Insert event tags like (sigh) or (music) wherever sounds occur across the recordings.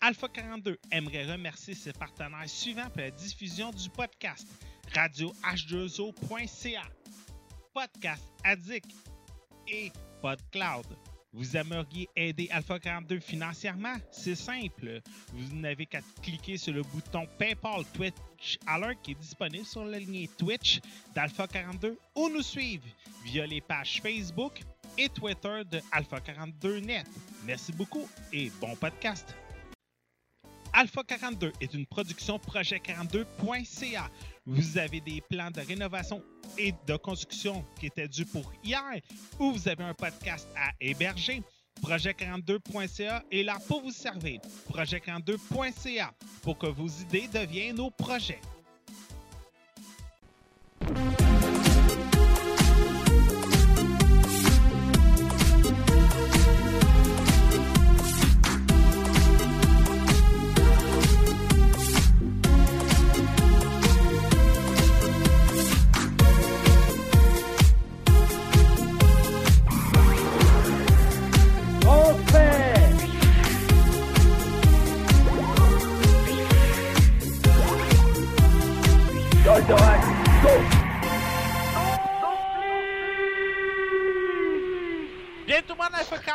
Alpha 42 aimerait remercier ses partenaires suivants pour la diffusion du podcast radioh2o.ca, Podcast Addict et PodCloud. Vous aimeriez aider Alpha 42 financièrement? C'est simple. Vous n'avez qu'à cliquer sur le bouton PayPal Twitch Alert qui est disponible sur la ligne Twitch d'Alpha 42 ou nous suivre via les pages Facebook et Twitter de Alpha 42 Net. Merci beaucoup et bon podcast. Alpha 42 est une production projet42.ca. Vous avez des plans de rénovation et de construction qui étaient dus pour hier ou vous avez un podcast à héberger. Projet42.ca est là pour vous servir. Projet42.ca pour que vos idées deviennent nos projets.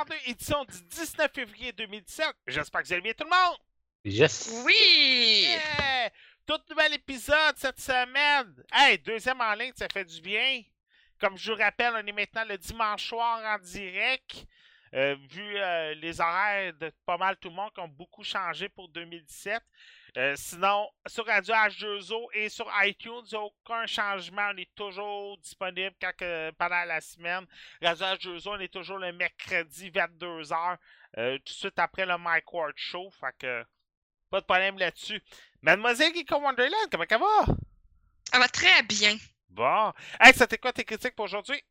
42, édition du 19 février 2017. J'espère que vous allez bien tout le monde. Yes! Oui! Yeah! Tout nouvel épisode cette semaine. Hey, deuxième en ligne, ça fait du bien. Comme je vous rappelle, on est maintenant le dimanche soir en direct. Euh, vu euh, les horaires de pas mal tout le monde qui ont beaucoup changé pour 2017. Euh, sinon, sur Radio H2O et sur iTunes, il n'y a aucun changement. On est toujours disponible pendant la semaine. Radio H2O, on est toujours le mercredi 22h, tout de suite après le Mike Ward Show. Fait que, pas de problème là-dessus. Mademoiselle Geeko Wonderland, comment ça va? Ça va très bien. Bon. Hey, c'était quoi tes critiques pour aujourd'hui?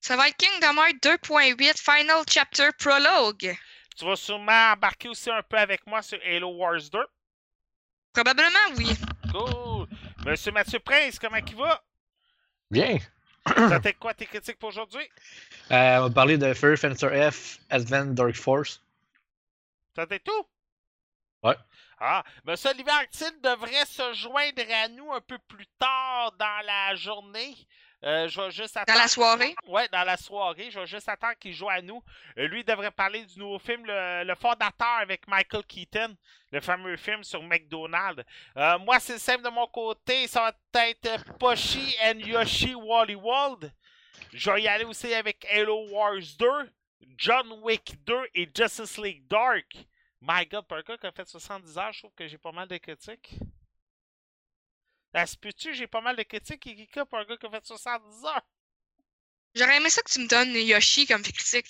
Ça va être Kingdom Hearts 2.8 Final Chapter Prologue. Tu vas sûrement embarquer aussi un peu avec moi sur Halo Wars 2. Probablement oui. Cool. Monsieur Mathieu Prince, comment il va? Bien! C'était quoi tes critiques pour aujourd'hui? Euh, on va parler de Fire Fencer F, Advent Dark Force. C'était tout? Ouais. Ah, Monsieur Olivier Arctil devrait se joindre à nous un peu plus tard dans la journée. Euh, je vais juste Dans la soirée? Ouais, dans la soirée. Je vais juste attendre qu'il joue à nous. Euh, lui, il devrait parler du nouveau film, le, le fondateur avec Michael Keaton, le fameux film sur McDonald's. Euh, moi, c'est simple de mon côté. Ça va être Poshi and Yoshi Wally World. Je vais y aller aussi avec Halo Wars 2, John Wick 2 et Justice League Dark. My God, gars qui a fait 70 heures, je trouve que j'ai pas mal de critiques. Ça se peut-tu, j'ai pas mal de critiques, Ikika, pour un gars qui a fait 70 heures? J'aurais aimé ça que tu me donnes Yoshi comme critique.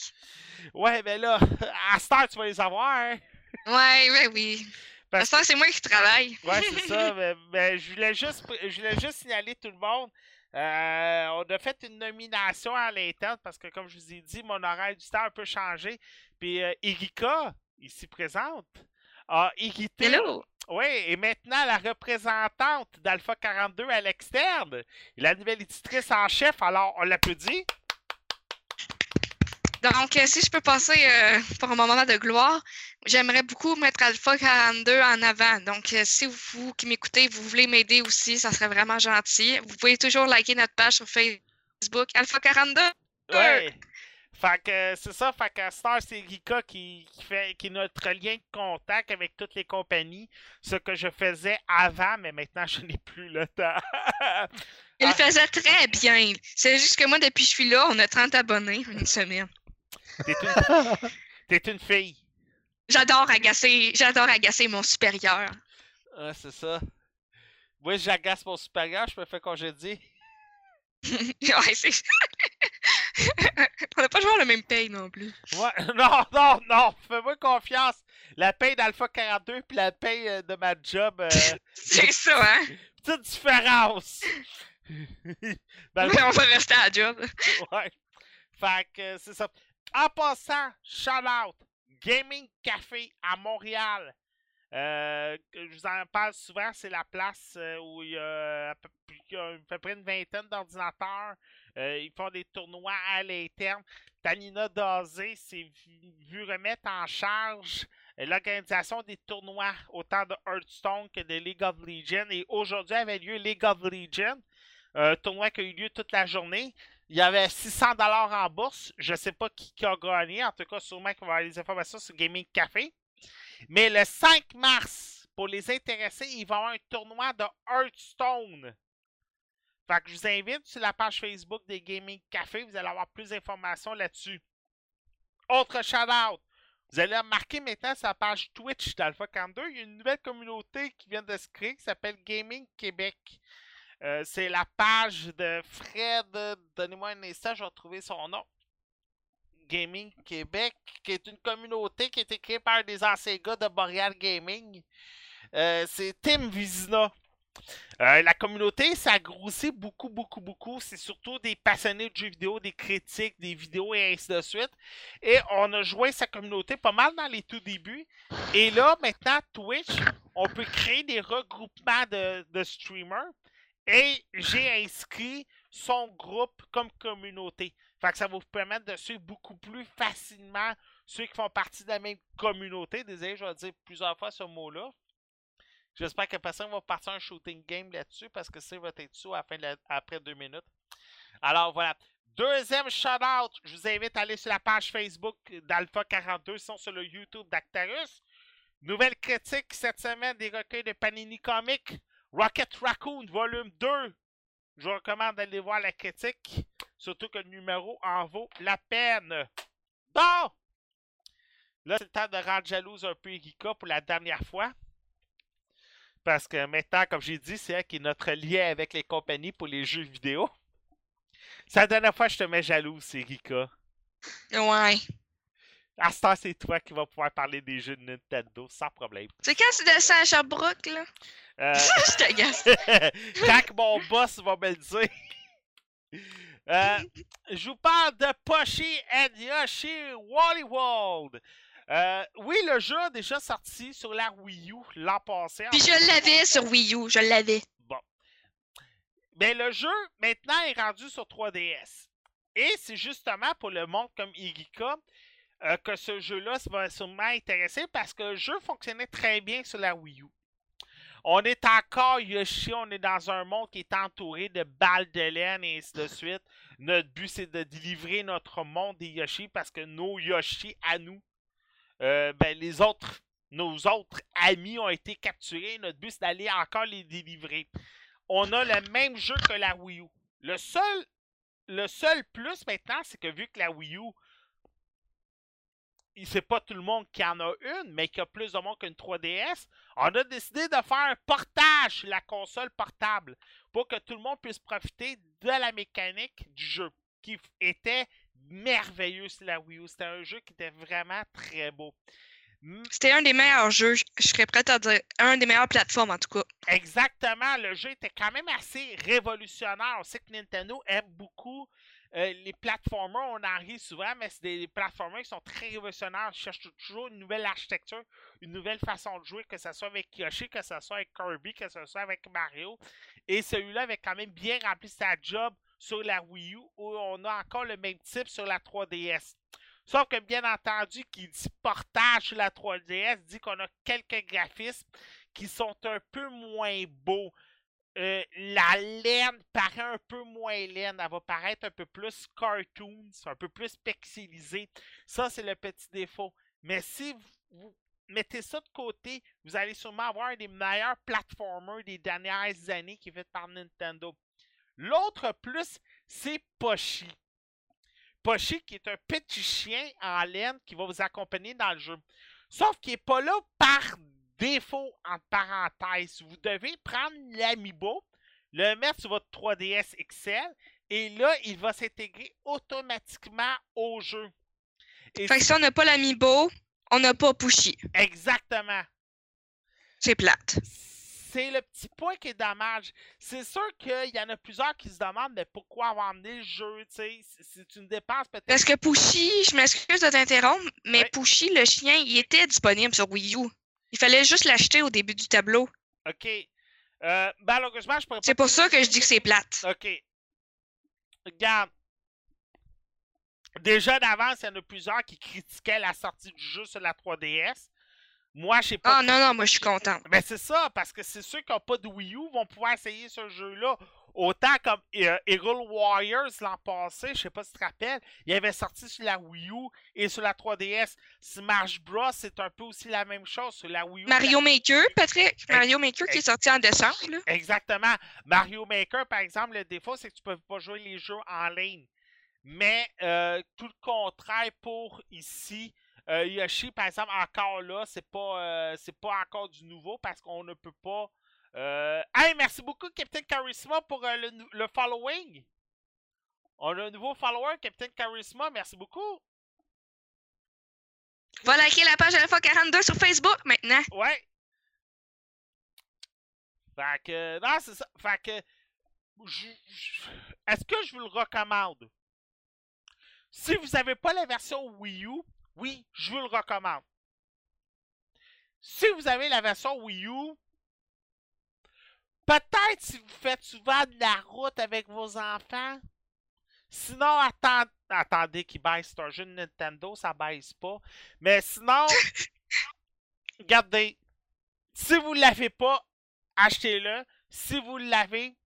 Ouais, ben là, (laughs) à cette heure, tu vas les avoir, hein? Ouais, ouais, oui. Parce c'est moi qui travaille. Ouais, c'est ça. (laughs) Mais, mais je, voulais juste, je voulais juste signaler tout le monde. Euh, on a fait une nomination à l'interne parce que, comme je vous ai dit, mon horaire du temps a un peu changé. Puis euh, Erika, ici présente, a irrité. Hello! Oui, et maintenant la représentante d'Alpha 42 à l'externe, la nouvelle éditrice en chef. Alors, on l'applaudit. Donc, euh, si je peux passer euh, pour un moment de gloire, j'aimerais beaucoup mettre Alpha 42 en avant. Donc, euh, si vous qui m'écoutez, vous voulez m'aider aussi, ça serait vraiment gentil. Vous pouvez toujours liker notre page sur Facebook, Alpha 42. Ouais. Fait que euh, c'est ça, fait que Star, c'est Rika qui, qui fait qui est notre lien de contact avec toutes les compagnies. Ce que je faisais avant, mais maintenant je n'ai plus le temps. Il Ah. faisait très bien. C'est juste que moi, depuis que je suis là, on a 30 abonnés une semaine. T'es une, (laughs) t'es une fille. J'adore agacer, j'adore agacer mon supérieur. Ah, c'est ça. Moi, j'agace mon supérieur, je me fais congédier. (laughs) ouais, c'est. (laughs) on n'a pas toujours le même paye non plus. Ouais, (laughs) non, non, non, fais-moi confiance. La paye d'Alpha 42 puis la paye euh, de ma job, euh, (laughs) C'est ça, hein? petite différence. Dans le on va rester à la job. Ouais. Fait que euh, c'est ça. En passant, shout out Gaming Café à Montréal. Euh, je vous en parle souvent, c'est la place où à il y a à peu près une vingtaine d'ordinateurs. Euh, ils font des tournois à l'interne. Tanina Dazé s'est vu, remettre en charge l'organisation des tournois autant de Hearthstone que de League of Legends. Et aujourd'hui avait lieu League of Legends, un tournoi qui a eu lieu toute la journée. Il y avait 600 dollars en bourse. Je ne sais pas qui, a gagné. En tout cas, sûrement qu'il va avoir les informations sur Gaming Café. Mais le 5 mars, pour les intéressés, il va y avoir un tournoi de Hearthstone. Fait que je vous invite sur la page Facebook des Gaming Café. Vous allez avoir plus d'informations là-dessus. Autre shout-out. Vous allez remarquer maintenant la page Twitch d'Alpha 42, il y a une nouvelle communauté qui vient de se créer qui s'appelle Gaming Québec. Euh, c'est la page de Fred. Donnez-moi un instant, je vais retrouver son nom. Gaming Québec, qui est une communauté qui a été créée par des anciens gars de Boreal Gaming. Euh, c'est Tim Vizina. Euh, la communauté, ça a grossi beaucoup, beaucoup, beaucoup. C'est surtout des passionnés de jeux vidéo, des critiques, des vidéos et ainsi de suite. Et on a joué sa communauté pas mal dans les tout débuts. Et là, maintenant, Twitch, on peut créer des regroupements de, de streamers. Et j'ai inscrit son groupe comme communauté. Fait que ça va vous permettre de suivre beaucoup plus facilement ceux qui font partie de la même communauté. Désolé, je vais dire plusieurs fois ce mot-là. J'espère que personne va partir un shooting game là-dessus parce que c'est votre fin après deux minutes. Alors voilà. Deuxième shout-out, je vous invite à aller sur la page Facebook d'Alpha42, sinon sur le YouTube d'Actarus. Nouvelle critique cette semaine des recueils de Panini Comics. Rocket Raccoon, volume 2. Je vous recommande d'aller voir la critique. Surtout que le numéro en vaut la peine. Bon! Là, c'est le temps de rendre jalouse un peu Erika pour la dernière fois. Parce que maintenant, comme j'ai dit, c'est elle qui est notre lien avec les compagnies pour les jeux vidéo. C'est la dernière fois que je te mets jalouse, Erika. Ouais. À ce temps, c'est toi qui vas pouvoir parler des jeux de Nintendo sans problème. C'est quand tu descends à Sherbrooke, là? Euh... (laughs) je t'agace. (laughs) quand mon boss va me le dire. Euh, je vous parle de Poshi and Yoshi Wally World. Euh, oui, le jeu a déjà sorti sur la Wii U l'an passé. Puis je l'avais sur Wii U, je l'avais. Bon. Mais le jeu, maintenant, est rendu sur 3DS. Et c'est justement pour le monde comme Irika euh, que ce jeu-là va sûrement intéresser parce que le jeu fonctionnait très bien sur la Wii U. On est encore Yoshi, on est dans un monde qui est entouré de balles de laine et ainsi de suite. Notre but, c'est de délivrer notre monde des Yoshi parce que nos Yoshi à nous euh, ben, les autres, nos autres amis ont été capturés. Notre but, c'est d'aller encore les délivrer. On a le même jeu que la Wii U. Le seul, le seul plus maintenant, c'est que vu que la Wii U, c'est pas tout le monde qui en a une, mais qu'il y a plus de monde qu'une 3DS, on a décidé de faire un portage la console portable pour que tout le monde puisse profiter de la mécanique du jeu qui était merveilleux sur la Wii U. C'était un jeu qui était vraiment très beau. C'était un des meilleurs jeux, je serais prête à dire, un des meilleures plateformes en tout cas. Exactement, le jeu était quand même assez révolutionnaire. On sait que Nintendo aime beaucoup euh, les platformers, on en rit souvent, mais c'est des platformers qui sont très révolutionnaires. Ils cherchent toujours une nouvelle architecture, une nouvelle façon de jouer, que ce soit avec Yoshi, que ce soit avec Kirby, que ce soit avec Mario. Et celui-là avait quand même bien rempli sa job sur la Wii U où on a encore le même type sur la 3DS. Sauf que bien entendu, qui dit portage sur la 3DS dit qu'on a quelques graphismes qui sont un peu moins beaux. Euh, la laine paraît un peu moins laine. Elle va paraître un peu plus cartoon, un peu plus pixelisée. Ça, c'est le petit défaut. Mais si vous mettez ça de côté, vous allez sûrement avoir un des meilleurs platformers des dernières années qui est fait par Nintendo. L'autre plus, c'est Pochi. Pochi qui est un petit chien en laine qui va vous accompagner dans le jeu. Sauf qu'il n'est pas là par défaut, entre parenthèses. Vous devez prendre l'Amiibo, le mettre sur votre 3DS XL, et là, il va s'intégrer automatiquement au jeu. fait que si on n'a pas l'Amiibo, on n'a pas Pushy. Exactement. C'est plate c'est le petit point qui est dommage. C'est sûr qu'il y en a plusieurs qui se demandent mais pourquoi avoir amené le jeu, c'est une dépense peut-être. Parce que Pushy, je m'excuse de t'interrompre, mais Pushy, le chien, il était disponible sur Wii U. Il fallait juste l'acheter au début du tableau. OK. Euh, malheureusement, je pourrais pas. C'est pour ça que je dis que c'est plate. OK. Regarde. Déjà d'avance, il y en a plusieurs qui critiquaient la sortie du jeu sur la 3DS. Moi, j'ai pas. Ah non, non, moi je suis contente. Ben c'est ça, parce que c'est ceux qui n'ont pas de Wii U vont pouvoir essayer ce jeu-là. Autant comme euh, Eagle Warriors l'an passé, je sais pas si tu te rappelles, il avait sorti sur la Wii U et sur la 3DS. Smash Bros, c'est un peu aussi la même chose sur la Wii U. Mario Maker, Patrick. Mario Maker qui est sorti en décembre. Là. Exactement. Mario Maker, par exemple, le défaut, c'est que tu peux pas jouer les jeux en ligne. Mais euh, tout le contraire pour ici. Euh, Yoshi, par exemple, encore là, c'est pas, euh, c'est pas encore du nouveau parce qu'on ne peut pas. Euh... Hey, merci beaucoup, Captain Charisma, pour euh, le, le, following. On a un nouveau follower, Captain Charisma. Merci beaucoup. Va liker la page Alpha 42 sur Facebook maintenant. Ouais. Fait que, non, c'est ça. Fait que, est-ce que je vous le recommande? Si vous n'avez pas la version Wii U, oui, je vous le recommande. Si vous avez la version Wii U, peut-être si vous faites souvent de la route avec vos enfants. Sinon, attendez, attendez qu'il baisse. C'est un jeu de Nintendo, ça baisse pas. Mais sinon, (laughs) regardez. Si vous ne l'avez pas, achetez-le. Si vous l'avez,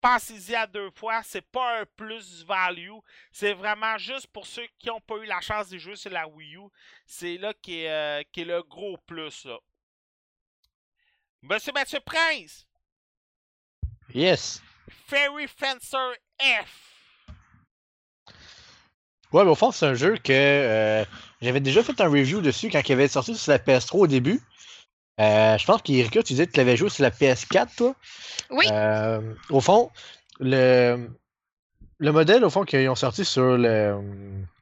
pensez-y à deux fois. C'est pas un plus value. C'est vraiment juste pour ceux qui n'ont pas eu la chance de jouer sur la Wii U. C'est là qui est, euh, qui est, le gros plus. Là. Monsieur Mathieu Prince. Yes. Fairy Fencer F. Ouais, mais au fond, c'est un jeu que euh, j'avais déjà fait un review dessus quand il avait sorti sur la PS3 au début. Euh, je pense qu'Erika, tu disais que tu l'avais joué sur la PS4, toi? Oui. Euh, au fond, le, le modèle, au fond, qu'ils ont sorti sur le,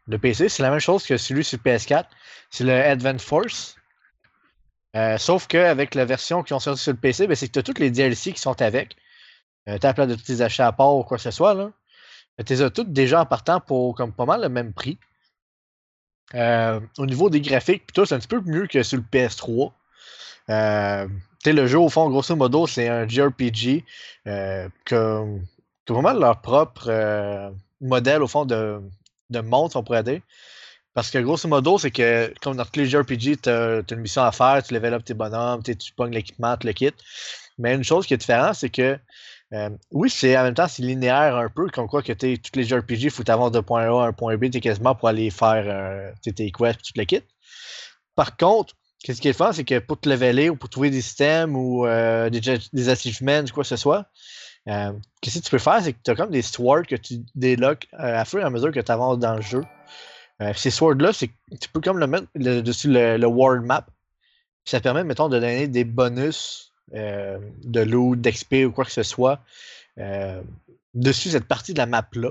le PC, c'est la même chose que celui sur PS4. C'est le Advent Force. Euh, sauf qu'avec la version qu'ils ont sorti sur le PC, ben, c'est que tu as toutes les DLC qui sont avec. Euh, tu as plein de petits achats à part ou quoi que ce soit. Là. Tu les as toutes déjà en partant pour comme pas mal le même prix. Euh, au niveau des graphiques, tout, c'est un petit peu mieux que sur le PS3. Euh, le jeu, au fond, grosso modo, c'est un JRPG euh, que, que vraiment leur propre euh, modèle, au fond, de, de monde, si on pourrait dire. Parce que grosso modo, c'est que comme dans tous les JRPG, tu as, une mission à faire, tu level up tes bonhommes, tu pognes l'équipement, tu le kit. Mais une chose qui est différente, c'est que oui, c'est en même temps, c'est linéaire un peu, comme quoi que t'es, tous les JRPG, il faut t'avoir de point A à un point B, t'es quasiment pour aller faire tes quests, tu le kit. Par contre, Qu'est-ce qui est fun, c'est que pour te leveler ou pour trouver des systèmes ou euh, des, des achievements ou quoi que ce soit, euh, qu'est-ce que tu peux faire, c'est que tu as comme des swords que tu débloques euh, à fur et à mesure que tu avances dans le jeu. Ces swords-là, tu peux comme le mettre le, dessus le, le, world map. Ça permet, mettons, de donner des bonus de loot, d'XP ou quoi que ce soit dessus cette partie de la map-là.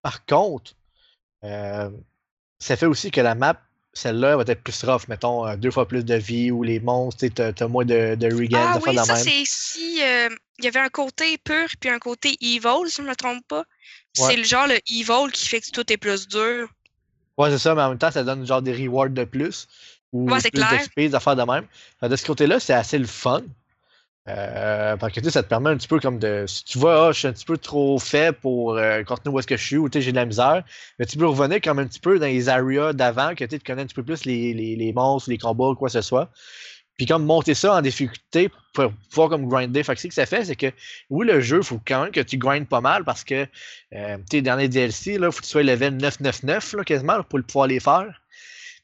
Par contre, ça fait aussi que la map celle-là va être plus rough, mettons, euh, deux fois plus de vie ou les monstres, tu as, moins de, de regain, ah, de oui, ça, c'est si euh, il y avait un côté pur puis un côté evil, si je ne me trompe pas. Ouais. C'est le genre le evil qui fait que tout est plus dur. Ouais, c'est ça, mais en même temps, ça donne genre des rewards de plus. Ou ouais, plus d'XP, des affaires de même. de ce côté-là, c'est assez le fun. Euh, parce que ça te permet un petit peu comme de. Si tu vois, oh, je suis un petit peu trop fait pour euh, continuer où est-ce que je suis, ou j'ai de la misère, mais tu peux revenir comme un petit peu dans les areas d'avant, que tu connais un petit peu plus les, les, monstres, les combats, quoi que ce soit. Puis comme monter ça en difficulté pour pouvoir comme grinder. Fait que ce que ça fait, c'est que oui, le jeu, il faut quand même que tu grindes pas mal parce que euh, dans les DLC, il faut que tu sois level 999 là, quasiment pour pouvoir les faire.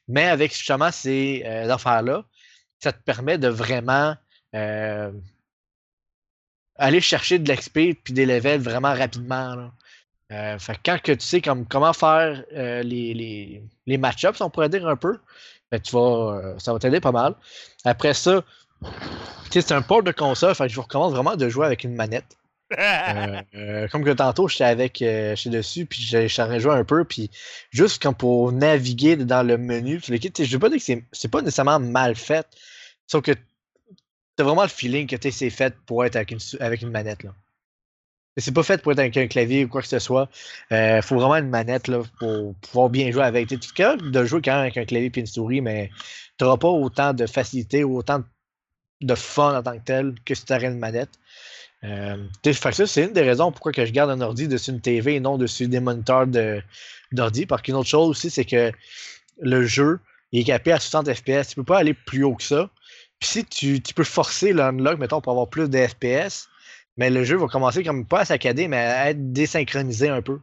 Mais avec justement ces affaires-là, ça te permet de vraiment euh, aller chercher de l'XP puis des levels vraiment rapidement. Là. Euh, fait que quand que tu sais comme, comment faire euh, les, les, les match-ups, on pourrait dire un peu, ben, tu vas, ça va t'aider pas mal. Après ça, c'est un port de console, fait que je vous recommande vraiment de jouer avec une manette. (laughs) comme que tantôt, j'étais avec, j'étais dessus, puis j'ai joué un peu, puis juste comme pour naviguer dans le menu, je ne veux pas dire que c'est pas nécessairement mal fait, sauf que t'as vraiment le feeling que c'est fait pour être avec une, manette. là. C'est pas fait pour être avec un clavier ou quoi que ce soit. Euh, faut vraiment une manette là, pour pouvoir bien jouer avec. Tu capable de jouer quand même avec un clavier et une souris, mais tu n'auras pas autant de facilité ou autant de fun en tant que tel que si tu aurais une manette. Euh, c'est une des raisons pourquoi que je garde un ordi dessus une TV et non dessus des moniteurs d'ordi. Parce qu'une autre chose aussi, c'est que le jeu, il est capé à 60 FPS. Tu peux pas aller plus haut que ça. Puis si tu, tu peux forcer l'unlock, mettons, pour avoir plus de FPS, mais le jeu va commencer comme pas à saccader, mais à être désynchronisé un peu.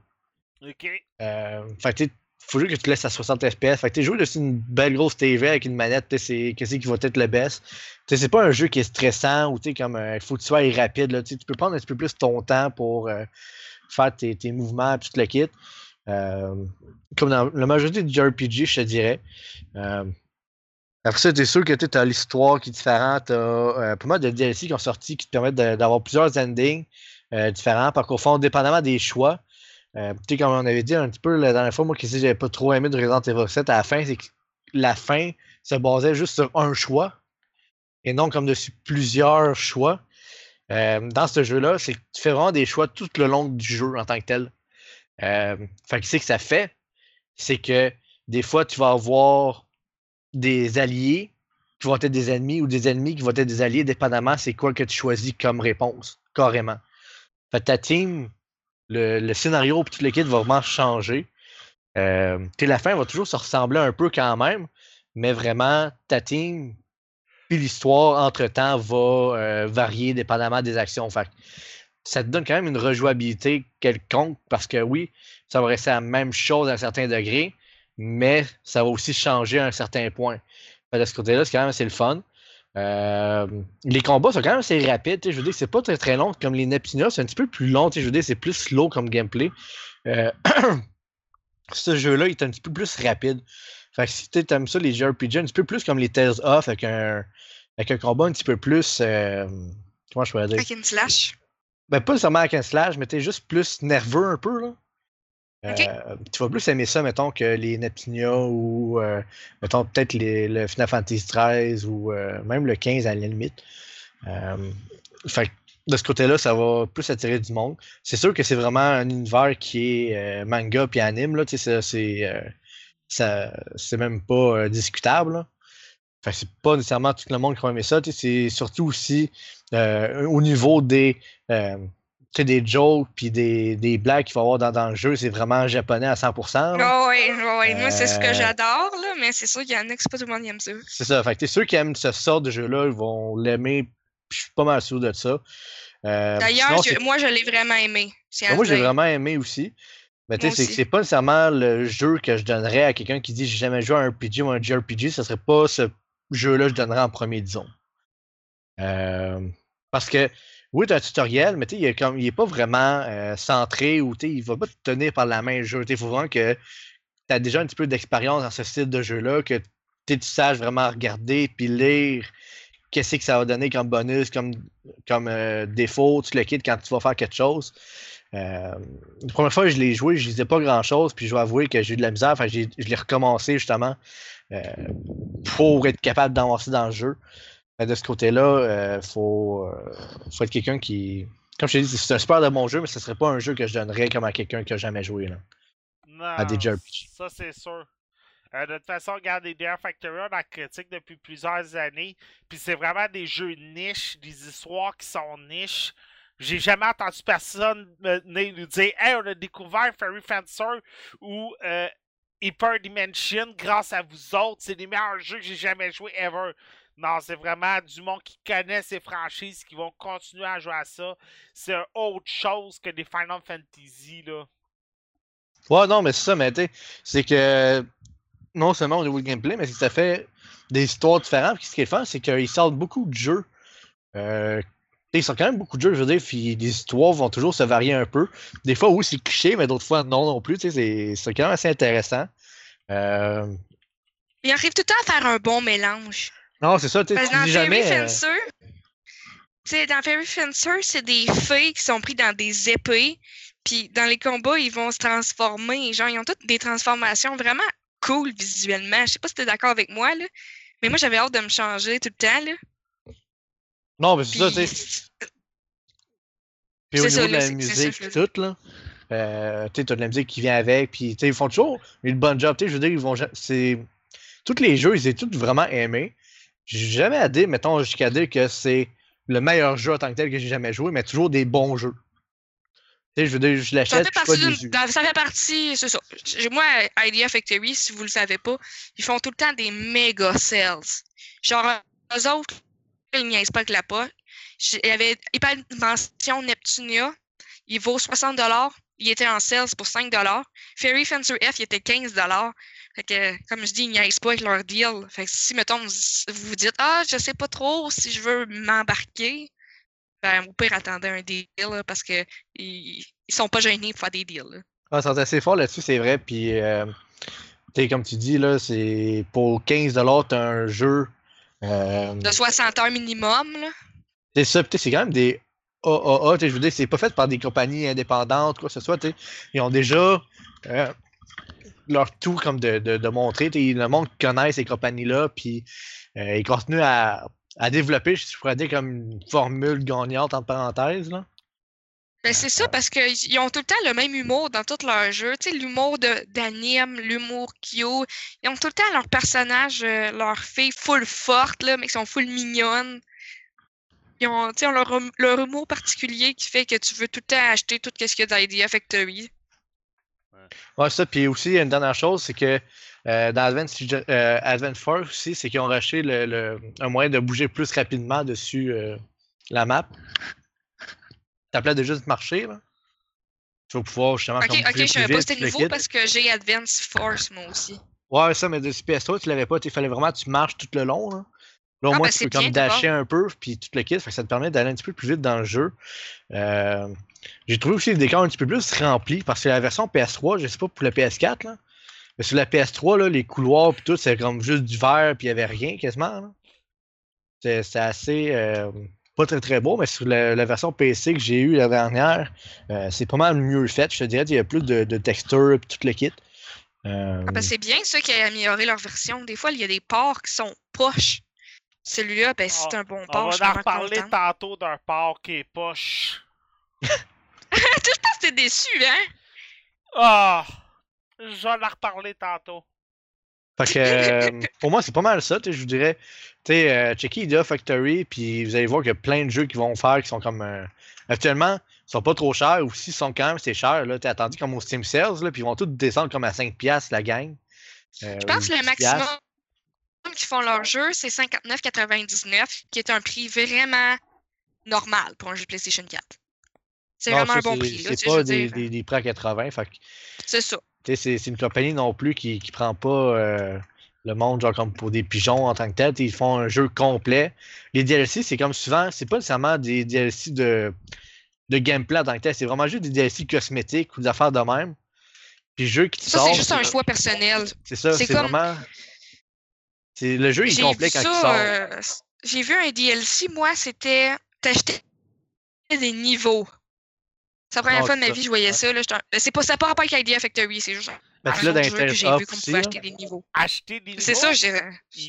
Ok. Euh, fait que faut juste que tu laisses à 60 FPS. Fait que tu joues dessus une belle grosse TV avec une manette, c'est qu'est-ce qui va être le best. Tu sais, c'est pas un jeu qui est stressant ou tu sais, comme il faut que tu sois rapide. Là, tu peux prendre un petit peu plus ton temps pour euh, faire tes, tes mouvements et tout le kit. Euh, comme dans la majorité du RPG, je te dirais. Euh, après ça, t'es sûr que tu as l'histoire qui est différente. Tu as pas mal de DLC qui ont sorti qui te permettent d'avoir plusieurs endings euh, différents. Parce qu'au fond, dépendamment des choix, euh, tu sais, comme on avait dit un petit peu la dernière fois, moi qui que j'avais pas trop aimé de Resident Evil 7 à la fin, c'est que la fin se basait juste sur un choix et non comme dessus plusieurs choix. Euh, dans ce jeu-là, c'est que tu fais vraiment des choix tout le long du jeu en tant que tel. Euh, fait que c'est que ça fait, c'est que des fois, tu vas avoir des alliés qui vont être des ennemis ou des ennemis qui vont être des alliés, dépendamment c'est quoi que tu choisis comme réponse, carrément. Ta team, le, scénario et tout le kit va vraiment changer. Euh, la fin va toujours se ressembler un peu quand même, mais vraiment, ta team puis l'histoire, entre-temps, va euh, varier dépendamment des actions. Ça te donne quand même une rejouabilité quelconque parce que oui, ça va rester la même chose à un certain degré, mais ça va aussi changer à un certain point. Que de ce côté-là, c'est quand même assez le fun. Euh, les combats sont quand même assez rapides. Je veux dire, c'est pas très très long comme les Neptunia, c'est un petit peu plus long. Je veux dire, c'est plus slow comme gameplay. Euh, (clears throat) ce jeu-là, il est un petit peu plus rapide. Fait que si tu aimes ça, les JRPG, un petit peu plus comme les Tales of, avec un, avec un combat un petit peu plus. euh, comment je pourrais dire? Avec une slash? ben, pas nécessairement avec un slash, mais t'es juste plus nerveux un peu, là. Euh, tu vas plus aimer ça, mettons, que les Neptunia ou, euh, mettons, peut-être le Final Fantasy XIII ou euh, même le 15 à la limite. Fait de ce côté-là, ça va plus attirer du monde. C'est sûr que c'est vraiment un univers qui est manga puis anime, là. C'est même pas discutable, là. Fait c'est pas nécessairement tout le monde qui va aimer ça. C'est surtout aussi au niveau des, des jokes puis des, des blagues qu'il va y avoir dans, dans le jeu. C'est vraiment japonais à 100%. là. Oh, ouais, ouais, ouais. Moi, c'est ce que Euh, j'adore, là, mais c'est sûr qu'il y en a que c'est pas tout le monde qui aime ça. C'est ça. Fait que sûr qui aiment ce sort de jeu-là, ils vont l'aimer. Je suis pas mal sûr de ça. Euh, D'ailleurs, moi, je l'ai vraiment aimé. Ben, moi, j'ai vraiment aimé aussi. Mais tu sais, c'est pas nécessairement le jeu que je donnerais à quelqu'un qui dit j'ai jamais joué à un RPG ou un JRPG. Ce serait pas ce jeu-là que je donnerais en premier, disons. Euh, parce que, oui, tu as un tutoriel, mais il est, comme, il est pas vraiment euh, centré ou il va pas te tenir par la main le jeu. Il faut vraiment que tu as déjà un petit peu d'expérience dans ce style de jeu-là, que tu saches vraiment regarder puis lire qu'est-ce que ça va donner comme bonus, comme, comme euh, défaut, tu le quittes quand tu vas faire quelque chose. Euh, la première fois que je l'ai joué, je disais pas grand chose, puis je dois avouer que j'ai eu de la misère. Enfin, je l'ai recommencé justement pour être capable d'avancer dans le jeu. Fait de ce côté-là, il faut, euh, faut être quelqu'un qui. Comme je t'ai dit, c'est un super de bon jeu, mais ce serait pas un jeu que je donnerais comme à quelqu'un qui a jamais joué. Là. Non, des JRPG. ça c'est sûr. Euh, de toute façon, regardez Dare Factory, on la critique depuis plusieurs années. Puis c'est vraiment des jeux niches, des histoires qui sont niches. J'ai jamais entendu personne me- venir nous dire Hey, on a découvert Fairy Fencer ou euh, Hyper Dimension grâce à vous autres. C'est les meilleurs jeux que j'ai jamais joué ever. Non, c'est vraiment du monde qui connaît ces franchises qui vont continuer à jouer à ça. C'est autre chose que des Final Fantasy, là. Ouais, non, mais c'est ça, mais tu sais, c'est que non seulement au niveau du gameplay, mais c'est que ça fait des histoires différentes. Puis ce qui est fun, c'est qu'ils sortent beaucoup de jeux. Euh, ils sortent quand même beaucoup de jeux, je veux dire, puis les histoires vont toujours se varier un peu. Des fois, oui, c'est cliché, mais d'autres fois, non non plus. Tu sais, c'est- c'est quand même assez intéressant. Euh, Il arrive tout le temps à faire un bon mélange. Non, c'est ça, tu tu dans dis jamais. euh, Fencer, tu dans Fairy Fencer, c'est des fées qui sont pris dans des épées. Puis dans les combats, ils vont se transformer. Genre, ils ont toutes des transformations vraiment cool visuellement. Je sais pas si t'es d'accord avec moi, là. Mais moi, j'avais hâte de me changer tout le temps, là. Non, mais c'est ça, tu Puis- sais. Puis au niveau ça, de la musique, ça, tout, là. Euh, tu sais, t'as de la musique qui vient avec, puis tu sais, ils font toujours une bonne job. Tu sais, je veux dire, ils vont. C'est. Tous les jeux, ils ont tous vraiment aimé. J'ai jamais à dire, mettons, jusqu'à dire que c'est le meilleur jeu en tant que tel que j'ai jamais joué, mais toujours des bons jeux. sais, je veux dire, je l'achète, ça fait partie, c'est ça. Moi, Idea Factory, si vous le savez pas, ils font tout le temps des méga sales. Genre, eux autres, ils niaisent pas avec la poche. Il y avait Hyper Dimension Neptunia, il vaut 60 il était en sales pour 5 Fairy Fencer F, il était 15 Fait que, comme je dis, ils niaisent pas avec leur deal. Fait que si, mettons, vous vous dites, ah, je sais pas trop si je veux m'embarquer, ben, au pire, attendez un deal, là, parce que ils, sont pas gênés pour faire des deals. là. Ah, ils sont assez forts là-dessus, c'est vrai. Puis, euh, comme tu dis, là, c'est pour 15$, t'as un jeu. euh, De 60 heures minimum, là. c'est ça, c'est quand même des AAA. Je veux dire, c'est pas fait par des compagnies indépendantes, quoi que ce soit. Ils ont déjà euh, leur tout comme de, de, montrer. Le monde connaît ces compagnies-là, puis euh, ils continuent à, à développer, je pourrais dire, comme une formule gagnante, entre parenthèses. Là. Ben, c'est ça, parce qu'ils ont tout le temps le même humour dans tous leurs jeux. Tu sais, l'humour d'anime, l'humour cute. Ils ont tout le temps leurs personnages, euh, leurs filles full fortes, là, mais qui sont full mignonnes. Ils ont, leur, hum- leur humour particulier qui fait que tu veux tout le temps acheter tout ce qu'il y a d'Idea Factory. Ouais, ça. Puis aussi, il y a une dernière chose, c'est que euh, dans Advance, euh, Force aussi, c'est qu'ils ont racheté le, le- un moyen de bouger plus rapidement dessus euh, la map. T'appelais déjà de marcher, là. Tu vas pouvoir justement Ok, ok, je savais pas c'était nouveau parce que j'ai Advance Force, moi aussi. Ouais, ça, mais de PS3, tu l'avais pas. Il fallait vraiment que tu marches tout le long. Là, là au Ah, moins, ben, tu c'est peux comme dasher un peu, puis tout le kit. Ça te permet d'aller un petit peu plus vite dans le jeu. Euh, J'ai trouvé aussi le décor un petit peu plus rempli parce que la version PS3, je sais pas pour la PS4, là, mais sur la PS3, là, les couloirs, puis tout, c'est comme juste du vert, puis il y avait rien quasiment. C'est assez. euh, pas très très beau, mais sur la, la version PC que j'ai eue la dernière, euh, c'est pas mal mieux fait. Je te dirais, il y a plus de, de textures, puis tout le kit. Euh, Ah, ben, c'est bien ça qui a amélioré leur version. Des fois, il y a des ports qui sont poches. Celui-là, ben, c'est Ah, un bon On port. je suis va en reparler tantôt d'un porc qui est poche. (laughs) Je pense que t'es déçu, hein? Ah! Je vais en reparler tantôt. Fait que euh, (laughs) pour moi, c'est pas mal ça, tu sais, je vous dirais. Tu sais, euh, checker Idea Factory, puis vous allez voir qu'il y a plein de jeux qui vont faire qui sont comme. euh, actuellement, ils sont pas trop chers, ou s'ils sont quand même, c'est cher, là. T'es attendu comme au Steam Sales, là, puis ils vont tous descendre comme à 5$ la gang. Euh, Je pense que le 10$. maximum qui font leur jeu, c'est 59,99, qui est un prix vraiment normal pour un jeu PlayStation 4. C'est vraiment ça, un bon prix. C'est pas des, dire. des, des prix à 80, fait que, tu C'est ça. c'est une compagnie non plus qui, qui prend pas euh, le monde genre comme pour des pigeons en tant que tel. Ils font un jeu complet. Les DLC, c'est comme souvent, c'est pas nécessairement des DLC de, de gameplay en tant que tel. C'est vraiment juste des DLC cosmétiques ou des affaires de même. Puis jeu qui te Ça, c'est juste un choix personnel. C'est ça, c'est comme- vraiment. Le jeu est complet quand il ça, sort. euh, j'ai vu un DLC, moi, c'était t'achetais des niveaux. C'est la première Ah, fois de ma vie que je voyais ouais. ça. Là, c'est pas, ça pas rapport avec Idea Factory, c'est juste un tu l'as dans jeu que j'ai vu qu'on pouvait là. acheter des niveaux. Acheter des niveaux. C'est ça, j'ai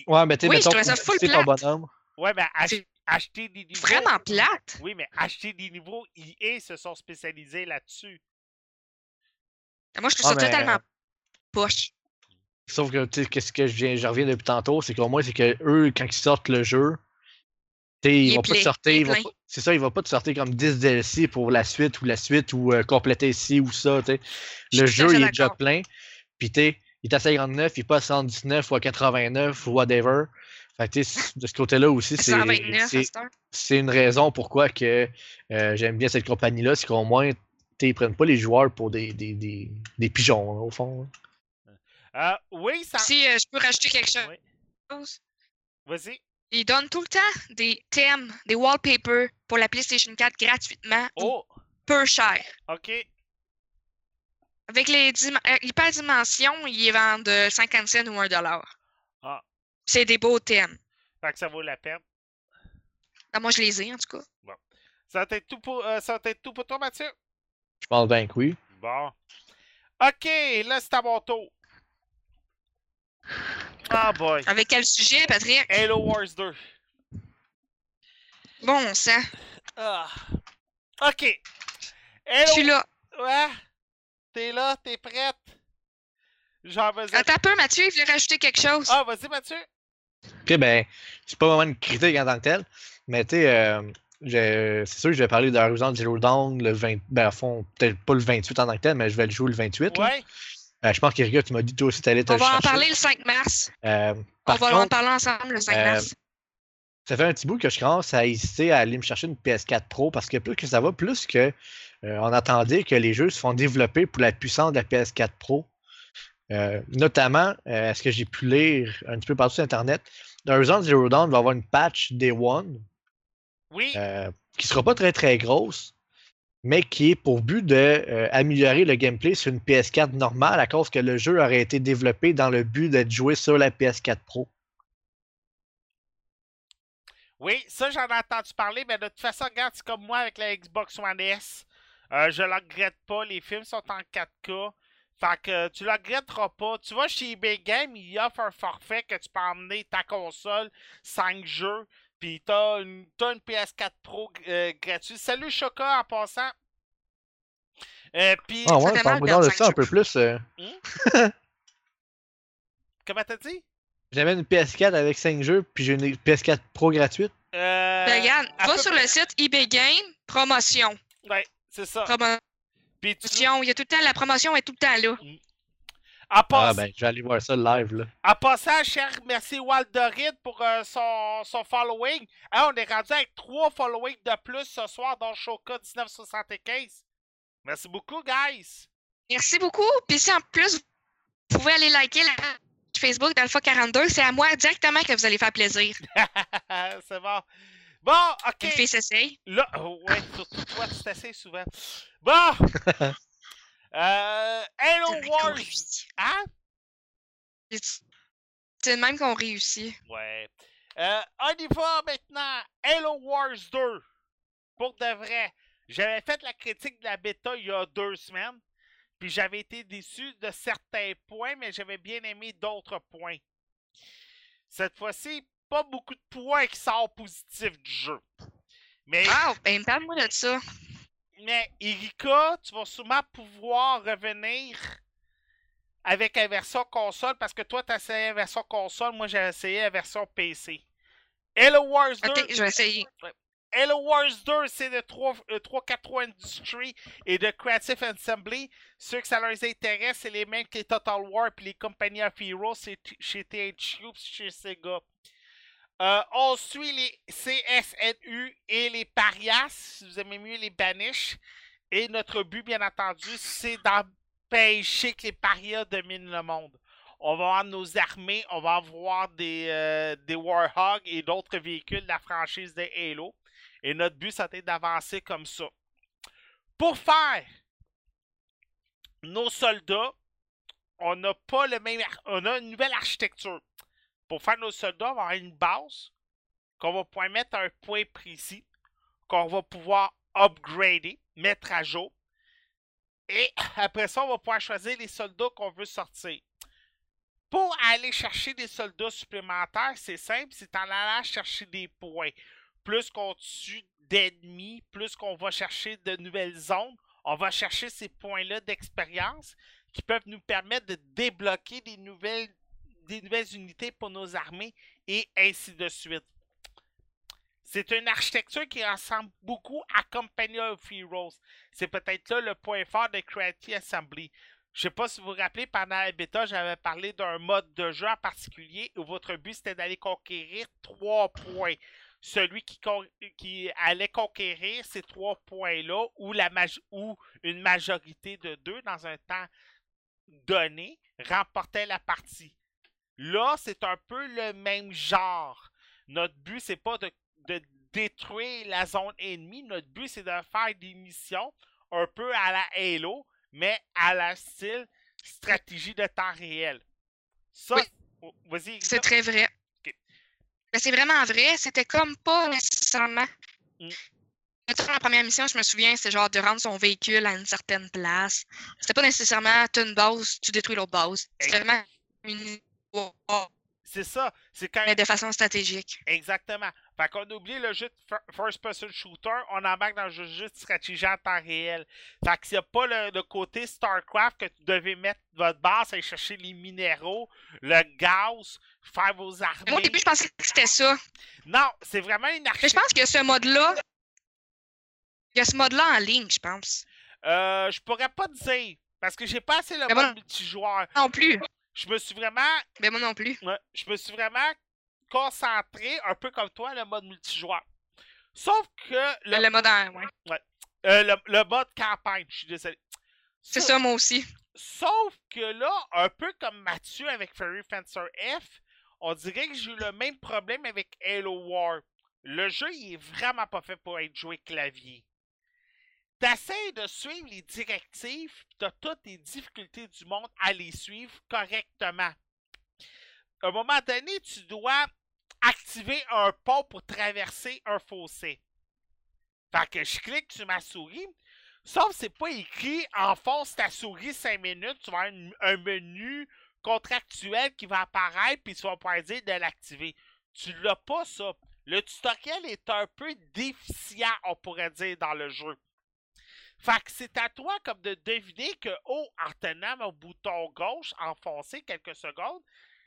Ouais, mais tu sais, Oui, je mettons, trouvais ça full plate. bonhomme. Ouais, mais ach- acheter des niveaux. vraiment plate. Oui, mais acheter des niveaux, EA se sont spécialisés là-dessus. Moi, je trouve Ah, ça mais- totalement poche. Sauf que, tu sais, qu'est-ce que je, viens, je reviens depuis tantôt, c'est qu'au moins, c'est que eux, quand ils sortent le jeu, Il ils est vont pas te plein, sortir. il plein. pas- C'est ça, ils vont pas te sortir comme 10 DLC pour la suite ou la suite ou euh, compléter ci ou ça. tu sais. Je Le jeu, il est déjà plein. Puis, tu il est à 59, il est pas à 119 ou à 89 ou whatever. Fait que, tu sais, de ce côté-là aussi, c'est 129 à c'est- une raison pourquoi que euh, j'aime bien cette compagnie-là, c'est qu'au moins, ils prennent pas les joueurs pour des, des, des, des pigeons, là, au fond. Euh, oui, ça. Si euh, je peux rajouter quelque chose, Oui. Vas-y. Ils donnent tout le temps des thèmes, des wallpapers pour la PlayStation 4 gratuitement ou Oh, peu cher. ok. Avec les euh, hyperdimensions, ils les vendent euh, 50 cents ou 1 dollar. Ah. C'est des beaux thèmes. Fait que ça vaut la peine. Ah, moi, je les ai, en tout cas. Ça va être tout pour, euh, ça va être tout pour toi, Mathieu? Je pense bien que oui. Bon. Ok, là, c'est à mon tour. Ah boy. Avec quel sujet, Patrick? Halo Wars 2. Bon sang. Ah. Ok. Je Halo. suis là. Ouais. T'es là, t'es prête? J'en besoin. Attends un peu, Mathieu, il voulait rajouter quelque chose. Ah, vas-y, Mathieu. Ok, ben, c'est pas vraiment une critique en tant que telle, mais tu sais, euh, c'est sûr que je vais parler d'Horizon Zero Dawn le 20. Ben, à fond, peut-être pas le 28 en tant que tel, mais je vais le jouer le 28. là. Euh, je pense qu'Erika, tu m'as dit toi aussi t'allais te On va en parler le 5 mars. Euh, On va en parler ensemble le 5 euh, mars. ça fait un petit bout que je commence à hésiter à aller me chercher une PS4 Pro parce que plus que ça va, plus que euh, on attendait que les jeux se font développer pour la puissance de la PS4 Pro. Euh, notamment, euh, est-ce que j'ai pu lire un petit peu partout sur Internet, Horizon Zero Dawn va avoir une patch Day One Oui. euh, qui sera pas très très grosse, mais qui est pour but d'améliorer le gameplay sur une PS4 normale à cause que le jeu aurait été développé dans le but d'être joué sur la PS4 Pro. Oui, ça j'en ai entendu parler, mais de toute façon, regarde, c'est comme moi avec la Xbox One S. Euh, je le regrette pas, les films sont en 4K. Fait que tu le regretteras pas. Tu vois, chez eBay Game, il offre un forfait que tu peux emmener ta console, 5 jeux, puis t'as une, t'as une PS4 Pro euh, gratuite. Salut Choca en passant. Euh, puis, Ah ouais, parle-moi de ça un peu plus. euh. (laughs) comment t'as dit? J'avais une PS4 avec 5 jeux, puis j'ai une PS4 Pro gratuite. Euh, Ben, regarde, va sur près. le site eBay Game, promotion. Ouais, c'est ça. Promotion. Puis tu, Il y a tout le temps, la promotion est tout le temps là. En, Ah ben, je vais aller voir ça live, là. en passant, cher, merci Waldorid pour euh, son, son following. Hein, on est rendu avec trois followings de plus ce soir dans Shoka 1975. Merci beaucoup, guys. Merci beaucoup. Puis si en plus, vous pouvez aller liker la page Facebook d'Alpha 42, c'est à moi directement que vous allez faire plaisir. (laughs) c'est bon. Bon, ok. Une fille s'essaye. Là, oh, ouais, surtout toi, tu t'essayes souvent. Bon. (laughs) euh, qu'on Wars. Hein? C'est le même qu'on réussit. Ouais. Euh, on y va maintenant. Halo Wars 2. Pour de vrai. J'avais fait la critique de la bêta il y a deux semaines. Puis j'avais été déçu de certains points, mais j'avais bien aimé d'autres points. Cette fois-ci, pas beaucoup de points qui sortent positifs du jeu. Mais, Ah, ben parle-moi de ça. Mais Erika, tu vas sûrement pouvoir revenir avec la version console parce que toi, tu as essayé la version console, moi j'ai essayé la version PC. Hello Wars 2. Ok, je vais essayer. Hello Wars 2, c'est de 3, euh, 343 Industries et de Creative Assembly. Ceux que ça leur intéresse, c'est les mêmes que les Total War et les Company of Heroes chez THQ chez Sega. Euh, on suit les CSNU et les Parias, si vous aimez mieux les Banish. Et notre but, bien entendu, c'est d'empêcher que les Parias dominent le monde. On va avoir nos armées, on va avoir des, euh, et d'autres véhicules de la franchise de Halo. Et notre but, c'était d'avancer comme ça. Pour faire nos soldats, on n'a pas le même. On a une nouvelle architecture. Pour faire nos soldats, on va avoir une base qu'on va pouvoir mettre à un point précis, qu'on va pouvoir upgrader, mettre à jour. Et (clears throat) après ça, on va pouvoir choisir les soldats qu'on veut sortir. Pour aller chercher des soldats supplémentaires, c'est simple, c'est en allant chercher des points. Plus qu'on tue d'ennemis, plus qu'on va chercher de nouvelles zones, on va chercher ces points-là d'expérience qui peuvent nous permettre de débloquer des nouvelles, des nouvelles unités pour nos armées et ainsi de suite. C'est une architecture qui ressemble beaucoup à Company of Heroes. C'est peut-être là le point fort de Creative Assembly. Je sais pas si vous vous rappelez, pendant la bêta, j'avais parlé d'un mode de jeu en particulier où votre but c'était d'aller conquérir trois points. Celui qui, qui allait conquérir ces trois points-là ou, ou une majorité de deux dans un temps donné remportait la partie. Là, c'est un peu le même genre. Notre but, c'est pas de, de détruire la zone ennemie. Notre but, c'est de faire des missions un peu à la Halo, mais à la style stratégie de temps réel. Ça, Oui. oh, vas-y. C'est très vrai. Ok. Mais c'est vraiment vrai. C'était comme pas nécessairement. Mm. La première mission, je me souviens, c'est genre de rendre son véhicule à une certaine place. C'était pas nécessairement tu une base, tu détruis l'autre base. C'était vraiment une C'est ça. C'est quand mais de façon stratégique. Exactement. Fait qu'on oublie le jeu de fir- first-person shooter, on embarque dans le jeu de stratégie en temps réel. Fait que a pas le, le côté StarCraft que tu devais mettre votre base, aller chercher les minéraux, le gaz, faire vos Moi, au armées. début, je pensais que c'était ça. Non, c'est vraiment une Mais je architecture. pense que ce mode-là, Il y a ce mode-là en ligne, je pense. Euh, je pourrais pas te dire. Parce que j'ai pas assez le mode multijoueur. Non plus. Je me suis vraiment. Ben moi non plus. ouais, je me suis vraiment concentré, un peu comme toi, le mode multijoueur. Sauf que le, Le, mode en... ouais. euh, le, le mode campagne, je suis désolé. C'est ça, moi aussi. Sauf que là, un peu comme Mathieu avec Fairy Fencer F, on dirait que j'ai eu le même problème avec Halo War. Le jeu, il est vraiment pas fait pour être joué clavier. T'essayes de suivre les directives, pis t'as toutes les difficultés du monde à les suivre correctement. À un moment donné, tu dois activer un pont pour traverser un fossé. Fait que je clique sur ma souris, Sauf que c'est pas écrit enfonce ta souris 5 minutes, tu vas avoir un menu contractuel qui va apparaître puis tu vas pouvoir dire de l'activer. Tu l'as pas ça. Le tutoriel est un peu déficient, on pourrait dire, dans le jeu. Fait que c'est à toi comme de deviner que, oh, en tenant mon bouton gauche enfoncé quelques secondes,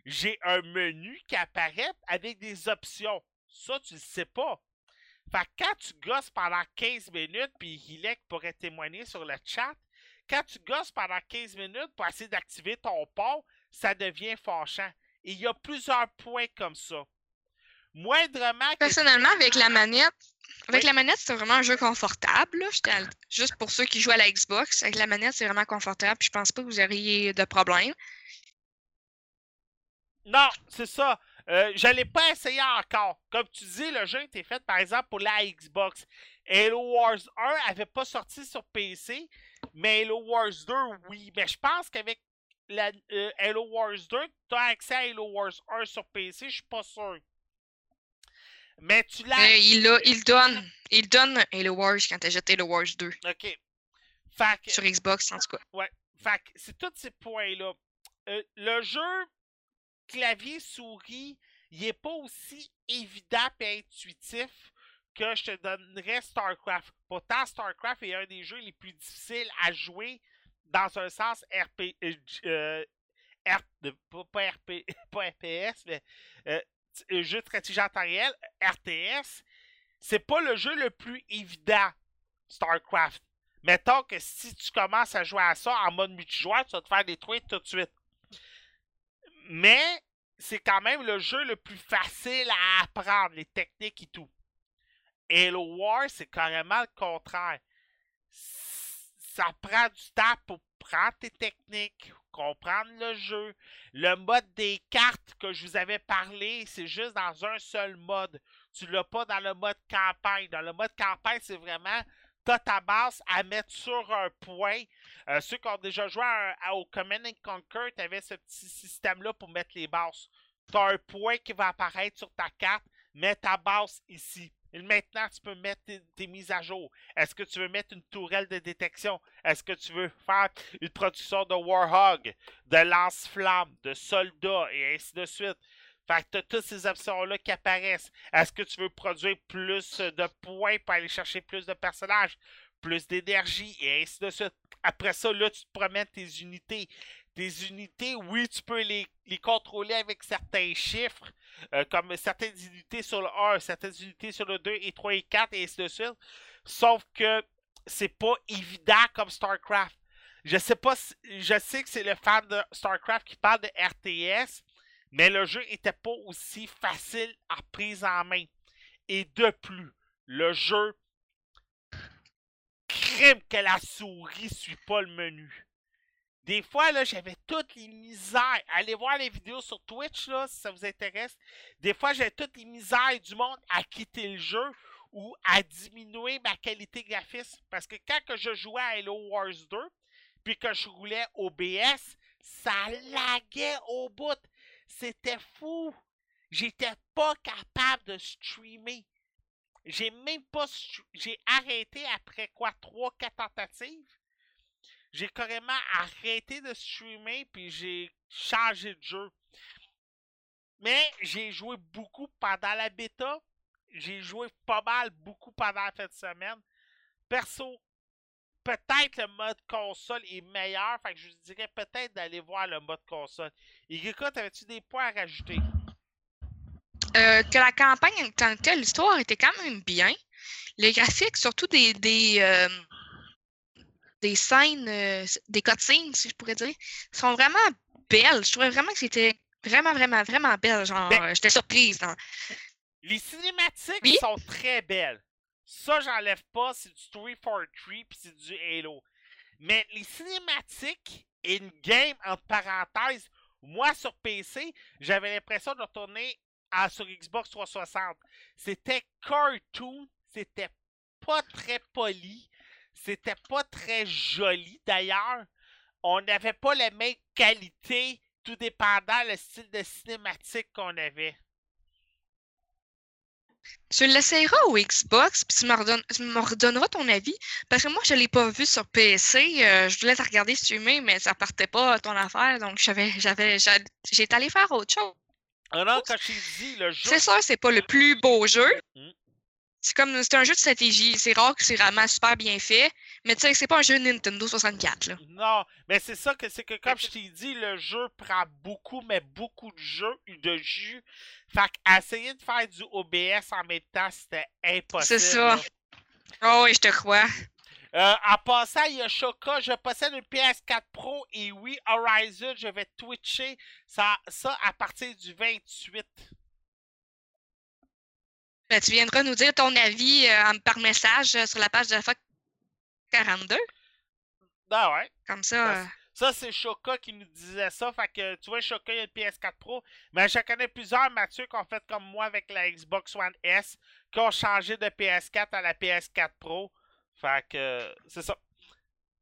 j'ai un menu qui apparaît avec des options. Ça, tu le sais pas. Fait que quand tu gosses pendant 15 minutes, puis Hilek pourrait témoigner sur le chat, quand tu gosses pendant 15 minutes pour essayer d'activer ton pont, ça devient fâchant. Et il y a plusieurs points comme ça. Moindrement que Personnellement, avec la manette, avec Oui. la manette, c'est vraiment un jeu confortable. à- Juste pour ceux qui jouent à la Xbox, avec la manette, c'est vraiment confortable. puis Je pense pas que vous auriez de problème. Non, c'est ça. Euh, je l'ai pas essayé encore. Comme tu dis, le jeu était fait, par exemple, pour la Xbox. Halo Wars 1 avait pas sorti sur PC, mais Halo Wars 2, oui. Mais je pense qu'avec la, euh, Halo Wars 2, tu as accès à Halo Wars 1 sur PC, je suis pas sûr. Mais tu l'as. Mais il, a- il donne, il donne Halo Wars quand t'achètes Halo Wars 2 OK. Fait que- sur Xbox, en tout cas. Fait que c'est tous ces points-là. Euh, le jeu clavier-souris, il est pas aussi évident et intuitif que je te donnerais StarCraft. Pourtant, StarCraft est un des jeux les plus difficiles à jouer dans un sens RP. euh, euh, R- pas, RP, pas FPS, (laughs) mais euh, euh, jeu de stratégie en temps réel, RTS. C'est pas le jeu le plus évident, StarCraft. Mettons que si tu commences à jouer à ça en mode multijoueur, tu vas te faire détruire tout de suite. Mais c'est quand même le jeu le plus facile à apprendre, les techniques et tout. Halo War, c'est carrément le contraire. Ça prend du temps pour prendre tes techniques, comprendre le jeu. Le mode des cartes que je vous avais parlé, c'est juste dans un seul mode. Tu l'as pas dans le mode campagne. Dans le mode campagne, c'est vraiment t'as ta base à mettre sur un point. Euh, ceux qui ont déjà joué au Command and Conquer, tu avais ce petit système-là pour mettre les bases. Tu as un point qui va apparaître sur ta carte, mets ta base ici. Maintenant, tu peux mettre tes, tes mises à jour. Est-ce que tu veux mettre une tourelle de détection? Est-ce que tu veux faire une production de Warhog, de lance-flammes, de soldats et ainsi de suite? Fait que tu as toutes ces options-là qui apparaissent. Est-ce que tu veux produire plus de points pour aller chercher plus de personnages, plus d'énergie et ainsi de suite? Après ça, là, tu te promènes tes unités. Tes unités, oui, tu peux les, contrôler avec certains chiffres, euh, comme certaines unités sur le 1, certaines unités sur le 2 et 3 et 4 et ainsi de suite. Sauf que c'est pas évident comme StarCraft. Je sais pas je sais que c'est le fan de StarCraft qui parle de RTS, mais le jeu était pas aussi facile à prise en main. Et de plus, le jeu crime que la souris suit pas le menu. Des fois, là, j'avais toutes les misères. Allez voir les vidéos sur Twitch, là, si ça vous intéresse. Des fois, j'avais toutes les misères du monde à quitter le jeu ou à diminuer ma qualité graphiste. Parce que quand que je jouais à Halo Wars 2, puis que je roulais OBS, ça laguait au bout. C'était fou. J'étais pas capable de streamer. J'ai même pas. J'ai arrêté après quoi? 3-4 tentatives. J'ai carrément arrêté de streamer puis j'ai changé de jeu. Mais j'ai joué beaucoup pendant la bêta. J'ai joué pas mal beaucoup pendant la fin de semaine. Perso, peut-être le mode console est meilleur. Fait que je vous dirais peut-être d'aller voir le mode console. Igrica, t'avais-tu des points à rajouter? Euh, que la campagne en tant que telle, l'histoire était quand même bien. les graphiques, surtout des, des, euh, des scènes, euh, des cutscenes, si je pourrais dire, sont vraiment belles. Je trouvais vraiment que c'était vraiment, vraiment, vraiment belle. Genre, Ben- euh, j'étais surprise. Les cinématiques Oui? sont très belles. Ça, j'enlève pas, c'est du 343 puis c'est du Halo. Mais les cinématiques in-game, entre parenthèses, moi sur PC, j'avais l'impression de retourner à, sur Xbox 360. C'était cartoon, c'était pas très poli, c'était pas très joli d'ailleurs. On n'avait pas la même qualité, tout dépendant le style de cinématique qu'on avait. Tu l'essayeras au Xbox, puis tu me, redonneras ton avis. Parce que moi, je ne l'ai pas vu sur PC. euh, je voulais te regarder streamer, mais ça partait pas à ton affaire. Donc, j'avais, j'avais, j'a- j'étais allé faire autre chose. Ah non, quand je dit, le jeu. C'est sûr, c'est pas le plus beau jeu. Mm. C'est comme c'est un jeu de stratégie. C'est rare que c'est vraiment super bien fait. Mais tu sais, c'est pas un jeu Nintendo 64. Là. Non, mais c'est ça que c'est que comme je t'ai dit, le jeu prend beaucoup, mais beaucoup de jeux, de jus. Fait qu'essayer de faire du OBS en même temps, c'était impossible. C'est ça. là. Oh oui, je te crois. Euh, en passant, il y a Shoka, je possède une PS4 Pro et oui, Horizon, je vais twitcher ça, ça à partir du 28. Ben, tu viendras nous dire ton avis euh, par message euh, sur la page de la FOC 42. Ah ouais. Comme ça. Ça, euh, Ça, c'est Shoka qui nous disait ça. Fait que, tu vois, Shoka, il a une PS4 Pro. Mais je connais plusieurs, Mathieu, qui ont fait comme moi avec la Xbox One S, qui ont changé de PS4 à la PS4 Pro. Fait que, c'est ça.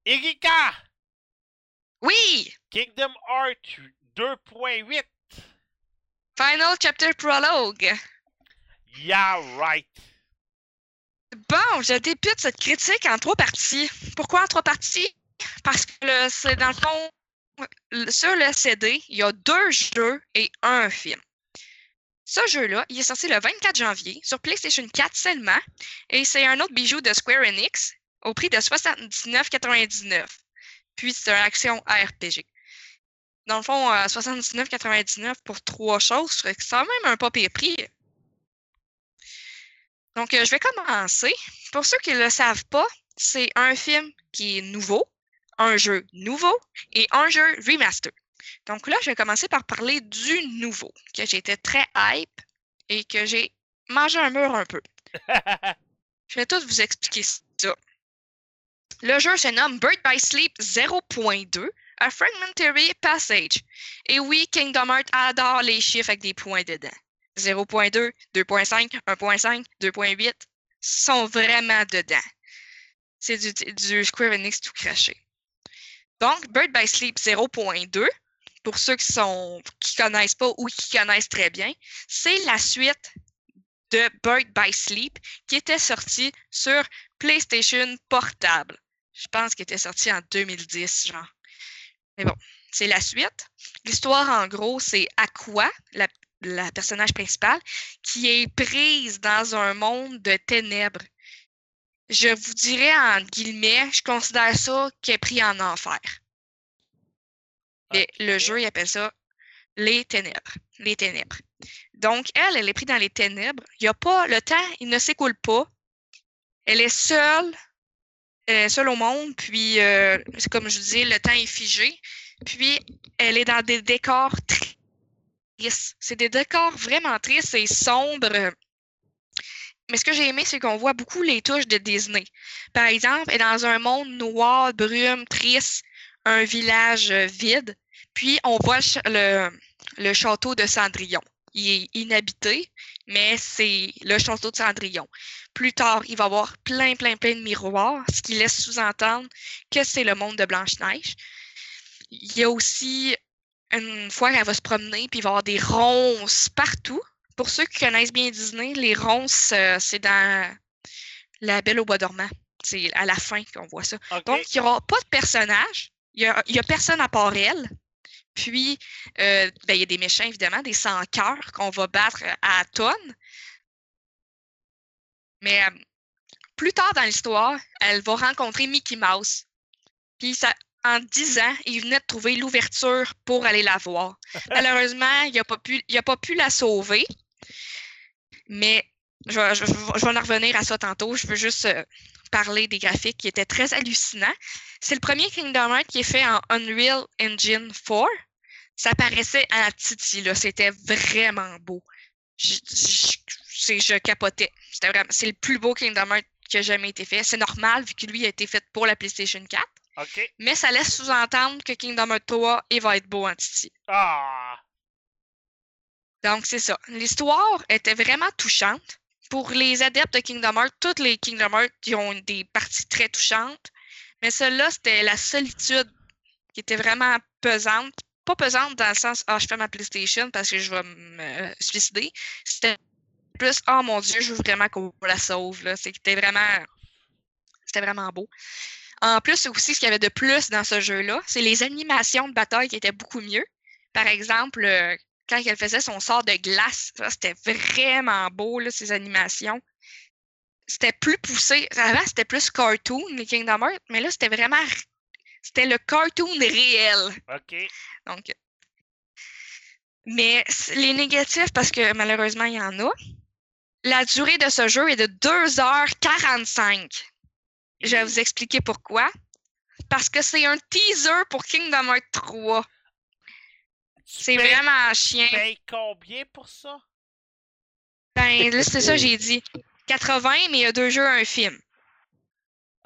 Erika! Oui! Kingdom Hearts 2.8. Final Chapter Prologue. Yeah, right. Bon, je débute cette critique en trois parties. Pourquoi en trois parties? Parce que c'est dans le fond, sur le CD, il y a deux jeux et un film. Ce jeu-là, il est sorti le 24 janvier sur PlayStation 4 seulement, et c'est un autre bijou de Square Enix au prix de 79,99. Puis c'est une action RPG. Dans le fond, euh, 79,99 pour trois choses, c'est quand même un pas pire prix. Donc, euh, je vais commencer. Pour ceux qui ne le savent pas, c'est un film qui est nouveau, un jeu nouveau et un jeu remaster. Donc là, je vais commencer par parler du nouveau, que j'étais très hype et que j'ai mangé un mur un peu. (laughs) Je vais tout vous expliquer ça. Le jeu se nomme Bird by Sleep 0.2, A Fragmentary Passage. Et oui, Kingdom Hearts adore les chiffres avec des points dedans. 0.2, 2.5, 1.5, 2.8 sont vraiment dedans. C'est du, Square Enix tout craché. Donc, Bird by Sleep 0.2, pour ceux qui qui connaissent pas ou qui connaissent très bien, c'est la suite de Bird by Sleep qui était sortie sur PlayStation Portable. Je pense qu'il était sorti en 2010, genre. Mais bon, c'est la suite. L'histoire, en gros, c'est Aqua, la, la personnage principale, qui est prise dans un monde de ténèbres. Je vous dirais en guillemets, je considère ça qu'elle est pris en enfer. Et le jeu, il appelle ça les ténèbres. Les ténèbres. Donc, elle, elle est prise dans les ténèbres. Il y a pas, le temps, il ne s'écoule pas. Elle est seule, elle est seule au monde, puis, euh, c'est comme je vous disais, le temps est figé. Puis, elle est dans des décors C'est des décors vraiment tristes et sombres. Mais ce que j'ai aimé, c'est qu'on voit beaucoup les touches de Disney. Par exemple, dans un monde noir, brume, triste, un village euh, vide. Puis, on voit le, le château de Cendrillon. Il est inhabité, mais c'est le château de Cendrillon. Plus tard, il va y avoir plein, plein, plein de miroirs, ce qui laisse sous-entendre que c'est le monde de Blanche-Neige. Il y a aussi, une fois qu'elle va se promener, puis il va y avoir des ronces partout. Pour ceux qui connaissent bien Disney, les ronces, euh, c'est dans La Belle au Bois dormant. C'est à la fin qu'on voit ça. Donc, il n'y aura pas de personnage. Il n'y a personne à part elle. Puis, euh, ben, il y a des méchants, évidemment, des sans-cœurs qu'on va battre à tonnes. Mais euh, plus tard dans l'histoire, elle va rencontrer Mickey Mouse. Puis, ça, en 10 ans, il venait de trouver l'ouverture pour aller la voir. (laughs) Malheureusement, il n'a pas, pu- il a pas pu la sauver. Mais je vais, je, je vais- je vais en revenir à ça tantôt. Je veux juste euh, parler des graphiques qui étaient très hallucinants. C'est le premier Kingdom Hearts qui est fait en Unreal Engine 4. Ça paraissait à la titi, là. C'était vraiment beau. Je, je, capotais. C'est le plus beau Kingdom Hearts qui a jamais été fait. C'est normal, vu que lui a été fait pour la PlayStation 4. OK. Mais ça laisse sous-entendre que Kingdom Hearts 3 il va être beau en titi. Ah! Donc, c'est ça. L'histoire était vraiment touchante. Pour les adeptes de Kingdom Hearts, toutes les Kingdom Hearts ils ont des parties très touchantes. Mais celle-là, c'était la solitude qui était vraiment pesante. Pas pesante dans le sens, ah, je fais ma PlayStation parce que je vais me suicider. C'était plus, oh mon Dieu, je veux vraiment qu'on la sauve. C'était vraiment, c'était vraiment beau. En plus, aussi, ce qu'il y avait de plus dans ce jeu-là, c'est les animations de bataille qui étaient beaucoup mieux. Par exemple, euh, quand elle faisait son sort de glace, ça, c'était vraiment beau, là, ces animations. C'était plus poussé. Avant, c'était plus cartoon, les Kingdom Hearts, mais là, c'était vraiment. C'était le cartoon réel. OK. Donc. Mais les négatifs, parce que malheureusement, il y en a. La durée de ce jeu est de 2h45. Je vais vous expliquer pourquoi. Parce que c'est un teaser pour Kingdom Hearts 3. Tu C'est vraiment chien. Tu payes combien pour ça? Ben, là, c'est ça, j'ai dit. 80, mais il y a deux jeux, un film.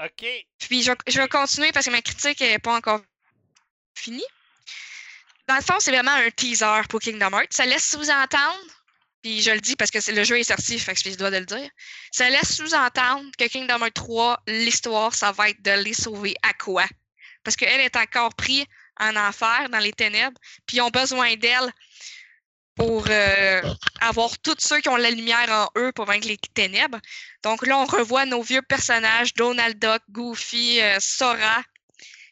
OK. Puis, je, vais- je vais continuer parce que ma critique n'est pas encore finie. Dans le fond, c'est vraiment un teaser pour Kingdom Hearts. Ça laisse sous-entendre, puis je le dis parce que le jeu est sorti, fait que je dois de le dire. Ça laisse sous-entendre que Kingdom Hearts 3, l'histoire, ça va être de les sauver à quoi? Parce qu'elle est encore prise en enfer, dans les ténèbres, puis ils ont besoin d'elle pour euh, avoir tous ceux qui ont la lumière en eux pour vaincre les ténèbres. Donc là, on revoit nos vieux personnages, Donald Duck, Goofy, euh, Sora.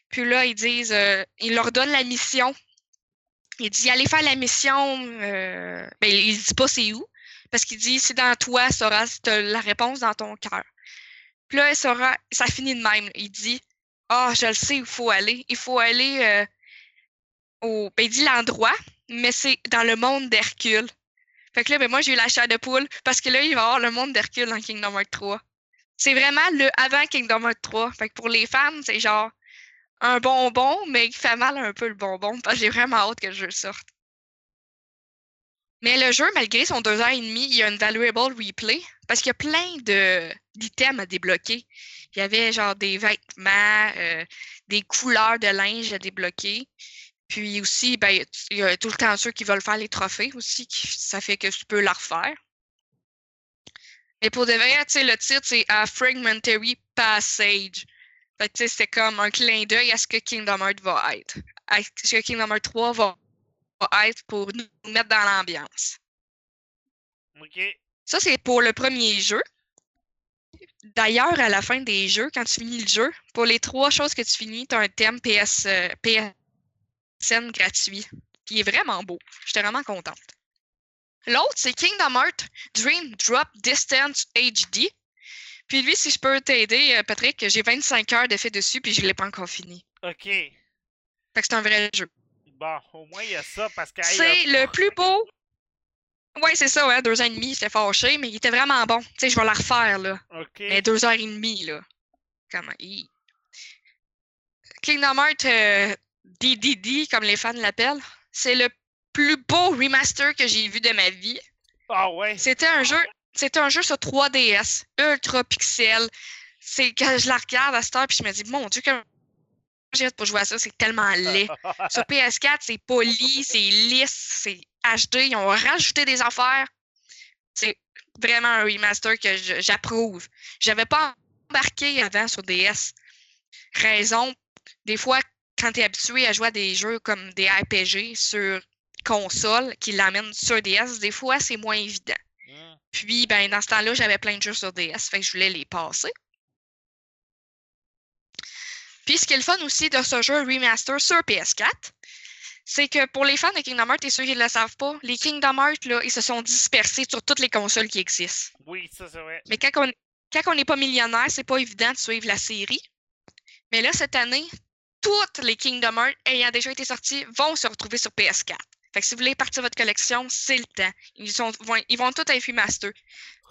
Puis là, ils disent, euh, ils leur donnent la mission. Il dit, allez faire la mission. euh, ben, il dit pas c'est où, parce qu'il dit, c'est dans toi, Sora, c'est la réponse dans ton cœur. Puis là, Sora, ça finit de même. Il dit, ah, je le sais il faut aller. Il faut aller euh, au. Ben, il dit l'endroit, mais c'est dans le monde d'Hercule. Fait que là, ben moi, j'ai eu la chair de poule parce que là, il va y avoir le monde d'Hercule dans Kingdom Hearts 3. C'est vraiment le avant Kingdom Hearts 3. Fait que pour les fans, c'est genre un bonbon, mais qui fait mal un peu le bonbon parce que j'ai vraiment hâte que le jeu sorte. Mais le jeu, malgré son deux heures et demie, il y a une valuable replay parce qu'il y a plein d'items à débloquer. Il y avait genre des vêtements, euh, des couleurs de linge à débloquer. Puis aussi, ben, il y a tout le temps ceux qui veulent faire les trophées aussi, qui, ça fait que tu peux la refaire. Mais pour de vrai, le titre, c'est A Fragmentary Passage. Fait que, c'est comme un clin d'œil à ce que Kingdom Hearts va être. À ce que Kingdom Hearts 3 va, va être pour nous mettre dans l'ambiance. OK. Ça, c'est pour le premier jeu. D'ailleurs, à la fin des jeux, quand tu finis le jeu, pour les trois choses que tu finis, tu as un thème PS, euh, PSN gratuit. Qui est vraiment beau. J'étais vraiment contente. L'autre, c'est Kingdom Hearts Dream Drop Distance HD. Puis lui, si je peux t'aider, euh, Patrick, j'ai 25 heures de fait dessus, puis je ne l'ai pas encore fini. OK. Fait que c'est un vrai jeu. Bon, au moins, il y a ça parce que. C'est euh, le plus beau. Ouais, c'est ça, ouais, deux ans et demi, j'étais fâché, mais il était vraiment bon. Tu sais, je vais la refaire, là. OK. Mais deux heures et demie, là. Comment? hi. Kingdom Hearts euh, DDD, comme les fans l'appellent, c'est le plus beau remaster que j'ai vu de ma vie. Ah ouais. C'était un jeu, c'était un jeu sur 3DS, ultra pixel. C'est quand je la regarde à cette heure, puis je me dis, mon Dieu, que j'ai hâte pour jouer à ça, c'est tellement laid. (laughs) Sur PS4, c'est poli, c'est lisse, c'est HD. Ils ont rajouté des affaires. C'est vraiment un remaster que je- j'approuve. J'avais pas embarqué avant sur DS. Raison, des fois, quand tu es habitué à jouer à des jeux comme des RPG sur console qui l'amènent sur DS, des fois, c'est moins évident. Hmm. Puis, ben, dans ce temps-là, j'avais plein de jeux sur DS, fait que je voulais les passer. Puis, ce qui est le fun aussi de ce jeu remaster sur PS4, c'est que pour les fans de Kingdom Hearts et ceux qui ne le savent pas, les Kingdom Hearts, là, ils se sont dispersés sur toutes les consoles qui existent. Oui, ça, c'est vrai. Mais quand on quand n'est pas millionnaire, c'est pas évident de suivre la série. Mais là, cette année, toutes les Kingdom Hearts ayant déjà été sortis vont se retrouver sur PS4. Fait que si vous voulez partir votre collection, c'est le temps. Ils, sont, vont, ils vont tous être remaster.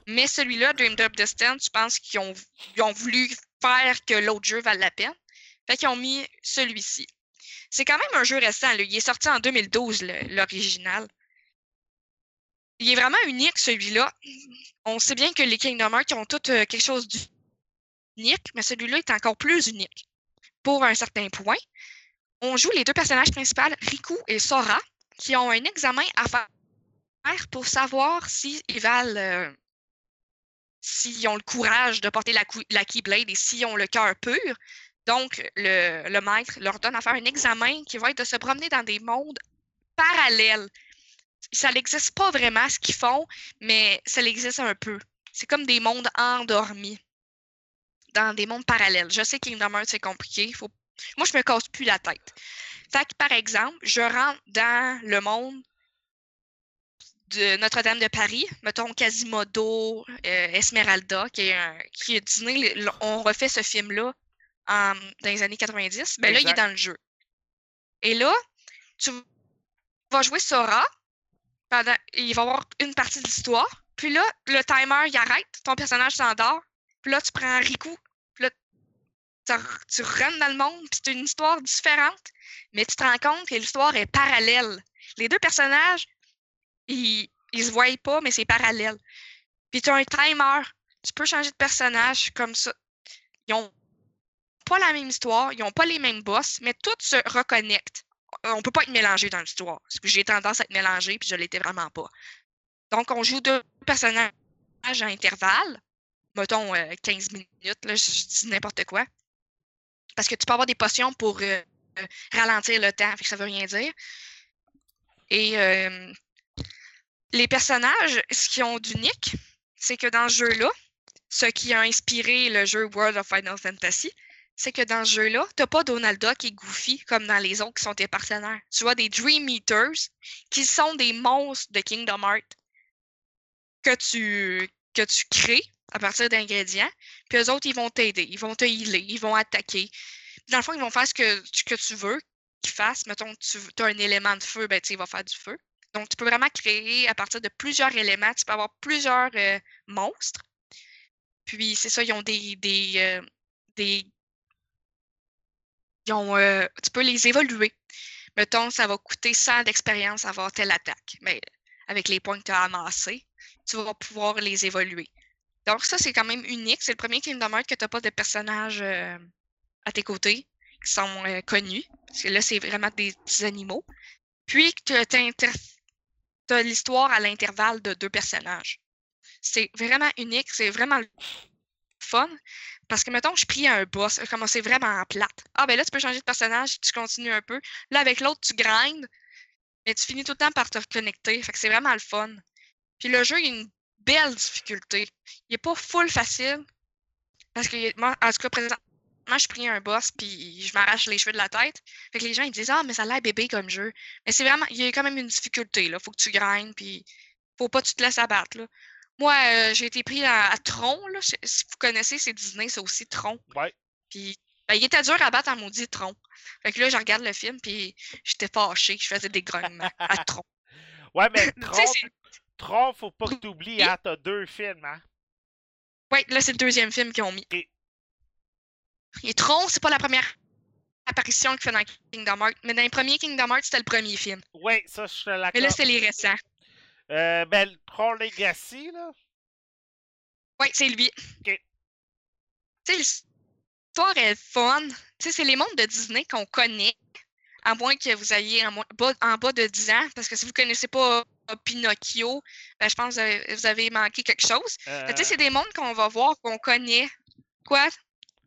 Mais celui-là, Dream Drop Distance, je pense qu'ils ont, ils ont voulu faire que l'autre jeu vale la peine. Fait qu'ils ont mis celui-ci. C'est quand même un jeu récent. Il est sorti en 2012, le- l'original. Il est vraiment unique, celui-là. On sait bien que les Kingdom Hearts ont tous euh, quelque chose d'unique, mais celui-là est encore plus unique. Pour un certain point, on joue les deux personnages principaux, Riku et Sora, qui ont un examen à faire pour savoir s'ils valent. euh, s'ils ont le courage de porter la, Keyblade et s'ils ont le cœur pur. Donc, le, maître leur donne à faire un examen qui va être de se promener dans des mondes parallèles. Ça n'existe pas vraiment ce qu'ils font, mais ça existe un peu. C'est comme des mondes endormis dans des mondes parallèles. Je sais Kingdom Hearts, c'est compliqué. Moi, je me casse plus la tête. Fait que, par exemple, je rentre dans le monde de Notre-Dame de Paris, mettons Quasimodo, euh, Esmeralda, qui est, un, qui est Disney. on refait ce film-là en- dans les années 90. Ben là, il est dans le jeu. Et là, tu vas jouer Sora. Pendant, il va y avoir une partie de l'histoire. Puis là, le timer, il arrête. Ton personnage s'endort. Puis là, tu prends Riku. Tu, rentres dans le monde. Puis c'est une histoire différente. Mais tu te rends compte que l'histoire est parallèle. Les deux personnages, ils, ils se voient pas, mais c'est parallèle. Puis tu as un timer. Tu peux changer de personnage comme ça. Ils ont pas la même histoire, ils ont pas les mêmes boss, mais tout se reconnecte. On peut pas être mélangé dans l'histoire. J'ai tendance à être mélangé, puis je l'étais vraiment pas. Donc, on joue deux personnages à intervalles. Mettons euh, 15 minutes, là, je dis n'importe quoi. Parce que tu peux avoir des potions pour euh, ralentir le temps, fait que ça veut rien dire. Et euh, les personnages, ce qu'ils ont d'unique, c'est que dans ce jeu-là, ce qui a inspiré le jeu World of Final Fantasy, c'est que dans ce jeu-là, tu n'as pas Donald Duck et Goofy comme dans les autres qui sont tes partenaires. Tu as des Dream Eaters qui sont des monstres de Kingdom Hearts que tu, que tu crées à partir d'ingrédients. Puis eux autres, ils vont t'aider, ils vont te healer, ils vont attaquer. Dans le fond, ils vont faire ce que, tu veux qu'ils fassent. Mettons, tu as un élément de feu, ben, il va faire du feu. Donc, tu peux vraiment créer à partir de plusieurs éléments. Tu peux avoir plusieurs euh, monstres. Puis, c'est ça, ils ont des. des, euh, ils ont, euh, tu peux les évoluer. Mettons, ça va coûter 100 d'expérience avoir telle attaque. Mais avec les points que tu as amassés, tu vas pouvoir les évoluer. Donc, ça, c'est quand même unique. C'est le premier Kingdom Hearts que tu n'as pas de personnages euh, à tes côtés qui sont euh, connus. Parce que là, c'est vraiment des petits animaux. Puis, tu as l'histoire à l'intervalle de deux personnages. C'est vraiment unique. C'est vraiment fun. Parce que, mettons, je prie à un boss, comme c'est vraiment plate. Ah, ben là, tu peux changer de personnage, tu continues un peu. Là, avec l'autre, tu grindes, mais tu finis tout le temps par te reconnecter. Fait que c'est vraiment le fun. Puis le jeu, il a une belle difficulté. Il n'est pas full facile. Parce que, moi, en tout cas, présentement, je prie un boss, puis je m'arrache les cheveux de la tête. Fait que les gens, ils disent, ah, mais ça a l'air bébé comme jeu. Mais c'est vraiment, il y a quand même une difficulté, là. Faut que tu grindes, puis faut pas que tu te laisses abattre, là. Moi, euh, j'ai été pris à, à Tron, là. Si vous connaissez, c'est Disney, c'est aussi Tron. Ouais. Puis, ben, il était dur à battre en maudit Tron. Fait que là, je regarde le film, puis j'étais fâchée, je faisais des grognements à (laughs) Tron. Ouais, mais (laughs) Tron, Tron, faut pas que t'oublies, hein, t'as deux films, hein. Ouais, là, c'est le deuxième film qu'ils ont mis. Ok. Et Tron, c'est pas la première apparition qu'il fait dans Kingdom Hearts. Mais dans les premiers Kingdom Hearts, c'était le premier film. Ouais, ça, je te Mais là, c'est les récents. Euh, ben, Tron Legacy, là. Ouais, c'est lui. Ok. Tu sais, l'histoire est fun. Tu sais, c'est les mondes de Disney qu'on connaît. À moins que vous ayez en, bas, en bas de 10 ans. Parce que si vous connaissez pas Pinocchio, ben, je pense que vous avez, manqué quelque chose. Euh, Tu sais, c'est des mondes qu'on va voir, qu'on connaît. Quoi?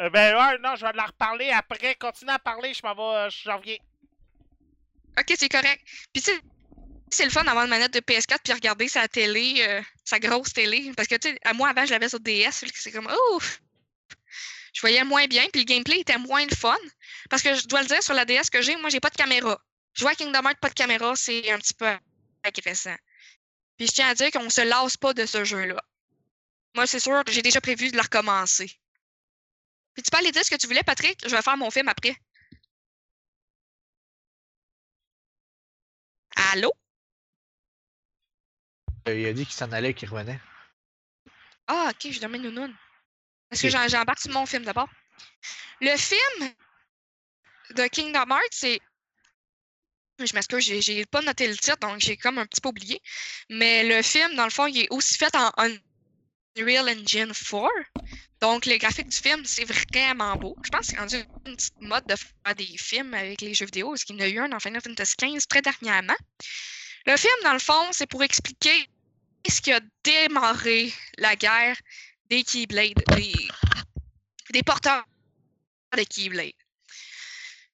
euh, ben, ouais, non, je vais la reparler après. Continue à parler, je m'en vais, j'en reviens. Ok, c'est correct. Puis tu sais, c'est le fun d'avoir une manette de PS4 puis regarder sa télé, euh, sa grosse télé. Parce que tu sais, à moi avant, je l'avais sur DS, c'est comme ouf! Je voyais moins bien, puis le gameplay était moins le fun. Parce que je dois le dire, sur la DS que j'ai, moi, j'ai pas de caméra. Jouer à Kingdom Hearts, pas de caméra, c'est un petit peu agressant. Puis je tiens à dire qu'on se lasse pas de ce jeu-là. Moi, c'est sûr, j'ai déjà prévu de la recommencer. Puis tu peux aller dire ce que tu voulais, Patrick? Je vais faire mon film après. Allô? Euh, Il a dit qu'il s'en allait et qu'il revenait. Ah, ok, je donne mes nounounes. Parce que j'embarque sur mon film d'abord. Le film de Kingdom Hearts, c'est. Je m'excuse, j'ai- pas noté le titre, donc j'ai comme un petit peu oublié. Mais le film, dans le fond, il est aussi fait en Unreal Engine 4. Donc, les graphiques du film, c'est vraiment beau. Je pense que c'est rendu une petite mode de faire des films avec les jeux vidéo, parce qu'il y en a eu un dans Final Fantasy XV très dernièrement. Le film, dans le fond, c'est pour expliquer ce qui a démarré la guerre des Keyblade, des, des porteurs de Keyblade.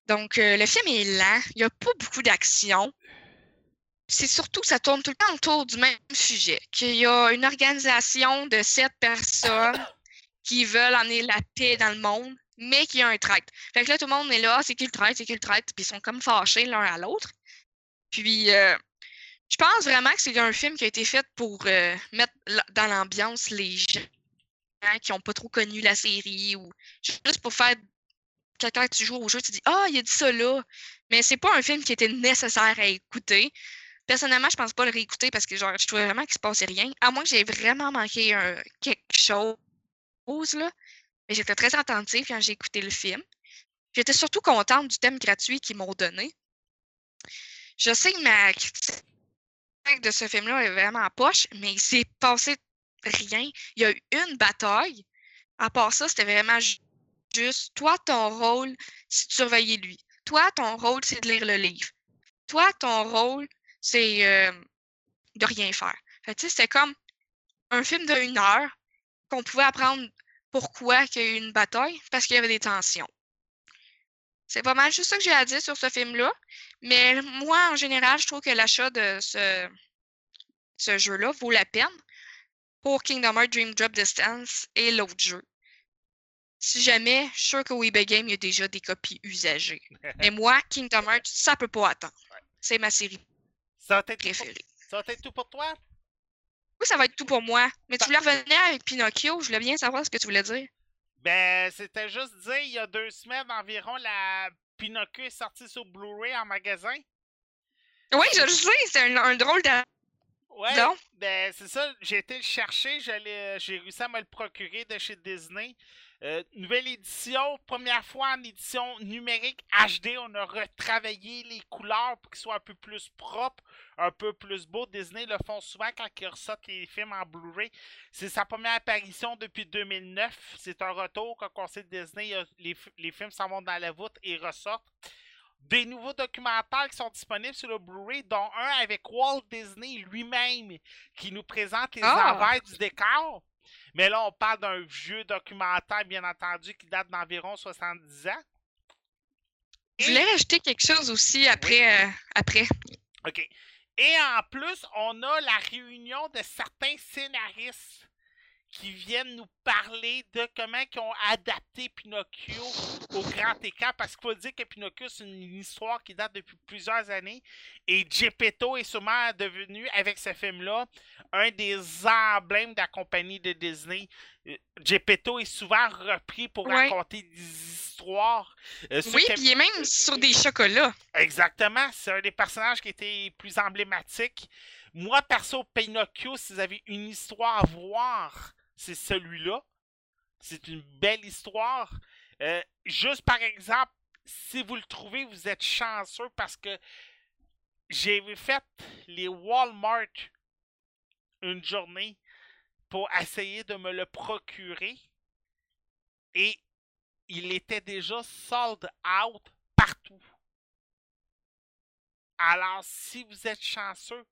Donc, euh, le film est lent, il n'y a pas beaucoup d'action. C'est surtout que ça tourne tout le temps autour du même sujet, qu'il y a une organisation de sept personnes qui veulent emmener la paix dans le monde, mais qui a un traître. Fait que là, tout le monde est là, c'est qui le traître, c'est qui le traître, puis ils sont comme fâchés l'un à l'autre. Puis, euh, je pense vraiment que c'est un film qui a été fait pour euh, mettre dans l'ambiance les gens qui n'ont pas trop connu la série ou juste pour faire quand tu joues au jeu, tu dis Ah, il a dit ça là. Mais c'est pas un film qui était nécessaire à écouter. Personnellement, je pense pas le réécouter parce que genre, je trouvais vraiment qu'il se passait rien. À moins que j'ai vraiment manqué un- quelque chose là. Mais j'étais très attentive quand j'ai écouté le film. J'étais surtout contente du thème gratuit qu'ils m'ont donné. Je sais que ma critique de ce film-là est vraiment en poche, mais il s'est passé rien. Il y a eu une bataille. À part ça, c'était vraiment toi, ton rôle, c'est de surveiller lui. Toi, ton rôle, c'est de lire le livre. Toi, ton rôle, c'est euh, de rien faire. Fait c'était comme un film de une heure qu'on pouvait apprendre pourquoi il y a eu une bataille, parce qu'il y avait des tensions. C'est pas mal juste ça que j'ai à dire sur ce film-là. Mais moi, en général, je trouve que l'achat de ce, ce jeu-là vaut la peine pour Kingdom Hearts Dream Drop Distance et l'autre jeu. Si jamais, je suis sûr qu'au eBay Game, il y a déjà des copies usagées. (laughs) Mais moi, Kingdom Hearts, ça peut pas attendre. C'est ma série Ça pour- préférée. ça va être tout pour toi? Oui, ça va être tout pour moi. Mais tu voulais revenir avec Pinocchio, je voulais bien savoir ce que tu voulais dire. Ben, c'était juste dire, il y a deux semaines environ, la Pinocchio est sortie sur Blu-ray en magasin. Oui, je le sais, c'est un, un drôle de. Ouais, Donc? ben c'est ça, j'ai été le chercher, j'ai réussi à me le procurer de chez Disney. Euh, nouvelle édition, première fois en édition numérique HD, on a retravaillé les couleurs pour qu'ils soient un peu plus propres, un peu plus beaux. Disney le font souvent quand ils ressortent les films en Blu-ray. C'est sa première apparition depuis 2009. C'est un retour quand on sait que Disney, euh, les, fi- les films s'en vont dans la voûte et ressortent des nouveaux documentaires qui sont disponibles sur le Blu-ray, dont un avec Walt Disney lui-même qui nous présente les Ah! envers du décor. Mais là, on parle d'un vieux documentaire, bien entendu, qui date d'environ 70 ans. Je voulais rajouter quelque chose aussi après. euh, après. OK. Et en plus, on a la réunion de certains scénaristes qui viennent nous parler de comment ils ont adapté Pinocchio au grand écran. Parce qu'il faut dire que Pinocchio, c'est une histoire qui date depuis plusieurs années. Et Geppetto est sûrement devenu, avec ce film-là, un des emblèmes de la compagnie de Disney. Euh, Geppetto est souvent repris pour Ouais. raconter des histoires. Euh, Oui, puis il est même sur des chocolats. Exactement, c'est un des personnages qui était plus emblématique. Moi, perso, Pinocchio, si vous avez une histoire à voir, c'est celui-là. C'est une belle histoire. Euh, juste par exemple, si vous le trouvez, vous êtes chanceux parce que j'ai fait les Walmart une journée pour essayer de me le procurer. Et il était déjà sold out partout. Alors, si vous êtes chanceux,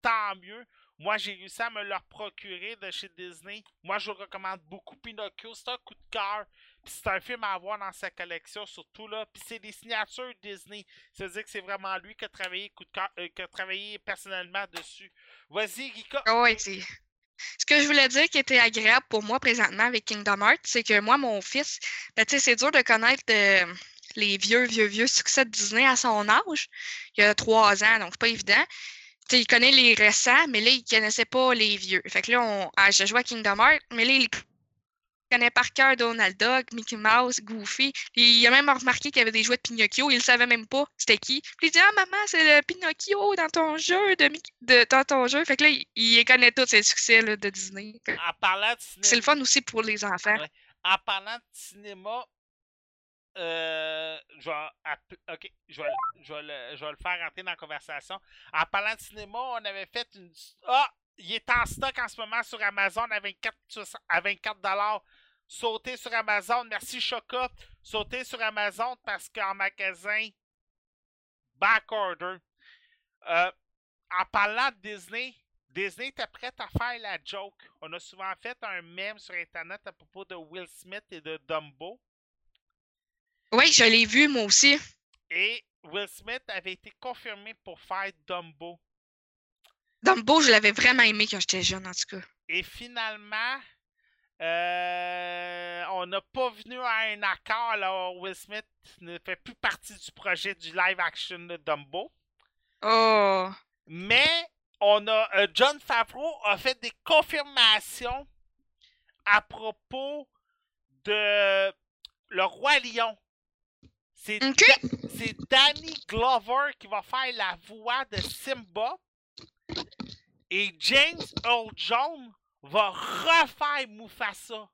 tant mieux. Moi, j'ai réussi à me le procurer de chez Disney. Moi, je vous recommande beaucoup Pinocchio. C'est un coup de cœur. C'est un film à avoir dans sa collection, surtout là. Puis c'est des signatures Disney. Ça veut dire que c'est vraiment lui qui a travaillé, euh, qui a travaillé personnellement dessus. Vas-y, Rika. Ah ouais, c'est. Ce que je voulais dire qui était agréable pour moi présentement avec Kingdom Hearts, c'est que moi, mon fils, ben, c'est dur de connaître euh, les vieux, vieux, vieux succès de Disney à son âge. Il a trois ans, donc c'est pas évident. Il connaît les récents, mais là, il connaissait pas les vieux. Fait que là, on... ah, je jouais à Kingdom Hearts, mais là, il connaît par cœur Donald Duck, Mickey Mouse, Goofy. il a même remarqué qu'il y avait des jouets de Pinocchio. Il ne savait même pas c'était qui. Puis il dit Ah, maman, c'est le Pinocchio dans ton jeu. De, de, dans ton jeu. Fait que là, il, connaît tous ses succès là, de Disney. En parlant de cinéma. C'est le fun aussi pour les enfants. En parlant de cinéma, je, vais, le, faire rentrer dans la conversation. En parlant de cinéma, on avait fait une. Ah! il est en stock en ce moment sur Amazon à 24, à 24 Sautez sur Amazon. Merci Choca. Sautez sur Amazon parce qu'en magasin, back order. Euh, en parlant de Disney, Disney était prête à faire la joke. On a souvent fait un mème sur Internet à propos de Will Smith et de Dumbo. Oui, je l'ai vu moi aussi. Et Will Smith avait été confirmé pour faire Dumbo. Dumbo, je l'avais vraiment aimé quand j'étais jeune, en tout cas. Et finalement, euh, on n'a pas venu à un accord. Alors, Will Smith ne fait plus partie du projet du live action de Dumbo. Oh! Mais on a euh, John Favreau a fait des confirmations à propos de Le Roi Lion. C'est Danny Glover qui va faire la voix de Simba. Et James Earl Jones va refaire Mufasa.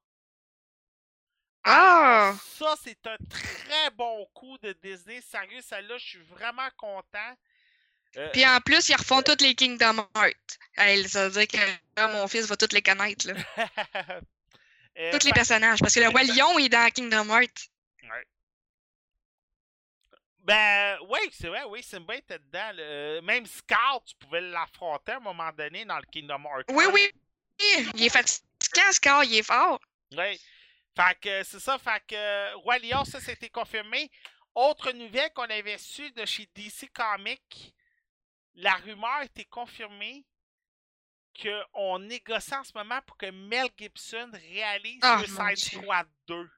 Ah! Ça, c'est un très bon coup de Disney. Sérieux, celle-là, je suis vraiment content. Euh, Puis en plus, ils refont toutes les Kingdom Hearts. ça veut dire que mon fils va toutes les connaître. Là. (laughs) euh, tous les personnages. Parce que le roi lion est dans Kingdom Hearts. Ouais. Ben, oui, c'est vrai, oui, Simba était dedans. Même Scar, tu pouvais l'affronter à un moment donné dans le Kingdom Hearts. Oui, oui. Il est fatiguant, Scar, il est fort. Oui. Fait que c'est ça, fait que Roi Lion, ça, c'était confirmé. Autre nouvelle qu'on avait su de chez DC Comics, la rumeur était confirmée qu'on négocie en ce moment pour que Mel Gibson réalise oh, Suicide Squad 2.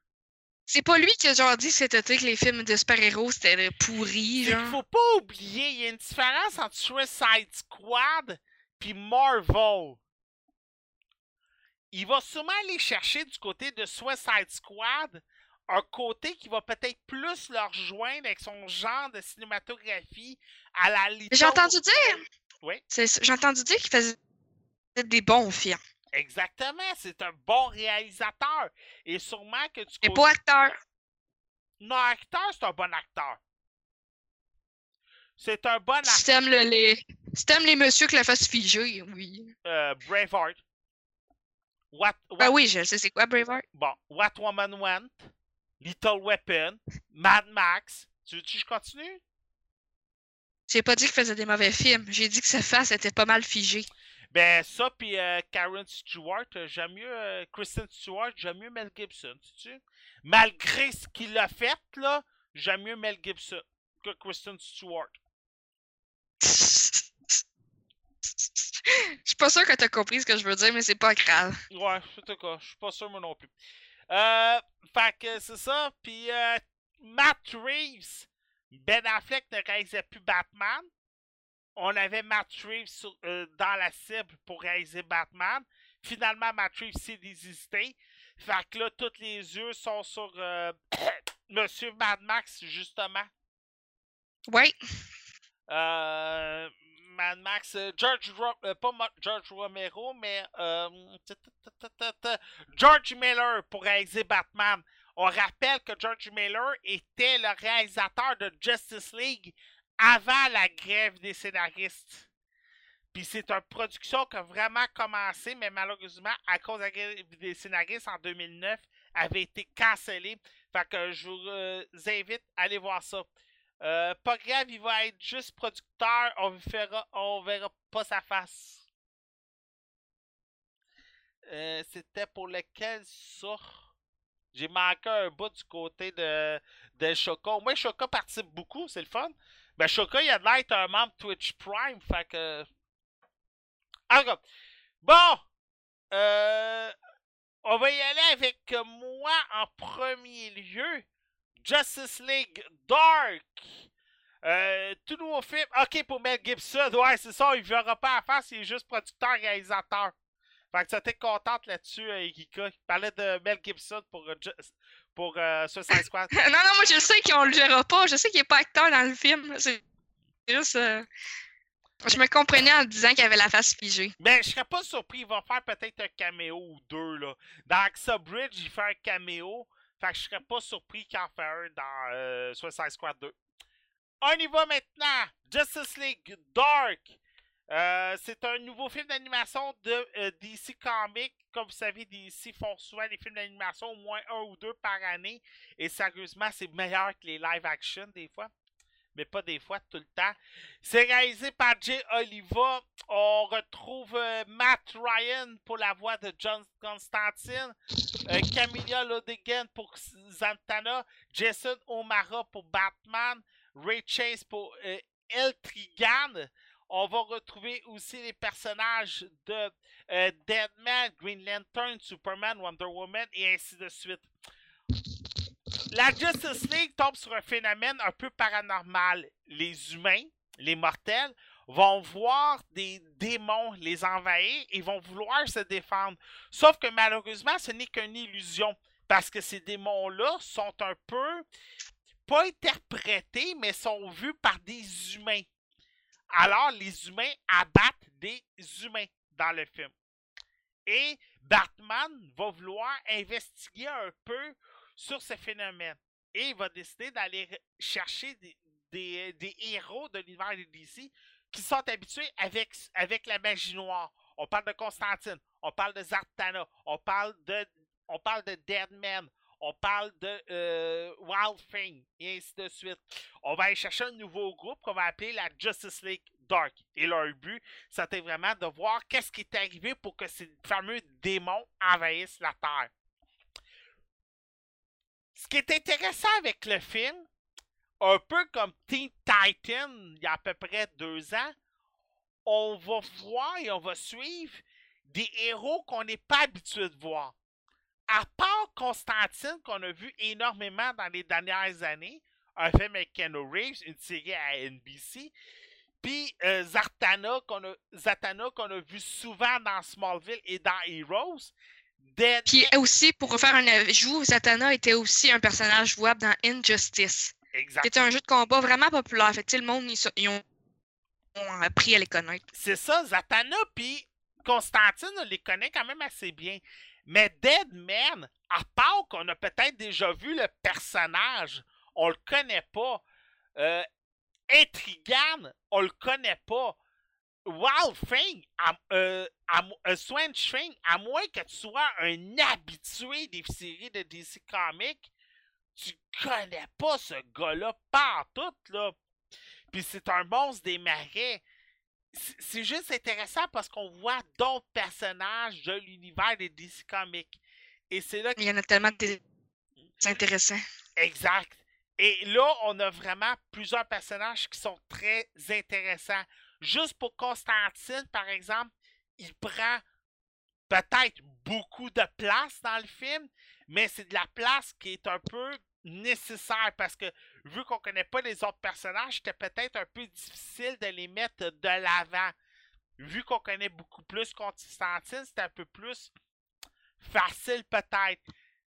C'est pas lui qui a genre dit cet été que les films de super-héros c'était pourri. Genre. Il faut pas oublier, il y a une différence entre Suicide Squad puis Marvel. Il va sûrement aller chercher du côté de Suicide Squad un côté qui va peut-être plus leur rejoindre avec son genre de cinématographie à la J'ai entendu dire. Oui. J'ai entendu dire qu'il faisait des bons films. Exactement, c'est un bon réalisateur. Et sûrement que tu. Et pas acteur. Non, acteur, c'est un bon acteur. C'est un bon acteur. Si t'aimes le, les... Si les messieurs que la face figée, oui. Euh, Braveheart. What, what... oui, je sais c'est quoi Braveheart. Bon, What Woman Want, Little Weapon, Mad Max. Tu veux que je continue? J'ai pas dit qu'il faisait des mauvais films. J'ai dit que sa face était pas mal figée. Ben, ça, puis euh, Karen Stewart, euh, j'aime mieux euh, Kristen Stewart, j'aime mieux Mel Gibson, tu sais. Malgré ce qu'il a fait, là, j'aime mieux Mel Gibson que Kristen Stewart. Je suis pas sûr que t'as compris ce que je veux dire, mais c'est pas grave. Ouais, en tout cas, je suis pas sûr moi non plus. Euh, fait que c'est ça, puis Matt Reeves, Ben Affleck ne réalisait plus Batman on avait Matt Reeves euh, dans la cible pour réaliser Batman. Finalement, Matt Reeves s'est désisté. Fait que là, tous les yeux sont sur euh, (coughs) Monsieur Mad Max, justement. Oui. Euh, Mad Max, George, pas George Romero, mais George Miller pour réaliser Batman. On rappelle que George Miller était le réalisateur de Justice League avant la grève des scénaristes. Puis c'est une production qui a vraiment commencé, mais malheureusement, à cause de la grève des scénaristes en 2009, avait été cancellée. Fait que je vous euh, invite à aller voir ça. Euh, pas grave, il va être juste producteur. On verra, on verra pas sa face. Euh, c'était pour lequel ça? J'ai manqué un bout du côté de, de Choco. Moi, Choco participe beaucoup, c'est le fun. Ben, Shoka, il a l'air un membre Twitch Prime, fait que. Alors, bon! Euh, on va y aller avec moi en premier lieu. Justice League Dark. Euh, tout nouveau film. Ok, pour Mel Gibson. Ouais, c'est ça. Il verra pas à faire. C'est juste producteur-réalisateur. Fait que tu étais contente là-dessus, euh, Erika. Il parlait de Mel Gibson pour, euh, Ju- pour euh, Suicide Squad. (laughs) non, non, moi je sais qu'on le verra pas. Je sais qu'il est pas acteur dans le film. C'est juste. euh, Je me comprenais en disant qu'il avait la face figée. Mais je serais pas surpris, il va faire peut-être un caméo ou deux, là. Dans Axa Bridge, il fait un caméo. Fait que je serais pas surpris qu'il en fait un dans euh, Suicide Squad 2. On y va maintenant! Justice League Dark! Euh, c'est un nouveau film d'animation de euh, DC Comics. Comme vous savez, DC font souvent des films d'animation, au moins un ou deux par année. Et sérieusement, c'est meilleur que les live action des fois. Mais pas des fois, tout le temps. C'est réalisé par Jay Oliva. On retrouve euh, Matt Ryan pour la voix de John Constantine. Camilla Lodegan pour Zantana. Jason O'Mara pour Batman. Ray Chase pour El Trigan. On va retrouver aussi les personnages de euh, Deadman, Green Lantern, Superman, Wonder Woman et ainsi de suite. La Justice League tombe sur un phénomène un peu paranormal. Les humains, les mortels, vont voir des démons les envahir et vont vouloir se défendre. Sauf que malheureusement, ce n'est qu'une illusion. Parce que ces démons-là sont un peu, pas interprétés, mais sont vus par des humains. Alors, les humains abattent des humains dans le film. Et Batman va vouloir investiguer un peu sur ce phénomène. Et il va décider d'aller chercher des, des- héros de l'univers de DC qui sont habitués avec, avec la magie noire. On parle de Constantine, on parle de Zatanna, on parle de, on parle de Deadman, on parle de euh, Wild Thing, et ainsi de suite. On va aller chercher un nouveau groupe qu'on va appeler la Justice League Dark. Et leur but, c'était vraiment de voir qu'est-ce qui est arrivé pour que ces fameux démons envahissent la Terre. Ce qui est intéressant avec le film, un peu comme Teen Titan il y a à peu près deux ans, on va voir et on va suivre des héros qu'on n'est pas habitué de voir. À part Constantine, qu'on a vu énormément dans les dernières années, un film avec Keanu Reeves, une série à NBC, puis euh, Zatanna, qu'on a, Zatanna qu'on a vu souvent dans Smallville et dans Heroes. Puis aussi, pour faire un ajout, Zatanna était aussi un personnage jouable dans Injustice. Exact. C'était un jeu de combat vraiment populaire. Fait que, le monde, ils ont, ont appris à les connaître. C'est ça, Zatanna puis Constantine, on les connaît quand même assez bien. Mais Deadman, à part qu'on a peut-être déjà vu le personnage, on le connaît pas. Euh, Intrigane, on le connaît pas. Wild Thing, à, euh, à mo- euh, Thing, à moins que tu sois un habitué des séries de DC Comics, tu connais pas ce gars-là partout, là. Puis c'est un monstre des marais c'est juste intéressant parce qu'on voit d'autres personnages de l'univers des DC Comics. Et c'est là que... Il y en a tellement de c'est intéressant. Exact. Et là, on a vraiment plusieurs personnages qui sont très intéressants. Juste pour Constantine, par exemple, il prend peut-être beaucoup de place dans le film, mais c'est de la place qui est un peu nécessaire parce que vu qu'on connaît pas les autres personnages, c'était peut-être un peu difficile de les mettre de l'avant. Vu qu'on connaît beaucoup plus Constantine, c'est un peu plus facile peut-être.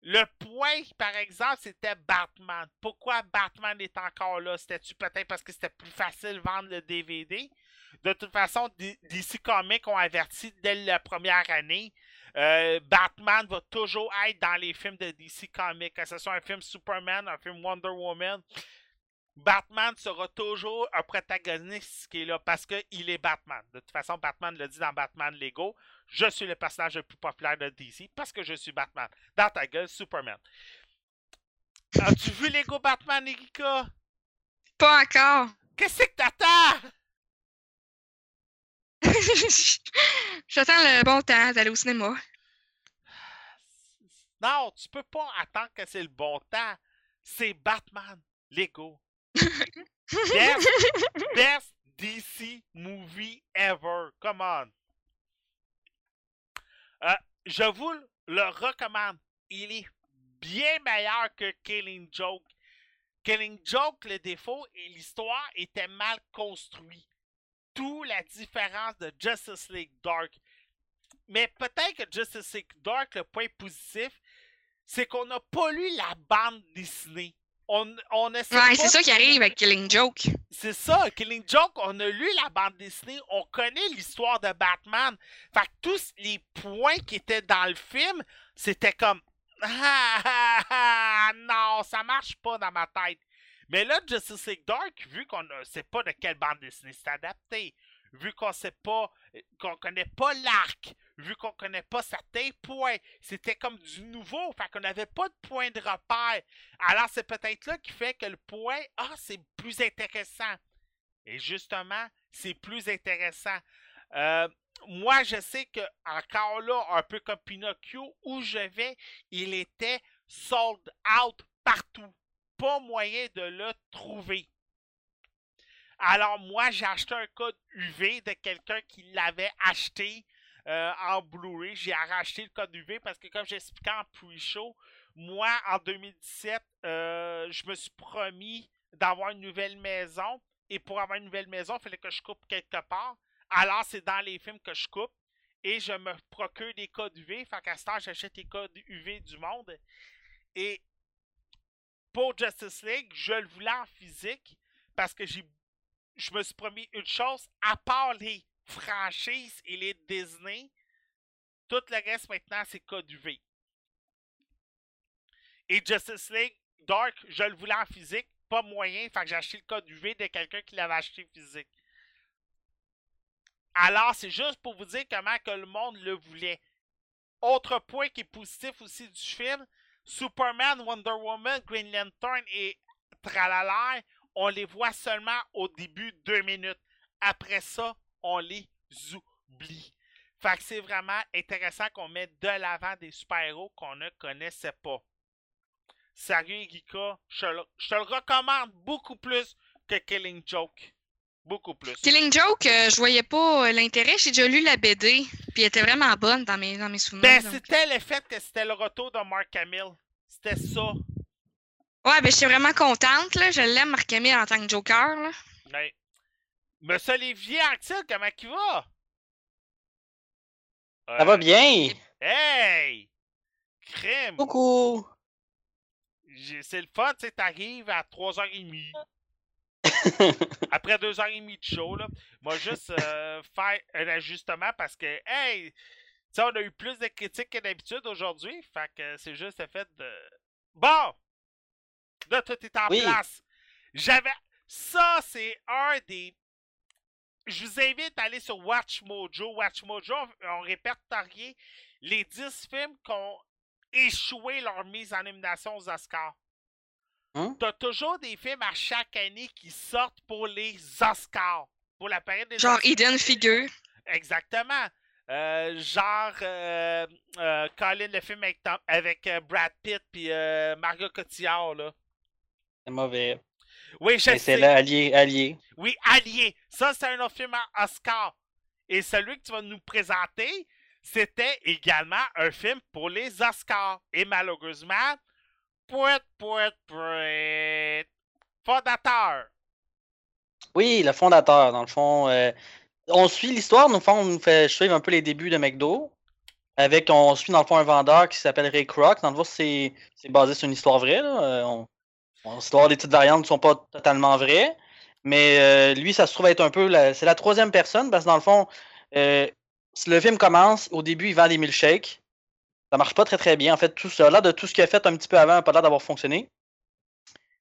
Le point, par exemple, c'était Batman. Pourquoi Batman est encore là? C'était-tu peut-être parce que c'était plus facile de vendre le DVD? De toute façon, DC Comics ont averti dès la première année. Euh, Batman va toujours être dans les films de DC Comics. Que ce soit un film Superman, un film Wonder Woman. Batman sera toujours un protagoniste qui est là parce qu'il est Batman. De toute façon, Batman le dit dans Batman Lego. Je suis le personnage le plus populaire de DC parce que je suis Batman. Dans ta gueule, Superman. As-tu vu Lego Batman, Erika? Pas encore. Qu'est-ce que t'attends? (laughs) J'attends le bon temps d'aller au cinéma. Non, tu peux pas attendre que c'est le bon temps. C'est Batman, Lego. (laughs) Best, best DC movie ever. Come on. Euh, je vous le recommande. Il est bien meilleur que Killing Joke. Killing Joke, le défaut et l'histoire était mal construite. Tout la différence de Justice League Dark. mais peut-être que Justice League Dark, le point positif, c'est qu'on n'a pas lu la bande dessinée. On, on Ouais, c'est ça qui arrive avec Killing Joke. C'est ça, Killing Joke, on a lu la bande dessinée, on connaît l'histoire de Batman. Fait que tous les points qui étaient dans le film, c'était comme (laughs) ah, ah, ah, non, ça marche pas dans ma tête. Mais là, Justice League Dark, vu qu'on ne sait pas de quelle bande dessinée c'est adapté, vu qu'on sait pas, qu'on connaît pas l'arc, vu qu'on connaît pas certains points, c'était comme du nouveau, fait qu'on n'avait pas de point de repère. Alors c'est peut-être là qui fait que le point, ah, c'est plus intéressant. Et justement, c'est plus intéressant. Euh, moi, je sais que encore là, un peu comme Pinocchio, où je vais, il était sold out partout. Pas moyen de le trouver. Alors moi, j'ai acheté un code UV de quelqu'un qui l'avait acheté euh, en Blu-ray. J'ai racheté le code UV parce que comme j'expliquais en pre-show, moi, en 2017, euh, je me suis promis d'avoir une nouvelle maison. Et pour avoir une nouvelle maison, il fallait que je coupe quelque part. Alors, c'est dans les films que je coupe. Et je me procure des codes UV. Fait qu'à ce temps, j'achète les codes UV du monde. Et pour Justice League, je le voulais en physique parce que je me suis promis une chose, à part les franchises et les Disney, tout le reste maintenant, c'est code UV. Et Justice League Dark, je le voulais en physique, pas moyen, fait que j'ai acheté le code UV de quelqu'un qui l'avait acheté physique. Alors, c'est juste pour vous dire comment que le monde le voulait. Autre point qui est positif aussi du film, Superman, Wonder Woman, Green Lantern et Tralala, on les voit seulement au début deux minutes. Après ça, on les oublie. Fait que c'est vraiment intéressant qu'on mette de l'avant des super-héros qu'on ne connaissait pas. Sérieux, Gika, je, je te le recommande beaucoup plus que Killing Joke. Beaucoup plus. Killing Joke, euh, je voyais pas euh, l'intérêt. J'ai déjà lu la BD, puis elle était vraiment bonne dans mes, dans mes souvenirs. Ben, c'était le fait que c'était le retour de Mark Hamill. C'était ça. Ouais, ben, je suis vraiment contente, là. Je l'aime, Marc Hamill, en tant que Joker, là. Ben, Monsieur Olivier Anctil, comment il va? Ça va bien? Hey! Crème! Coucou! C'est le fun, tu sais, t'arrives à 3h30. (laughs) Après 2h30 de show, là. Moi, juste euh, faire un ajustement parce que, hey! Tu sais, on a eu plus de critiques que d'habitude aujourd'hui. Fait que c'est juste le fait de. Bon! Là, tout est en Oui. place. J'avais. Ça, c'est un des. Je vous invite à aller sur Watch Mojo. Watch Mojo, on, on répertorié les 10 films qui ont échoué leur mise en nomination aux Oscars. Hein? T'as toujours des films à chaque année qui sortent pour les Oscars. Pour la période des Genre Oscars. Eden Figure. Exactement. Euh, genre euh, euh, Colin, le film avec, Tom- avec euh, Brad Pitt puis euh, Margot Cotillard, là. C'est mauvais. Oui, je Mais sais. c'est là, allié, allié. Oui, Allié. Ça, c'est un autre film à Oscar. Et celui que tu vas nous présenter, c'était également un film pour les Oscars. Et malheureusement, pouet, pouet, pouet. Fondateur. Oui, le fondateur, dans le fond. euh, on suit l'histoire, dans le fond, on nous fait suivre un peu les débuts de McDo. Avec, on suit dans le fond un vendeur qui s'appelle Ray Kroc. Dans le fond, c'est basé sur une histoire vraie. Là. euh, On, avoir des petites variantes ne sont pas totalement vraies. Mais euh, lui, ça se trouve être un peu. C'est la troisième personne parce que dans le fond, le film commence. Au début, il vend des milkshakes. Ça marche pas très très bien. En fait, tout ça, là, de tout ce qu'il a fait un petit peu avant, n'a pas l'air d'avoir fonctionné.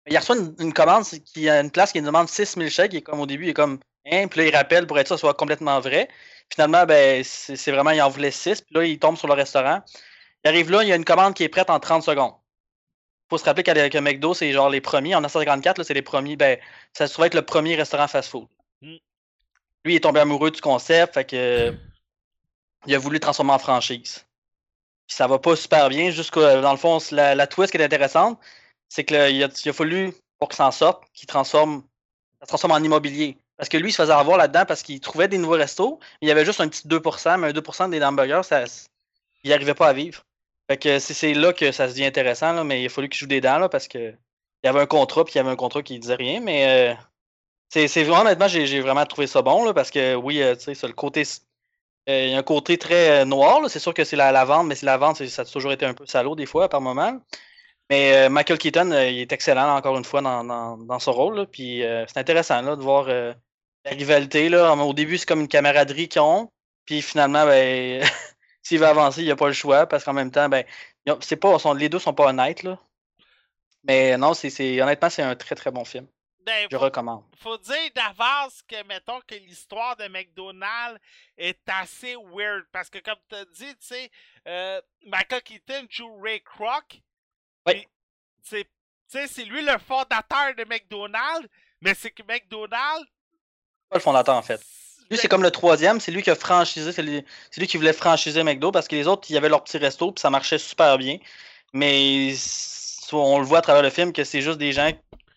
Il reçoit une, une commande qui a une place qui demande 6 milkshakes. Il est comme au début, il est comme. Hein, puis là, il rappelle pour être sûr que ce soit complètement vrai. Finalement, ben, c'est vraiment, il en voulait 6. Puis là, il tombe sur le restaurant. Il arrive là, il y a une commande qui est prête en 30 secondes. faut se rappeler qu'avec McDo, c'est genre les premiers. En 1954, là, c'est les premiers. Ben, ça se trouve être le premier restaurant fast-food. Mm. Lui, il est tombé amoureux du concept. Fait que. Il a voulu le transformer en franchise. Puis ça va pas super bien. Jusqu'à, dans le fond, la, la twist qui est intéressante, c'est qu'il a, il a fallu, pour qu'il s'en sorte, qu'il transforme, ça transforme en immobilier. Parce que lui, il se faisait avoir là-dedans parce qu'il trouvait des nouveaux restos. il y avait juste un petit 2%, mais un 2% des hamburgers, ça, il n'y arrivait pas à vivre. Fait que c'est, là que ça se devient intéressant, là, mais il a fallu qu'il joue des dents là, parce que il y avait un contrat, puis il y avait un contrat qui disait rien. Mais euh, c'est, vraiment, honnêtement, j'ai, vraiment trouvé ça bon là, parce que oui, euh, tu sais, le côté il y a un côté très euh, noir, c'est sûr que c'est la lavande, mais c'est la lavande, ça a toujours été un peu salaud des fois par moment. Mais euh, Michael Keaton, euh, il est excellent encore une fois dans, dans, dans son rôle. là. Puis euh, c'est intéressant là, de voir euh, la rivalité. Là. Au début, c'est comme une camaraderie qu'ils ont. Puis finalement, ben, (laughs) s'il veut avancer, il n'y a pas le choix parce qu'en même temps, ben, pas, les deux sont pas honnêtes. Là. Mais non, honnêtement, c'est un très très bon film. Ben, Je faut, recommande. faut dire d'avance que, mettons, que l'histoire de McDonald's est assez weird. Parce que, comme tu as dit, tu sais, euh, Michael Keaton joue Ray Kroc. Oui. c'est- lui le fondateur de McDonald's, mais c'est que McDonald's. Pas le fondateur en fait. Lui, c'est comme le troisième, c'est lui qui a franchisé, c'est lui, lui qui voulait franchiser McDo parce que les autres, ils avaient leur petit resto puis ça marchait super bien. Mais on le voit à travers le film que c'est juste des gens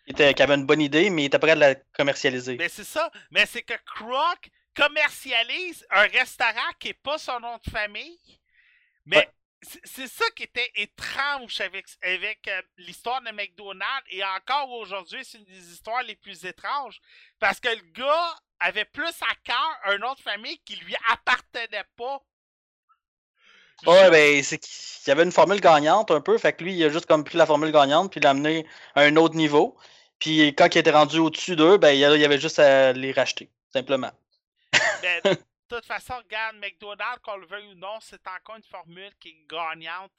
qui, étaient, qui avaient une bonne idée, mais ils étaient prêts à la commercialiser. Mais c'est ça. Mais c'est que Kroc commercialise un restaurant qui n'est pas son nom de famille. Mais Ouais. c'est ça qui était étrange avec, avec euh, l'histoire de McDonald's. Et encore aujourd'hui, c'est une des histoires les plus étranges. Parce que le gars avait plus à cœur un nom de famille qui lui appartenait pas. Ouais, ben, c'est qu'il y avait une formule gagnante un peu, fait que lui, il a juste comme pris la formule gagnante puis l'a amené à un autre niveau. Puis quand il était rendu au-dessus d'eux, ben, il y avait juste à les racheter, simplement. Ben, (laughs) de toute façon, regarde, McDonald's, qu'on le veuille ou non, c'est encore une formule qui est gagnante.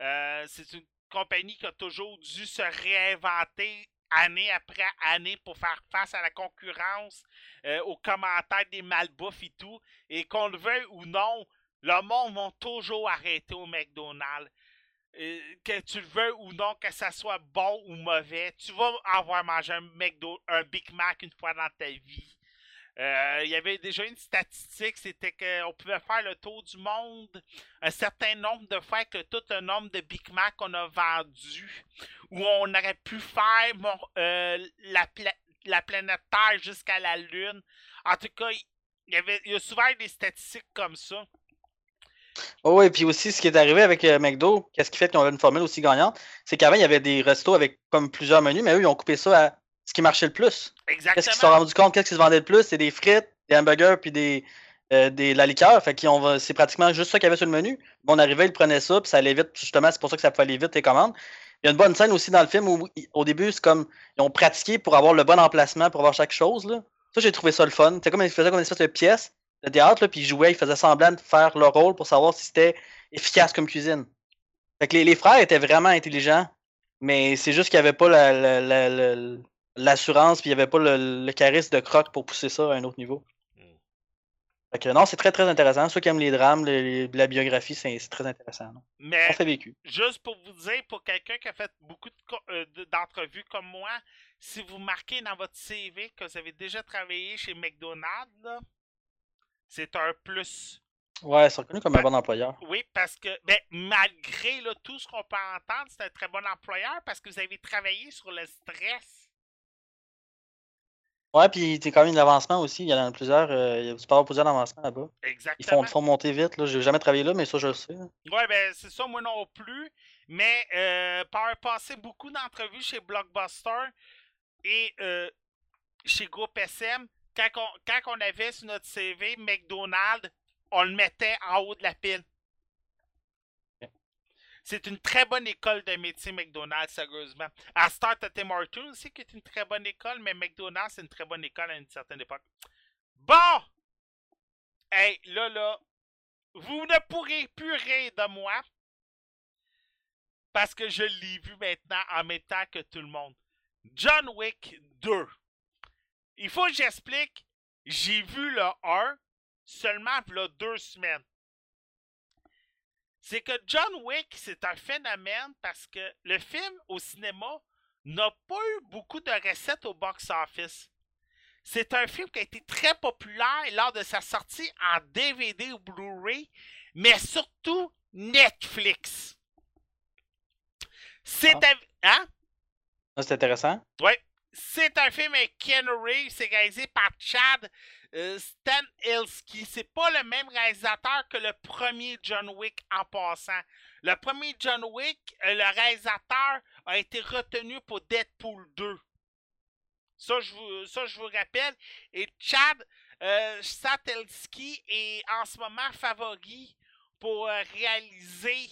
Euh, c'est une compagnie qui a toujours dû se réinventer année après année pour faire face à la concurrence, euh, aux commentaires des malbouffes et tout. Et qu'on le veuille ou non, le monde va toujours arrêter au McDonald's. Euh, que tu le veux ou non, que ça soit bon ou mauvais, tu vas avoir mangé un McDo, un Big Mac une fois dans ta vie. Euh, il y avait déjà une statistique, c'était qu'on pouvait faire le tour du monde un certain nombre de fois que tout le nombre de Big Mac qu'on a vendu, où on aurait pu faire euh, la, pla- la planète Terre jusqu'à la Lune. En tout cas, il y, avait, il y a souvent des statistiques comme ça. Oh, oui, puis aussi, ce qui est arrivé avec euh, McDo, qu'est-ce qui fait qu'ils ont une formule aussi gagnante, c'est qu'avant, il y avait des restos avec comme plusieurs menus, mais eux, ils ont coupé ça à ce qui marchait le plus. Qu'est-ce qu'ils se sont Exactement. rendus compte? Qu'est-ce qui se vendait le plus? C'est des frites, des hamburgers, puis des, euh, des, de la liqueur. Fait qu'ils ont, c'est pratiquement juste ça qu'il y avait sur le menu. Bon, on arrivait, ils prenaient ça, puis ça allait vite. Justement, c'est pour ça que ça pouvait aller vite, les commandes. Il y a une bonne scène aussi dans le film où, au début, c'est comme, ils ont pratiqué pour avoir le bon emplacement, pour avoir chaque chose, là. Ça, j'ai trouvé ça le fun. C'est comme ils faisaient comme une espèce de pièce de théâtre, là, puis ils jouaient, ils faisaient semblant de faire leur rôle pour savoir si c'était efficace comme cuisine. Fait que les, les frères étaient vraiment intelligents, mais c'est juste qu'il n'y avait pas la- la- la- la- l'assurance, puis il n'y avait pas le, le charisme de Croc pour pousser ça à un autre niveau. Mm. Fait que non, c'est très très intéressant. Ceux qui aiment les drames, les- la biographie, c'est très intéressant. non? Mais On vécu. juste pour vous dire, pour quelqu'un qui a fait beaucoup euh, de- d'entrevues comme moi, si vous marquez dans votre CV que vous avez déjà travaillé chez McDonald's, là, c'est un plus. Ouais, c'est reconnu comme un bon employeur. Oui, parce que ben, malgré là, tout ce qu'on peut entendre, c'est un très bon employeur parce que vous avez travaillé sur le stress. Ouais, puis t'es quand même l'avancement aussi. Il y en a plusieurs. euh, il y a- plusieurs avancements là-bas. Ils Exactement. font, font monter vite. Là. J'ai jamais travaillé là, mais ça, je le sais. là. Ouais, ben c'est ça, moi non plus. Mais euh, par passé, beaucoup d'entrevues chez Blockbuster et euh, chez Groupe SM, quand on, quand on avait sur notre CV McDonald's, on le mettait en haut de la pile. C'est une très bonne école de métier, McDonald's, sérieusement. À Start à Tim Hortons aussi, qui est une très bonne école, mais McDonald's, c'est une très bonne école à une certaine époque. Bon! Hey, là, là, vous ne pourrez plus rire de moi parce que je l'ai vu maintenant en même temps que tout le monde. John Wick 2. Il faut que j'explique. J'ai vu le 1 seulement il y a deux semaines. C'est que John Wick, c'est un phénomène parce que le film au cinéma n'a pas eu beaucoup de recettes au box-office. C'est un film qui a été très populaire lors de sa sortie en DVD ou Blu-ray, mais surtout Netflix. C'est un... Hein? Ça, c'est intéressant? Ouais. C'est un film avec Keanu Reeves, c'est réalisé par Chad euh, Stahelski. C'est pas le même réalisateur que le premier John Wick en passant. Le premier John Wick, euh, le réalisateur a été retenu pour Deadpool 2. Ça, je vous, rappelle. Et Chad euh, est en ce moment favori pour euh, réaliser.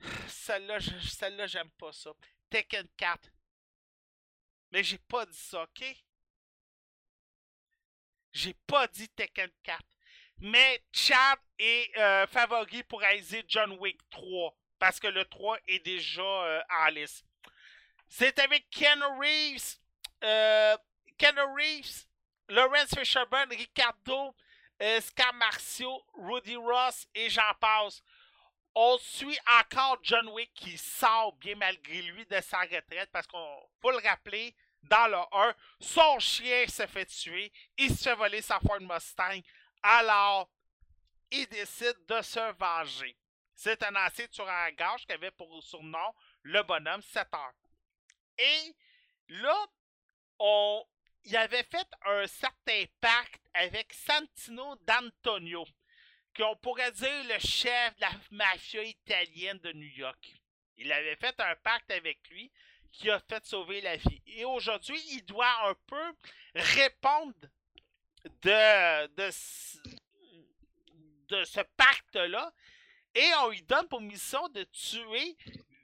(sighs) Celle-là, celle-là, j'aime pas ça. Tekken 4. Mais j'ai pas dit ça, ok? J'ai pas dit Tekken 4. Mais Chad est euh, favori pour réaliser John Wick 3. Parce que le 3 est déjà euh, en liste. C'est avec Ken Reeves. euh, Ken Reeves, Lawrence Fisherburne, Ricardo, euh, Scam Marcio, Rudy Ross et j'en passe. On suit encore John Wick qui sort bien malgré lui de sa retraite parce qu'on faut le rappeler, dans le 1, son chien se fait tuer, il se fait voler sa Ford Mustang, alors il décide de se venger. C'est un ancien tueur à gage qui avait pour surnom le bonhomme 7 heures. Et là, on, il avait fait un certain pacte avec Santino d'Antonio, qu'on pourrait dire le chef de la mafia italienne de New York. Il avait fait un pacte avec lui qui a fait sauver la vie. Et aujourd'hui, il doit un peu répondre de, de, de ce pacte-là. Et on lui donne pour mission de tuer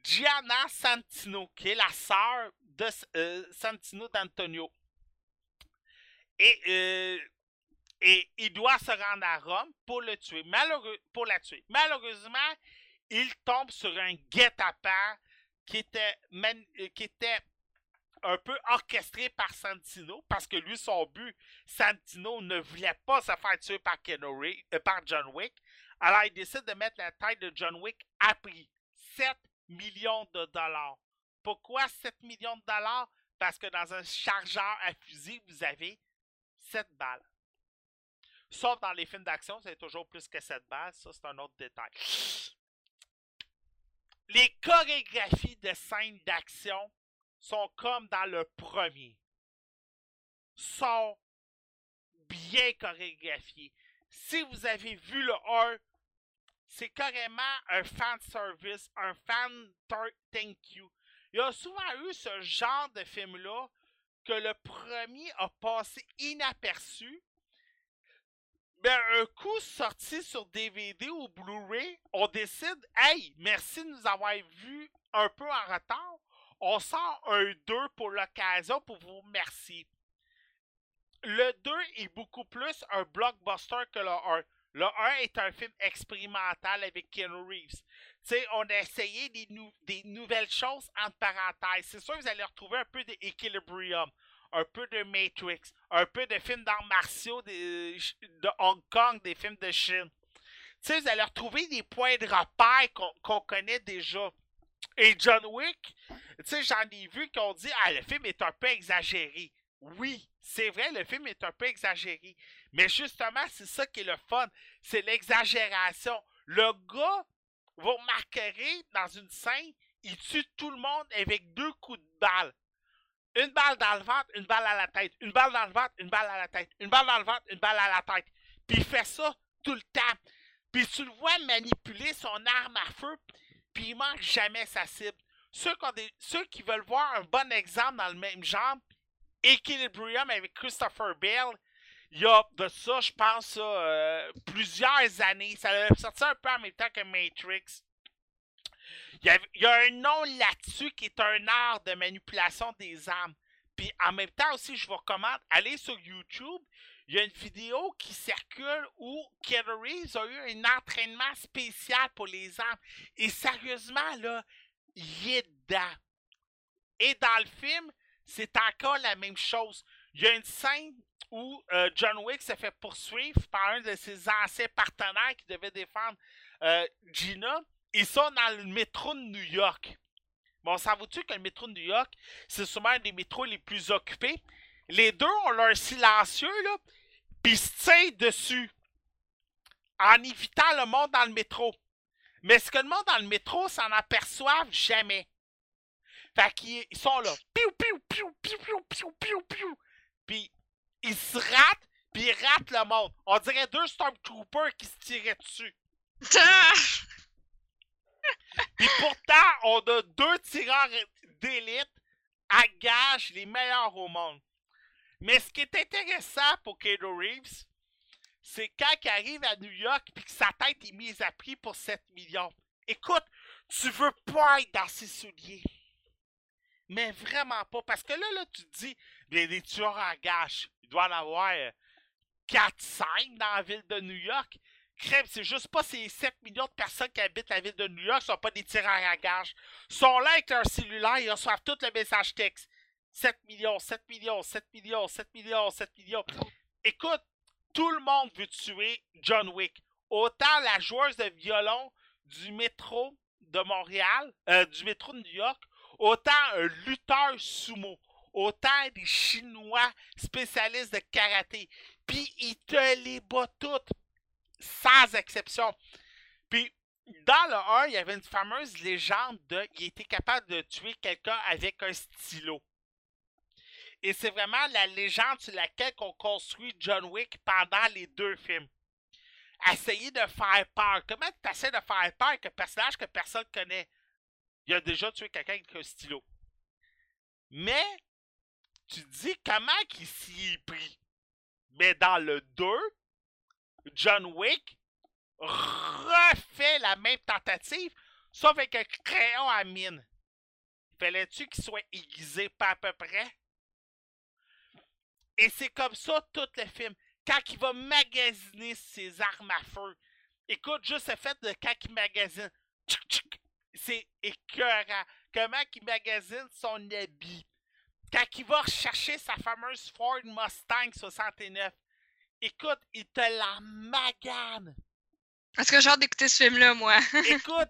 Gianna Santino, qui est la sœur de euh, Santino d'Antonio. Et, euh, et il doit se rendre à Rome pour le tuer. Malheureux, pour la tuer. Malheureusement, il tombe sur un guet-apens qui était, euh, qui était un peu orchestré par Santino, parce que lui, son but, Santino ne voulait pas se faire tuer par, Reeves- euh, par John Wick. Alors, il décide de mettre la tête de John Wick à prix. 7 millions de dollars. Pourquoi 7 millions de dollars? Parce que dans un chargeur à fusil, vous avez 7 balles. Sauf dans les films d'action, c'est toujours plus que 7 balles. Ça, c'est un autre détail. Les chorégraphies de scènes d'action sont comme dans le premier. Sont bien chorégraphiées. Si vous avez vu le 1, c'est carrément un fan service, un fan thank you. Il y a souvent eu ce genre de film-là que le premier a passé inaperçu. Mais un coup sorti sur DVD ou Blu-ray, on décide, hey, merci de nous avoir vus un peu en retard. On sort un 2 pour l'occasion pour vous remercier. Le 2 est beaucoup plus un blockbuster que le 1. Le 1 est un film expérimental avec Keanu Reeves. Tu sais, on a essayé des, nou- des nouvelles choses entre parenthèses. C'est sûr que vous allez retrouver un peu d'Equilibrium, un peu de Matrix, un peu de films d'arts martiaux de, de Hong Kong, des films de Chine. Tu sais, vous allez retrouver des points de repère qu'on qu'on connaît déjà. Et John Wick, tu sais, j'en ai vu qui ont dit Ah, le film est un peu exagéré. Oui, c'est vrai, le film est un peu exagéré. Mais justement, c'est ça qui est le fun. C'est l'exagération. Le gars, vous remarquerez, dans une scène, il tue tout le monde avec deux coups de balle. Une balle dans le ventre, une balle à la tête. Une balle dans le ventre, une balle à la tête. Une balle dans le ventre, une balle à la tête. Puis il fait ça tout le temps. Puis tu le vois manipuler son arme à feu, puis il manque jamais sa cible. Ceux qui, veulent voir un bon exemple dans le même genre, Equilibrium avec Christopher Bale, il y a de ça, je pense, euh, plusieurs années. Ça a sorti un peu en même temps que Matrix. Il y, a, un nom là-dessus qui est un art de manipulation des armes. Puis en même temps aussi, je vous recommande, allez sur YouTube. Il y a une vidéo qui circule où Keanu Reeves a eu un entraînement spécial pour les armes. Et sérieusement, là, il est dedans. Et dans le film, c'est encore la même chose. Il y a une scène où euh, John Wick se fait poursuivre par un de ses anciens partenaires qui devait défendre euh, Gina. Ils sont dans le métro de New York. Bon, savez-vous que le métro de New York, c'est souvent un des métros les plus occupés? Les deux ont leur silencieux, là, puis se tirent dessus en évitant le monde dans le métro. Mais ce que le monde dans le métro s'en aperçoivent jamais. Fait qu'ils ils sont là. Piou, piou, piou, piou, piou, piou, piou, piou. Puis ils se ratent, puis ils ratent le monde. On dirait deux Stormtroopers qui se tiraient dessus. Puis pourtant, on a deux tireurs d'élite à gage les meilleurs au monde. Mais ce qui est intéressant pour Keanu Reeves, c'est quand il arrive à New York et que sa tête est mise à prix pour 7 millions. Écoute, tu veux pas être dans ses souliers. Mais vraiment pas. Parce que là, là, tu te dis, bien, des tueurs en gage, il doit en avoir 4-5 dans la ville de New York. Crème, c'est juste pas ces 7 millions de personnes qui habitent la ville de New York, sont pas des tireurs à gage. Sont là avec leur cellulaire, ils reçoivent tout le message texte. 7 millions, 7 millions, 7 millions, 7 millions, 7 millions. Écoute, tout le monde veut tuer John Wick. Autant la joueuse de violon du métro de Montréal, euh, du métro de New York, autant un lutteur sumo, autant des Chinois spécialistes de karaté. Puis ils te les battent toutes, sans exception. Puis dans le 1, il y avait une fameuse légende de il était capable de tuer quelqu'un avec un stylo. Et c'est vraiment la légende sur laquelle on construit John Wick pendant les deux films. Essayer de faire peur. Comment tu essaies de faire peur avec un personnage que personne connaît? Il a déjà tué quelqu'un avec un stylo. Mais, tu dis comment il s'y est pris? Mais dans le 2, John Wick refait la même tentative, sauf avec un crayon à mine. Fallait-tu qu'il soit aiguisé pas à peu près? Et c'est comme ça tout le film. Quand il va magasiner ses armes à feu. Écoute, juste le fait de quand il magasine. C'est écœurant. Comment il magasine son habit. Quand il va rechercher sa fameuse Ford Mustang 69. Écoute, il te la magane. Est-ce que j'ai hâte d'écouter ce film-là, moi? (laughs) Écoute,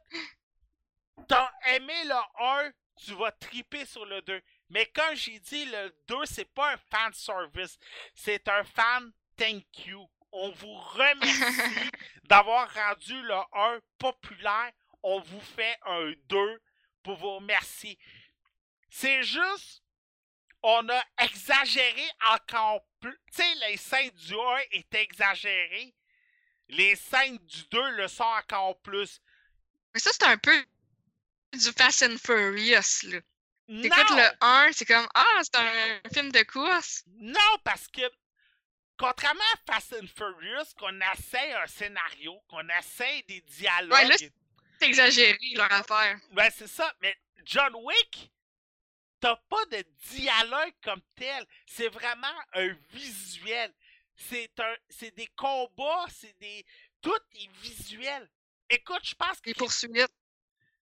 t'as aimé le 1, tu vas triper sur le 2. Mais comme j'ai dit, le 2, c'est pas un fan service. C'est un fan thank you. On vous remercie (laughs) d'avoir rendu le 1 populaire. On vous fait un 2 pour vous remercier. C'est juste, on a exagéré encore plus. Tu sais, les scènes du 1 étaient exagérées. Les scènes du 2 le sont encore plus. Mais ça, c'est un peu du Fast and Furious, là. T'écoutes le 1, c'est comme Ah, c'est un film de course. Non, parce que contrairement à Fast and Furious, qu'on essaie un scénario, qu'on essaie des dialogues. Ouais, là, C'est exagéré, leur affaire. Ben, c'est ça. Mais John Wick, t'as pas de dialogue comme tel. C'est vraiment un visuel. C'est un, c'est des combats, c'est des, tout est visuel. Écoute, je pense que poursuites.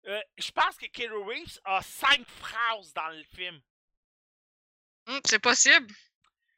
euh, je pense que Keanu Reeves a cinq phrases dans le film. Hum, c'est possible.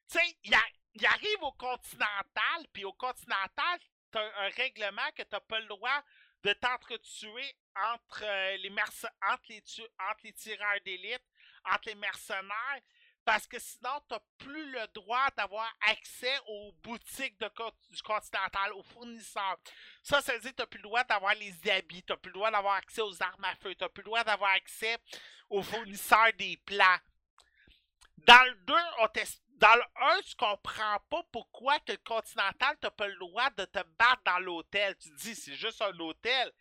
Tu sais, il, arrive au Continental, puis au Continental, t'as un, un règlement que t'as pas le droit de t'entretuer entre, euh, les entre, les tu- entre les tireurs d'élite, entre les mercenaires, parce que sinon, t'as plus le droit d'avoir accès aux boutiques de, du Continental, aux fournisseurs. Ça, ça veut dire que t'as plus le droit d'avoir les habits, t'as plus le droit d'avoir accès aux armes à feu, t'as plus le droit d'avoir accès aux fournisseurs des plats. Dans le 2, on t'ex- dans le 1, tu comprends pas pourquoi que le Continental t'as pas le droit de te battre dans l'hôtel. Tu te dis, c'est juste un hôtel.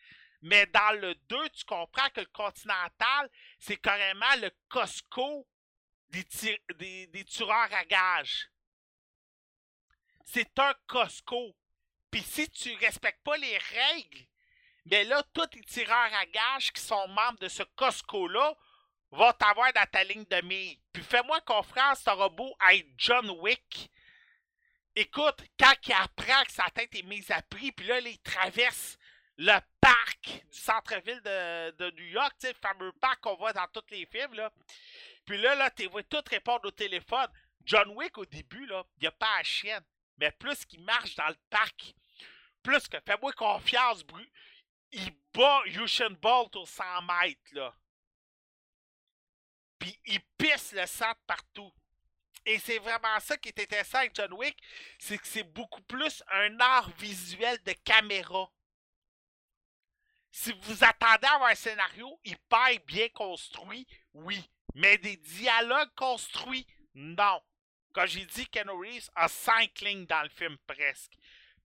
Mais dans le 2, tu comprends que le Continental, c'est carrément le Costco des, des, à gages. C'est un Costco. Puis si tu respectes pas les règles, mais là, tous les tireurs à gages qui sont membres de ce Costco-là vont t'avoir dans ta ligne de mire. Puis fais-moi confiance, t'auras beau être John Wick. Écoute, quand il apprend que sa tête est mise à prix, puis là, il traverse le parc du centre-ville de, New York, le fameux parc qu'on voit dans tous les films, là. Puis là, là, tu vois tout répondre au téléphone. John Wick, au début, là, il a pas la chienne. Mais plus qu'il marche dans le parc, plus que fais-moi confiance, Bru. Il bat Usain Bolt au 100 mètres, là. Puis il pisse le sang partout. Et c'est vraiment ça qui est intéressant avec John Wick, c'est que c'est beaucoup plus un art visuel de caméra. Si vous attendez à avoir un scénario hyper bien construit, oui. Mais des dialogues construits, non. Quand j'ai dit Ken Reeves a cinq lignes dans le film presque.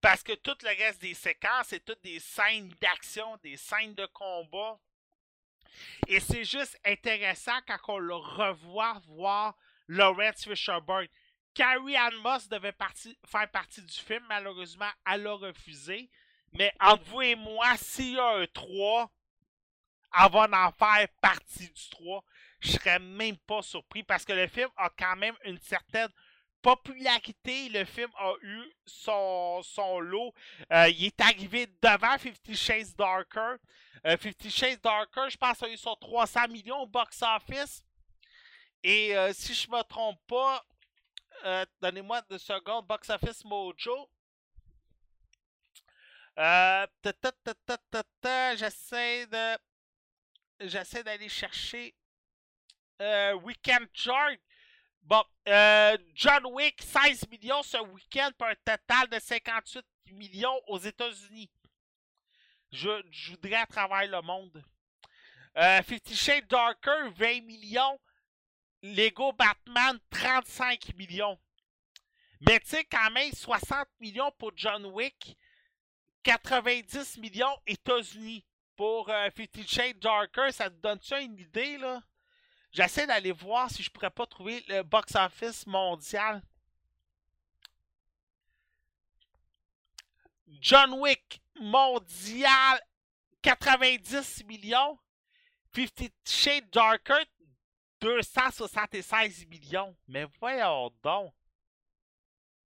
Parce que tout le reste des séquences, c'est toutes des scènes d'action, des scènes de combat. Et c'est juste intéressant quand on le revoit voir Lawrence Fishburne. Carrie Ann Moss devait faire partie du film. Malheureusement, elle a refusé. Mais entre vous et moi, s'il y a un 3, elle va en faire partie du 3. Je serais même pas surpris parce que le film a quand même une certaine popularité. Le film a eu son, son lot. Euh, il est arrivé devant Fifty Shades Darker. Euh, Fifty Shades Darker, je pense, a eu son 300 millions au box-office. Et euh, si je me trompe pas, euh, donnez-moi deux secondes, Box Office Mojo. Euh, J'essaie de. J'essaie d'aller chercher. Euh, Weekend Chart. Bon, euh, John Wick, 16 millions ce week-end pour un total de 58 millions aux États-Unis. Je, je voudrais à travers le monde. Euh, Fifty Shades Darker, 20 millions. Lego Batman, 35 millions. Mais tu sais, quand même, 60 millions pour John Wick, 90 millions États-Unis. Pour euh, Fifty Shades Darker, ça te donne-tu une idée, là? J'essaie d'aller voir si je pourrais pas trouver le box-office mondial. John Wick mondial, 90 millions. Fifty Shades Darker, 276 millions. Mais voyons donc.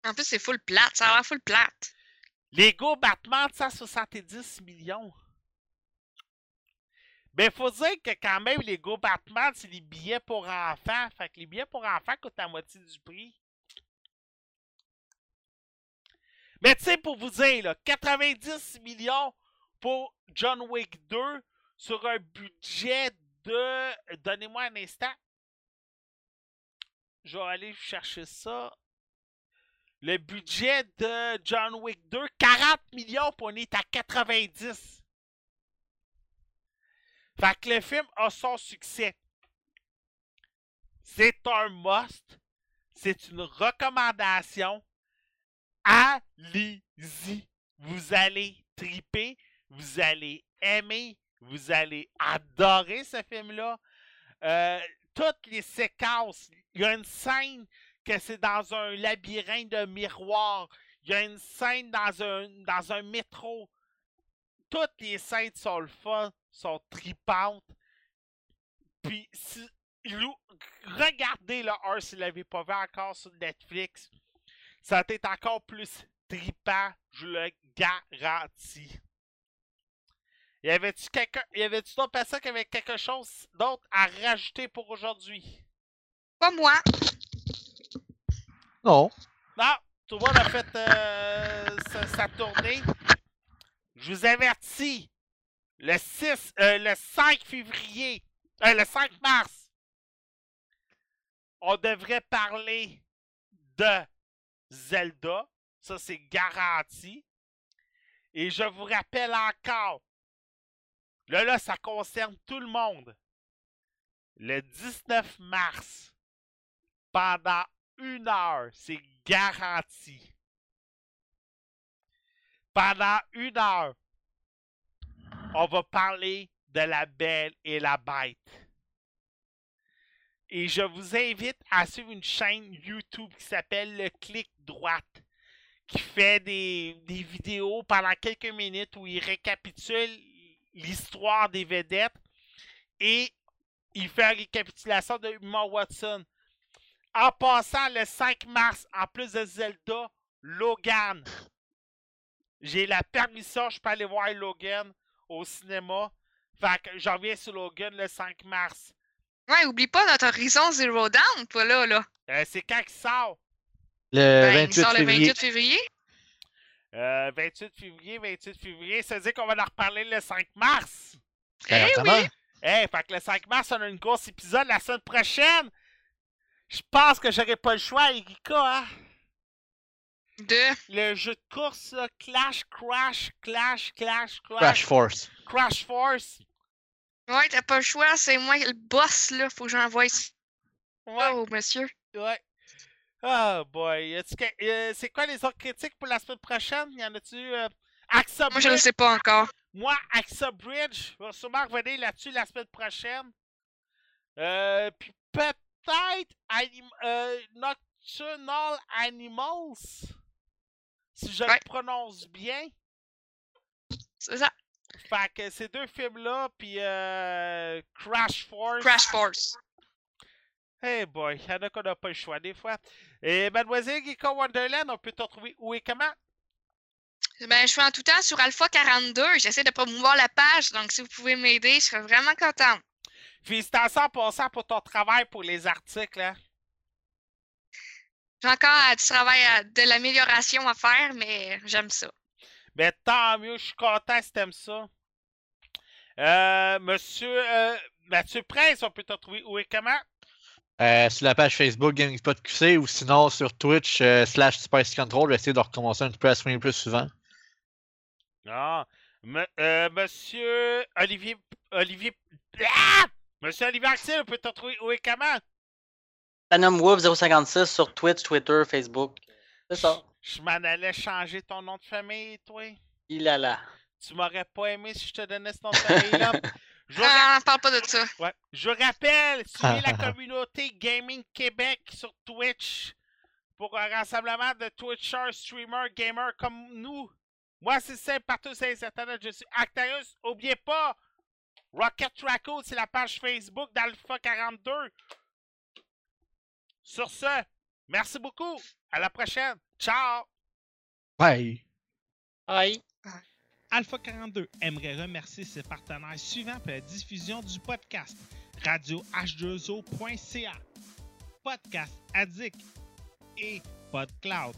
En plus, c'est full plate. Ça a l'air full plate. Lego Batman, 170 millions. Ben, faut dire que quand même, Lego Batman, c'est des billets pour enfants. Fait que les billets pour enfants coûtent la moitié du prix. Mais tu sais, pour vous dire, là, 90 millions pour John Wick 2 sur un budget de. Donnez-moi un instant. Je vais aller chercher ça. Le budget de John Wick 2, 40 millions, pour on est à 90. Fait que le film a son succès. C'est un must. C'est une recommandation. Allez-y. Vous allez triper. Vous allez aimer. Vous allez adorer ce film-là. Euh, toutes les séquences. Il y a une scène que c'est dans un labyrinthe de miroirs. Il y a une scène dans un, dans un métro. Toutes les scènes sont le fun, sont tripantes. Puis, si, regardez le 1 si vous l'avez pas vu encore sur Netflix. Ça va être encore plus tripant, je le garantis. Y avait-tu quelqu'un, y avait-tu d'autres personnes qui avaient quelque chose d'autre à rajouter pour aujourd'hui? Pas moi. Non. Non, tout le monde a fait euh, sa, tournée. Je vous avertis, le 6, euh, le 5 février, euh, le 5 mars, on devrait parler de Zelda. Ça, c'est garanti. Et je vous rappelle encore, là, là, ça concerne tout le monde. Le 19 mars, pendant une heure, c'est garanti. Pendant une heure, on va parler de la belle et la bête. Et je vous invite à suivre une chaîne YouTube qui s'appelle Le Clic Droite, qui fait des, vidéos pendant quelques minutes où il récapitule l'histoire des vedettes et il fait une récapitulation de Emma Watson. En passant le 5 mars, en plus de Zelda, Logan. J'ai la permission, je peux aller voir Logan au cinéma. Fait que j'en viens sur Logan le 5 mars. Ouais, oublie pas notre Horizon Zero Dawn, toi là, là. Euh, c'est quand qu'il sort? Le Ben, il 28 sort le février. 28 février. Euh, 28 février, 28 février. Ça veut dire qu'on va en reparler le 5 mars. Ben, Eh oui. Eh, fait que le 5 mars, on a une grosse épisode la semaine prochaine. Je pense que j'aurai pas le choix, Erika, hein? De? Le jeu de course, là, Clash, Crash, Clash, Clash, Crash Crash, Force. Crash Force. Ouais, t'as pas le choix, c'est moi le boss, là. Faut que j'envoie ça Ouais, au monsieur. ouais. Oh boy. Euh, c'est quoi les autres critiques pour la semaine prochaine? Y en a-tu? Euh... Axa Moi, je le Bridge? sais pas encore. Moi, Axa Bridge, je vais sûrement revenir là-dessus la semaine prochaine. Euh, puis peut-être anim- euh, Noc- Nocturnal Animals. Si je Ouais. le prononce bien. C'est ça. Fait que ces deux films-là, puis euh, Crash Force. Crash Force. Hey boy, il y en a qu'on n'a pas le choix des fois. Et Mademoiselle Geeko Wonderland, on peut te retrouver où et comment? Ben, je suis en tout temps sur Alpha 42. J'essaie de promouvoir la page, donc si vous pouvez m'aider, je serais vraiment contente. Félicitations en passant pour ton travail pour les articles. Hein? J'ai encore euh, du travail, à- de l'amélioration à faire, mais j'aime ça. Ben tant mieux, je suis content si t'aimes ça. Euh, monsieur euh, Mathieu Prince, on peut te retrouver où et comment? Euh, sur la page Facebook GameSpot QC ou sinon sur Twitch euh, slash Spice Control, j'essaie de recommencer un peu à streamer plus souvent. Ah, me- euh, monsieur Olivier. Olivier. Ah! Monsieur Olivier Axel, on peut te retrouver où et comment? Platinum Wolf 056 sur Twitch, Twitter, Facebook. C'est ça. Je m'en allais changer ton nom de famille, toi. Il a là. Tu m'aurais pas aimé si je te donnais ce nom de famille-là. (laughs) Je Ah, parle pas de ça. Ouais. Je rappelle, suivez la (laughs) communauté Gaming Québec sur Twitch pour un rassemblement de Twitchers, streamers, gamers comme nous. Moi, c'est simple, partout sur les internet, je suis Actarius. Oubliez pas, Rocket Raccoon, c'est la page Facebook d'Alpha 42. Sur ce, merci beaucoup. À la prochaine. Ciao! Bye! Aïe. Alpha 42 aimerait remercier ses partenaires suivants pour la diffusion du podcast radioh2o.ca, Podcast Addict et PodCloud.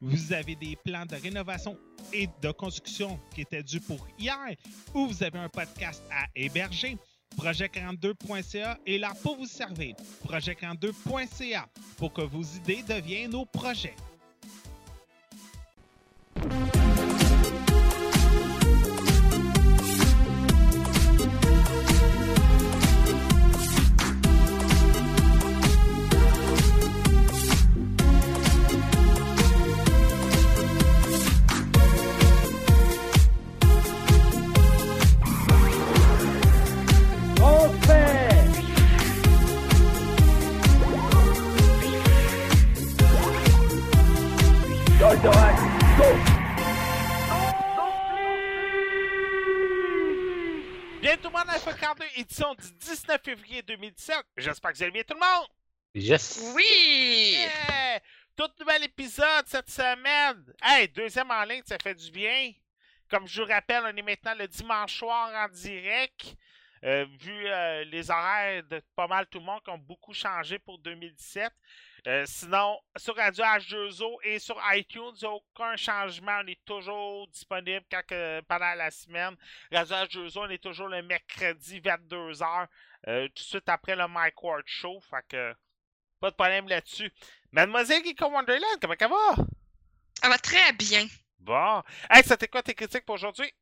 Vous avez des plans de rénovation et de construction qui étaient dus pour hier ou vous avez un podcast à héberger. Projet42.ca est là pour vous servir. Projet42.ca pour que vos idées deviennent nos projets. Tout le monde, Alpha 42, édition du 19 février 2017. J'espère que vous allez bien tout le monde. Yes! Oui! Yeah! Tout nouvel épisode cette semaine. Hey, deuxième en ligne, ça fait du bien. Comme je vous rappelle, on est maintenant le dimanche soir en direct. Euh, vu euh, les horaires de pas mal tout le monde qui ont beaucoup changé pour 2017. Euh, sinon, sur Radio H2O et sur iTunes, il n'y a aucun changement. On est toujours disponible quand pendant la semaine. Radio H2O, on est toujours le mercredi 22h, euh, tout de suite après le Mike Ward Show. Fait que pas de problème là-dessus. Mademoiselle Geeko Wonderland, comment ça va? Ça va très bien. Bon. Hey, c'était quoi tes critiques pour aujourd'hui?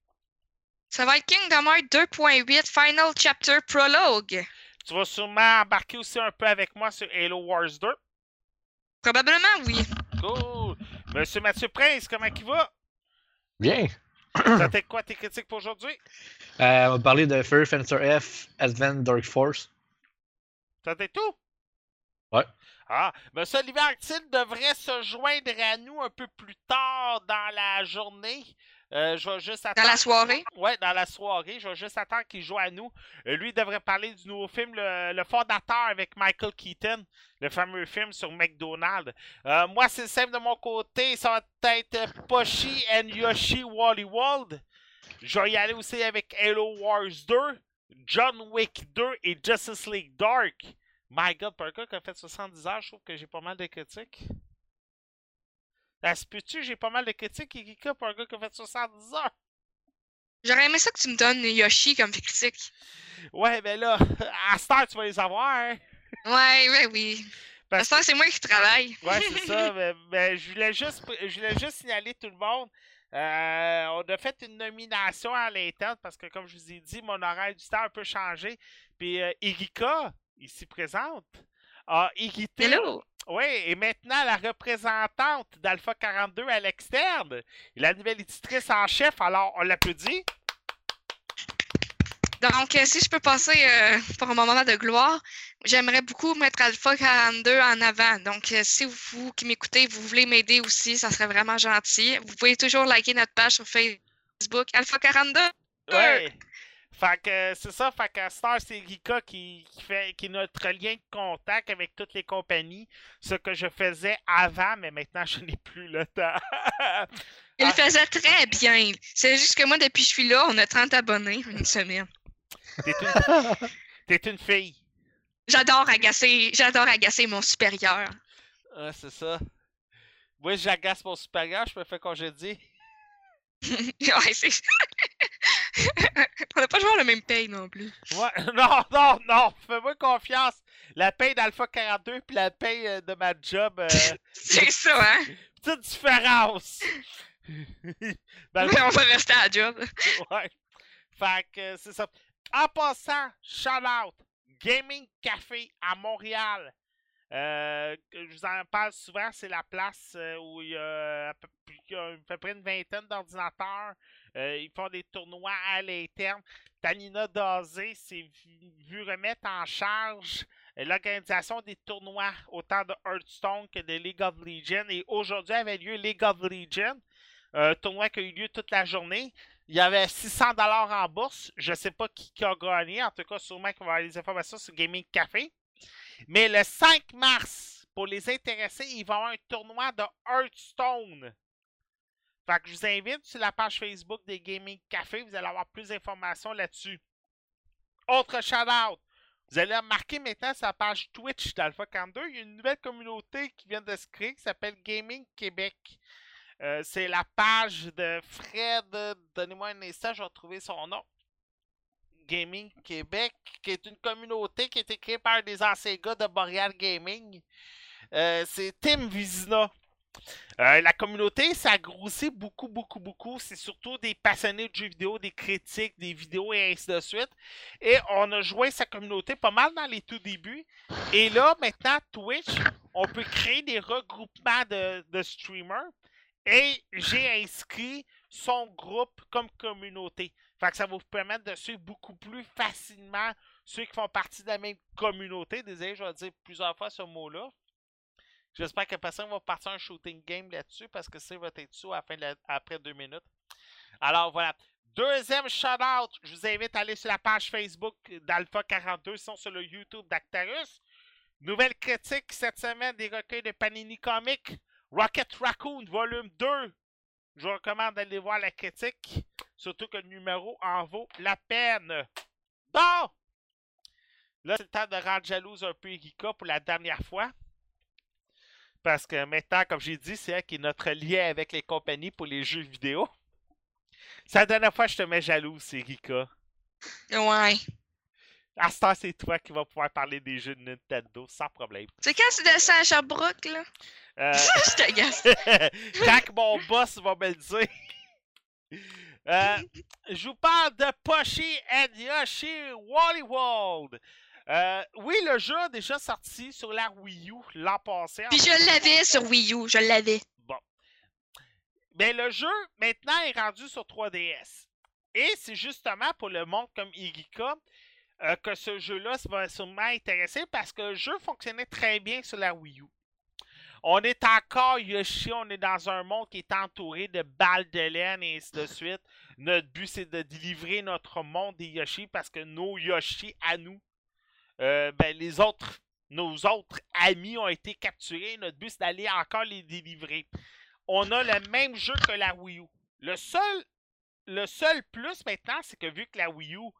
Ça va être Kingdom Hearts 2.8 Final Chapter Prologue. Tu vas sûrement embarquer aussi un peu avec moi sur Halo Wars 2. Probablement oui. Cool. Monsieur Mathieu Prince, comment il va? Bien! C'était quoi tes critiques pour aujourd'hui? Euh, on va parler de Fur Fencer F, Advent Dark Force. C'était tout? Ouais. Ah, Monsieur Olivier devrait se joindre à nous un peu plus tard dans la journée. Euh, je vais juste Dans attendre. la soirée? Ouais, dans la soirée. Je vais juste attendre qu'il joue à nous. Euh, lui, il devrait parler du nouveau film, le, le fondateur avec Michael Keaton, le fameux film sur McDonald's. Euh, moi, c'est simple de mon côté. Ça va être Poshi and Yoshi Wally World. Je vais y aller aussi avec Halo Wars 2, John Wick 2 et Justice League Dark. My God, gars qui a fait 70 heures, je trouve que j'ai pas mal de critiques. Ça se peut-tu, j'ai pas mal de critiques, Kikika, pour un gars qui a fait 70 heures? J'aurais aimé ça que tu me donnes Yoshi comme critique. Ouais, ben là, (laughs) à Star, tu vas les avoir. hein. Ouais, ouais, oui. Parce c'est moi qui travaille. Ouais, c'est ça. (laughs) Mais, mais je, voulais juste, je voulais juste signaler tout le monde. Euh, on a fait une nomination à l'interne parce que, comme je vous ai dit, mon horaire du temps a un peu changé. Puis euh, Erika, ici présente, a équité. Hello! Oui, et maintenant la représentante d'Alpha 42 à l'externe, la nouvelle éditrice en chef, alors on l'applaudit. Donc, euh, si je peux passer euh, pour un moment de gloire, j'aimerais beaucoup mettre Alpha 42 en avant. Donc, euh, si vous qui m'écoutez, vous voulez m'aider aussi, ça serait vraiment gentil. Vous pouvez toujours liker notre page sur Facebook, Alpha 42. Ouais. Fait que euh, c'est ça, fait que Star, c'est Rika qui, qui fait qui est notre lien de contact avec toutes les compagnies. Ce que je faisais avant, mais maintenant je n'ai plus le temps. (laughs) Il Ah. faisait très bien. C'est juste que moi, depuis que je suis là, on a 30 abonnés une semaine. T'es une, (laughs) t'es une fille. J'adore agacer, j'adore agacer mon supérieur. Ah, c'est ça. Moi, j'agace mon supérieur, je me fais congédier. (laughs) ouais, c'est. (laughs) on n'a pas toujours le même paye non plus. Ouais, (laughs) non, non, non, fais-moi confiance. La paye d'Alpha 42 puis la paye euh, de ma job, euh, (laughs) C'est ça, hein? petite différence. Ben, Mais on va rester à la job. ouais. Fait que euh, c'est ça. En passant, shout out Gaming Café à Montréal. Euh, je vous en parle souvent, c'est la place où il y a à peu près une vingtaine d'ordinateurs. Euh, ils font des tournois à l'interne. Tanina Dazé s'est vu, remettre en charge euh, l'organisation des tournois autant de Hearthstone que de League of Legends. Et aujourd'hui avait lieu League of Legends, un tournoi qui a eu lieu toute la journée. Il y avait 600 dollars en bourse. Je ne sais pas qui, a gagné. En tout cas, sûrement qu'il va avoir les informations sur Gaming Café. Mais le 5 mars, pour les intéressés, il va y avoir un tournoi de Hearthstone. Fait que je vous invite sur la page Facebook des Gaming Café. Vous allez avoir plus d'informations là-dessus. Autre shout-out. Vous allez remarquer maintenant la page Twitch d'Alpha 42, il y a une nouvelle communauté qui vient de se créer qui s'appelle Gaming Québec. Euh, c'est la page de Fred. Donnez-moi un instant, je vais retrouver son nom. Gaming Québec, qui est une communauté qui a été créée par des anciens gars de Boreal Gaming. Euh, c'est Tim Vizina. Euh, la communauté, ça a grossi beaucoup, beaucoup, beaucoup. C'est surtout des passionnés de jeux vidéo, des critiques, des vidéos et ainsi de suite. Et on a joué sa communauté pas mal dans les tout débuts. Et là, maintenant, Twitch, on peut créer des regroupements de, streamers. Et j'ai inscrit son groupe comme communauté. Fait ça va vous permettre de suivre beaucoup plus facilement ceux qui font partie de la même communauté. Désolé, je vais dire plusieurs fois ce mot-là. J'espère que personne va partir un shooting game là-dessus parce que c'est votre dessus à après deux minutes. Alors voilà. Deuxième shout-out, je vous invite à aller sur la page Facebook d'Alpha 42, sinon sur le YouTube d'Actarus. Nouvelle critique cette semaine des recueils de Panini Comics. Rocket Raccoon, volume 2. Je vous recommande d'aller voir la critique. Surtout que le numéro en vaut la peine. Bon! Là, c'est le temps de rendre jalouse un peu Erika pour la dernière fois. Parce que maintenant, comme j'ai dit, c'est elle qui est notre lien avec les compagnies pour les jeux vidéo. C'est la dernière fois que je te mets jalouse, Erika. Ouais. À ce temps, c'est toi qui vas pouvoir parler des jeux de Nintendo sans problème. C'est quand tu descends à Sherbrooke, là? Euh, (laughs) je t'agace. (laughs) Quand mon boss va me le dire. Euh, je vous parle de Poshi and Yoshi Wally World. Euh, oui, le jeu a déjà sorti sur la Wii U l'an passé. Puis je l'avais sur Wii U, je l'avais. Bon. Mais le jeu, maintenant, est rendu sur 3DS. Et c'est justement pour le monde comme Irika euh, que ce jeu-là va sûrement intéresser parce que le jeu fonctionnait très bien sur la Wii U. On est encore Yoshi, on est dans un monde qui est entouré de balles de laine et ainsi de (laughs) suite. Notre but, c'est de délivrer notre monde des Yoshi parce que nos Yoshi à nous, euh, ben, les autres, nos autres amis ont été capturés. Notre but, c'est d'aller encore les délivrer. On a le même jeu que la Wii U. Le seul, le seul plus maintenant, c'est que vu que la Wii U,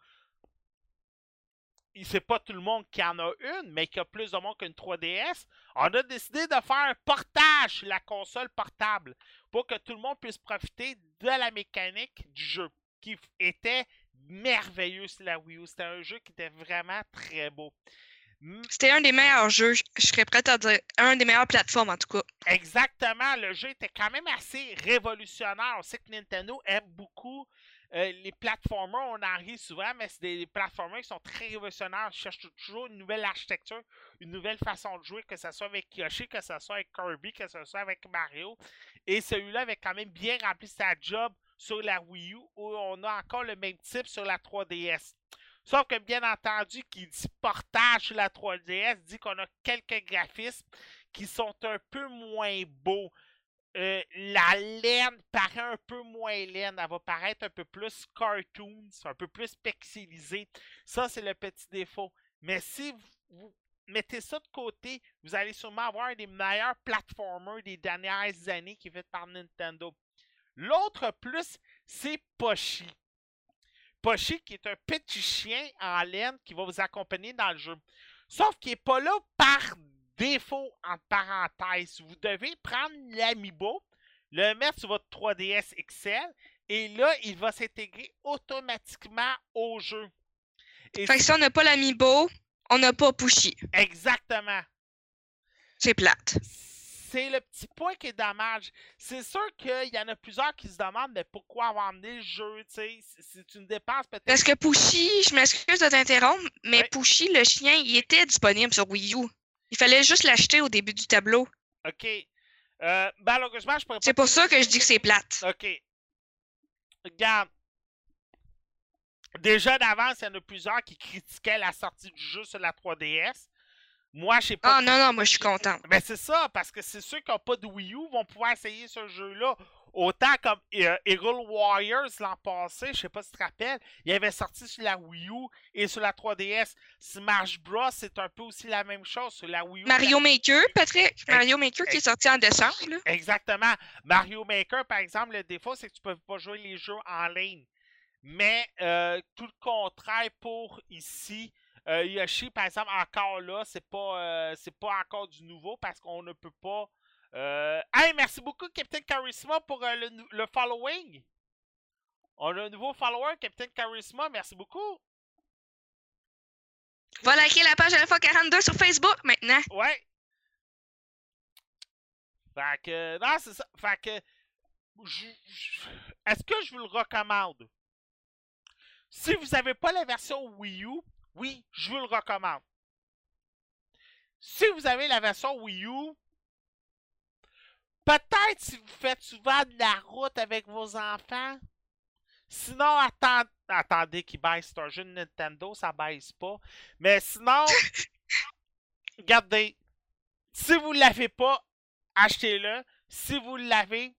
c'est pas tout le monde qui en a une, mais qu'il y a plus de monde qu'une 3DS, on a décidé de faire un portage la console portable pour que tout le monde puisse profiter de la mécanique du jeu qui était merveilleux sur la Wii U. C'était un jeu qui était vraiment très beau. C'était un des meilleurs jeux, je serais prête à dire. Un des meilleures plateformes, en tout cas. Exactement, le jeu était quand même assez révolutionnaire. On sait que Nintendo aime beaucoup euh, les platformers, on en rit souvent, mais c'est des platformers qui sont très révolutionnaires. Ils cherchent toujours une nouvelle architecture, une nouvelle façon de jouer, que ce soit avec Yoshi, que ce soit avec Kirby, que ce soit avec Mario. Et celui-là avait quand même bien rempli sa job sur la Wii U, où on a encore le même type sur la 3DS. Sauf que bien entendu, qui dit portage sur la 3DS dit qu'on a quelques graphismes qui sont un peu moins beaux. Euh, la laine paraît un peu moins laine. Elle va paraître un peu plus cartoon, un peu plus pixelisée. Ça, c'est le petit défaut. Mais si vous, vous mettez ça de côté, vous allez sûrement avoir un des meilleurs platformers des dernières années qui est fait par Nintendo. L'autre plus, c'est Poshi. Poshi qui est un petit chien en laine qui va vous accompagner dans le jeu. Sauf qu'il n'est pas là par défaut, entre parenthèses. Vous devez prendre l'Amiibo, le mettre sur votre 3DS XL, et là, il va s'intégrer automatiquement au jeu. Et Fait que si on n'a pas l'amiibo, on n'a pas Pushy. Exactement. C'est plate. C'est le petit point qui est dommage. C'est sûr qu'il y en a plusieurs qui se demandent mais pourquoi avoir emmené le jeu, tu sais? C'est- une dépense peut-être. Parce que Pushy, je m'excuse de t'interrompre, mais. Pushy, le chien, il était disponible sur Wii U. Il fallait juste l'acheter au début du tableau. OK. Euh, malheureusement, je pourrais. C'est pour ça que je dis que c'est plate. OK. Regarde. Déjà d'avance, il y en a plusieurs qui critiquaient la sortie du jeu sur la 3DS. Moi, je sais pas. Ah non, non, moi je suis contente. Ben c'est ça, parce que c'est ceux qui n'ont pas de Wii U vont pouvoir essayer ce jeu-là. Autant comme euh, Hero Warriors l'an passé, je sais pas si tu te rappelles, il avait sorti sur la Wii U et sur la 3DS. Smash Bros, c'est un peu aussi la même chose sur la Wii U. Mario Maker, Patrick. Mario Maker qui est sorti en décembre. là. Exactement. Mario Maker, par exemple, le défaut, c'est que tu peux pas jouer les jeux en ligne. Mais euh, tout le contraire pour ici. Euh, Yoshi, par exemple, encore là, c'est pas, euh, c'est pas encore du nouveau parce qu'on ne peut pas. Euh... Hey, merci beaucoup, Captain Charisma, pour euh, le, le following. On a un nouveau follower, Captain Charisma. Merci beaucoup. Va liker la page Alpha 42 sur Facebook maintenant. Ouais. Fait que, non, c'est ça. Fait que, est-ce que je vous le recommande? Si vous n'avez pas la version Wii U, oui, je vous le recommande. Si vous avez la version Wii U, peut-être si vous faites souvent de la route avec vos enfants. Sinon, attend- attendez qu'il baisse. C'est un jeu de Nintendo, ça baisse pas. Mais sinon, (laughs) regardez. Si vous ne l'avez pas, achetez-le. Si vous l'avez,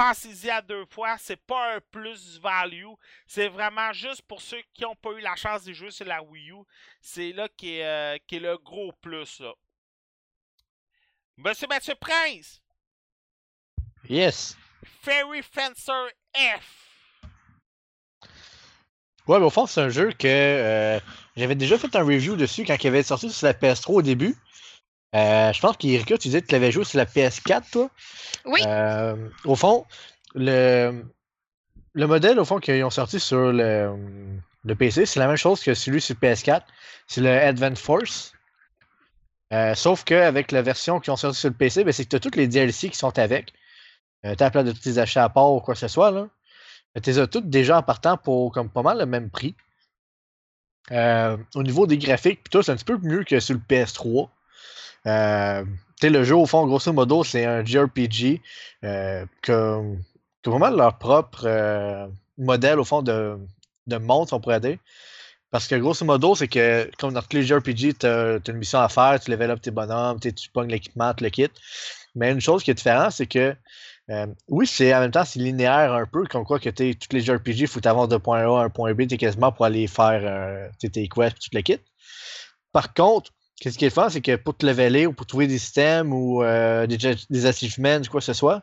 pensez-y à deux fois. C'est pas un plus value. C'est vraiment juste pour ceux qui n'ont pas eu la chance de jouer sur la Wii U. C'est là qui est, euh, est le gros plus. Là. Monsieur Mathieu Prince, Yes. Fairy Fencer F. Ouais, mais au fond, c'est un jeu que euh, j'avais déjà fait un review dessus quand il avait sorti sur la PS3 au début. Euh, je pense qu'Erika, tu disais que tu l'avais joué sur la PS4, toi? Oui. Euh, au fond, le, le modèle au fond qu'ils ont sorti sur le, le PC, c'est la même chose que celui sur PS4. C'est le Advent Force. Euh, sauf qu'avec la version qu'ils ont sorti sur le PC, ben, c'est que tu as tous les DLC qui sont avec. Euh, tu as plein de petits achats à part ou quoi que ce soit. Là. Tu les as toutes déjà en partant pour comme pas mal le même prix. Euh, au niveau des graphiques, c'est un petit peu mieux que sur le PS3. Euh, tu le jeu, au fond, grosso modo, c'est un JRPG euh, que, que vraiment leur propre euh, modèle, au fond, de, de monde, si on pourrait dire. Parce que grosso modo, c'est que comme dans tous les JRPG, tu as, une mission à faire, tu up tes bonhommes, tu tu pognes l'équipement, tu le kit. Mais une chose qui est différente, c'est que euh, oui, c'est en même temps, c'est linéaire un peu, comme quoi que t'es, tous les JRPG, il faut t'avoir de point A à un point B, t'es quasiment pour aller faire euh, tes quests et tout le kit. Par contre, qu'est-ce qui est fun, c'est que pour te leveler ou pour trouver des systèmes ou euh, des, des achievements ou quoi que ce soit,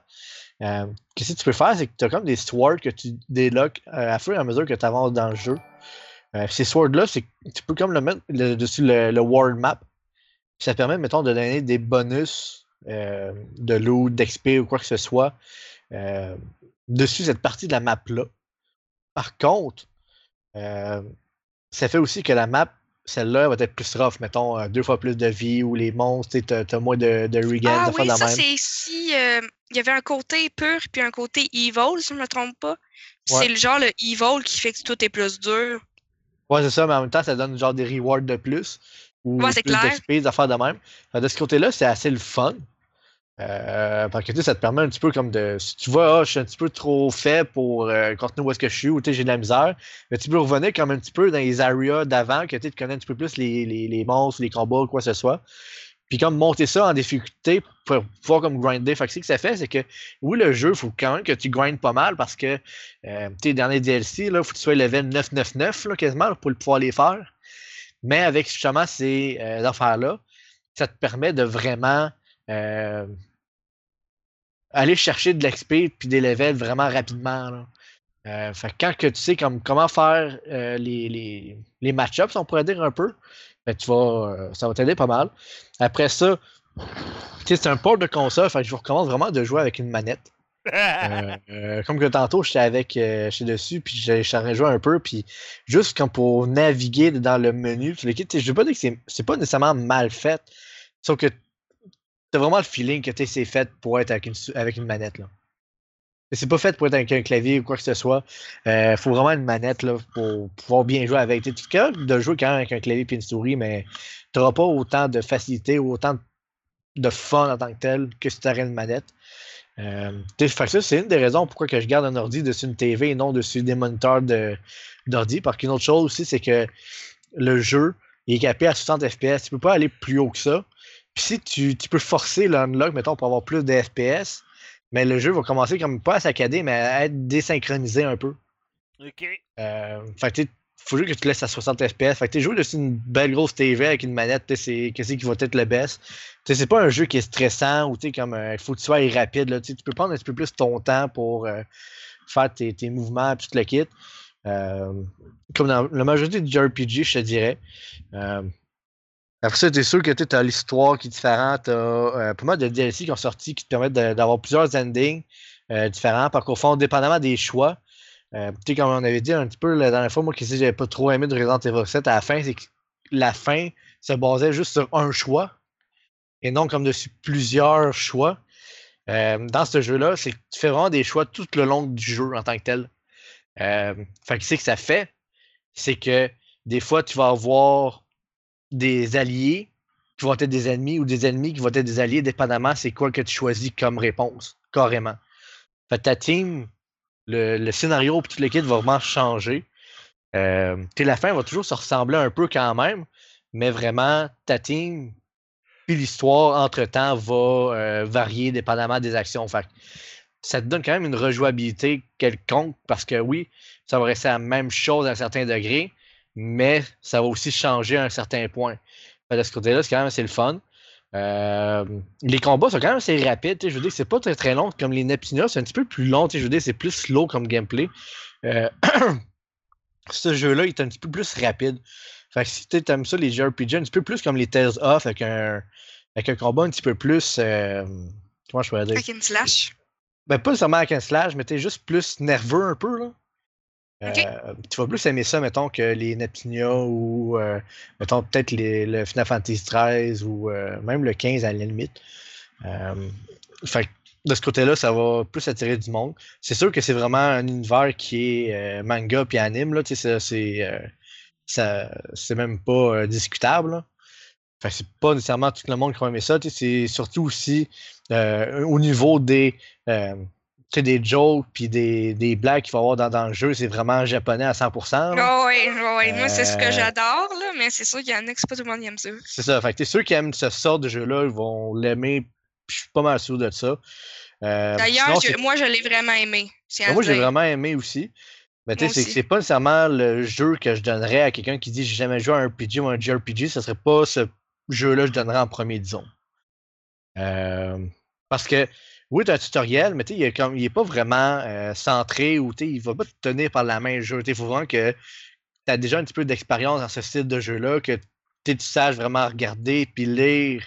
euh, qu'est-ce que tu peux faire, c'est que tu as comme des swords que tu débloques euh, à fur et à mesure que tu avances dans le jeu. Euh, ces swords-là, tu peux comme le mettre le- dessus le, le world map. Ça permet, mettons, de donner des bonus de loot, d'XP ou quoi que ce soit dessus cette partie de la map-là. Par contre, ça fait aussi que la map celle-là va être plus rough, mettons, euh, deux fois plus de vie ou les monstres, tu as, moins de, de regain, Ah oui, ça c'est si euh, il y avait un côté pur puis un côté evil, si je me trompe pas. Ouais. C'est le genre le evil qui fait que tout est plus dur. Ouais, c'est ça, mais en même temps, ça donne genre des rewards de plus. Ou Ouais, c'est clair. affaires de même. De ce côté-là, c'est assez le fun. Euh, parce que tu sais, ça te permet un petit peu comme de. Si tu vois, ah, je suis un petit peu trop faible pour euh, continuer où est-ce que je suis, ou tu sais, j'ai de la misère, mais tu peux revenir comme un petit peu dans les areas d'avant, que tu connais un petit peu plus les, les, monstres, les combats, quoi que ce soit. Puis comme monter ça en difficulté pour pouvoir comme grinder. Fait que ce que ça fait, c'est que oui, le jeu, il faut quand même que tu grindes pas mal parce que euh, tes derniers DLC, là, faut que tu sois level 999 là, quasiment là, pour pouvoir les faire. Mais avec justement ces euh, affaires-là, ça te permet de vraiment euh, aller chercher de l'XP puis des levels vraiment rapidement. Là. Euh, fait quand que tu sais comme, comment faire euh, les, les, les match-ups, on pourrait dire un peu, ben, tu vas, euh, ça va t'aider pas mal. Après ça, c'est un port de console, fait que je vous recommande vraiment de jouer avec une manette. (laughs) Comme que tantôt, j'étais avec, j'étais dessus, puis j'ai joué un peu, puis juste comme pour naviguer dans le menu, je veux pas dire que c'est pas nécessairement mal fait, sauf que t'as vraiment le feeling que c'est fait pour être avec une, manette, là. Mais C'est pas fait pour être avec un clavier ou quoi que ce soit. Euh, faut vraiment une manette là, pour pouvoir bien jouer avec. Tu es de jouer quand même avec un clavier et une souris, mais tu n'auras pas autant de facilité ou autant de fun en tant que tel que si tu aurais une manette. Euh, c'est une des raisons pourquoi que je garde un ordi dessus une TV et non dessus des moniteurs d'ordi. Parce qu'une autre chose aussi, c'est que le jeu est capé à 60 FPS. Tu peux pas aller plus haut que ça. Puis si tu, tu peux forcer l'unlock, mettons, pour avoir plus de FPS, mais le jeu va commencer comme pas à saccader, mais à être désynchronisé un peu. ok. Euh, fait que tu sais, faut juste que tu laisses à 60 FPS. Fait que tu jouer dessus une belle grosse TV avec une manette, tu sais, c'est qu'est-ce qui va être le best. Tu sais, c'est pas un jeu qui est stressant ou tu sais, comme euh, il faut que tu sois rapide. Là, tu peux prendre un petit peu plus ton temps pour euh, faire tes, tes mouvements et tout le kit. Euh, comme dans la majorité du JRPG, je te dirais. Euh, après ça, tu es sûr que tu as l'histoire qui est différente. Tu as pas mal de DLC qui ont sorti qui te permettent d'avoir plusieurs endings euh, différents. Parce qu'au fond, dépendamment des choix, euh, tu sais, comme on avait dit un petit peu la dernière fois, moi, qui j'avais pas trop aimé de Resident Evil 7 à la fin, c'est que la fin se basait juste sur un choix et non comme dessus plusieurs choix. Euh, dans ce jeu-là, c'est que tu fais vraiment des choix tout le long du jeu en tant que tel. Euh, fait que c'est que ça fait, c'est que des fois, tu vas avoir des alliés qui vont être des ennemis ou des ennemis qui vont être des alliés, dépendamment c'est quoi que tu choisis comme réponse, carrément. Fait ta team, le, scénario et toute l'équipe va vraiment changer. Euh, la fin va toujours se ressembler un peu quand même, mais vraiment, ta team puis l'histoire, entre-temps, va euh, varier dépendamment des actions. Fait ça te donne quand même une rejouabilité quelconque parce que oui, ça va rester la même chose à un certain degré, mais ça va aussi changer à un certain point. De ce côté-là, c'est quand même assez le fun. Euh, les combats sont quand même assez rapides. Je veux dire, c'est pas très très long comme les Neptunia, c'est un petit peu plus long. Je veux dire, c'est plus slow comme gameplay. Euh, (clears throat) ce jeu-là, il est un petit peu plus rapide. Fait que si tu aimes ça, les JRPG, un petit peu plus comme les Tales of, avec un, avec un combat un petit peu plus. euh, comment je pourrais dire? Avec une slash. ben, pas seulement avec un slash, mais t'es juste plus nerveux un peu, là. Euh, tu vas plus aimer ça, mettons, que les Neptunia ou, euh, mettons, peut-être le Final Fantasy XIII ou euh, même le 15 à la limite. Fait que de ce côté-là, ça va plus attirer du monde. C'est sûr que c'est vraiment un univers qui est manga puis anime, là. C'est même pas discutable, là. Fait c'est pas nécessairement tout le monde qui va aimer ça. C'est surtout aussi au niveau des, des jokes puis des, des blagues qu'il va y avoir dans, dans le jeu. C'est vraiment japonais à 100%. là. Oh, ouais, ouais. Moi, c'est ce Euh, que j'adore, là, mais c'est sûr qu'il y en a que c'est pas tout le monde qui aime ça. C'est ça. Fait que sûr qui aiment ce sort de jeu-là, ils vont l'aimer. Je suis pas mal sûr de ça. Euh, D'ailleurs, moi, je l'ai vraiment aimé. à moi, j'ai vraiment aimé aussi. Mais tu sais, c'est pas nécessairement le jeu que je donnerais à quelqu'un qui dit j'ai jamais joué à un RPG ou un JRPG, ce serait pas ce jeu-là que je donnerais en premier, disons. Euh, parce que, oui, tu as un tutoriel, mais il est comme il est pas vraiment euh, centré ou il va pas te tenir par la main le jeu. Il faut vraiment que tu as déjà un petit peu d'expérience dans ce style de jeu-là, que tu saches vraiment regarder puis lire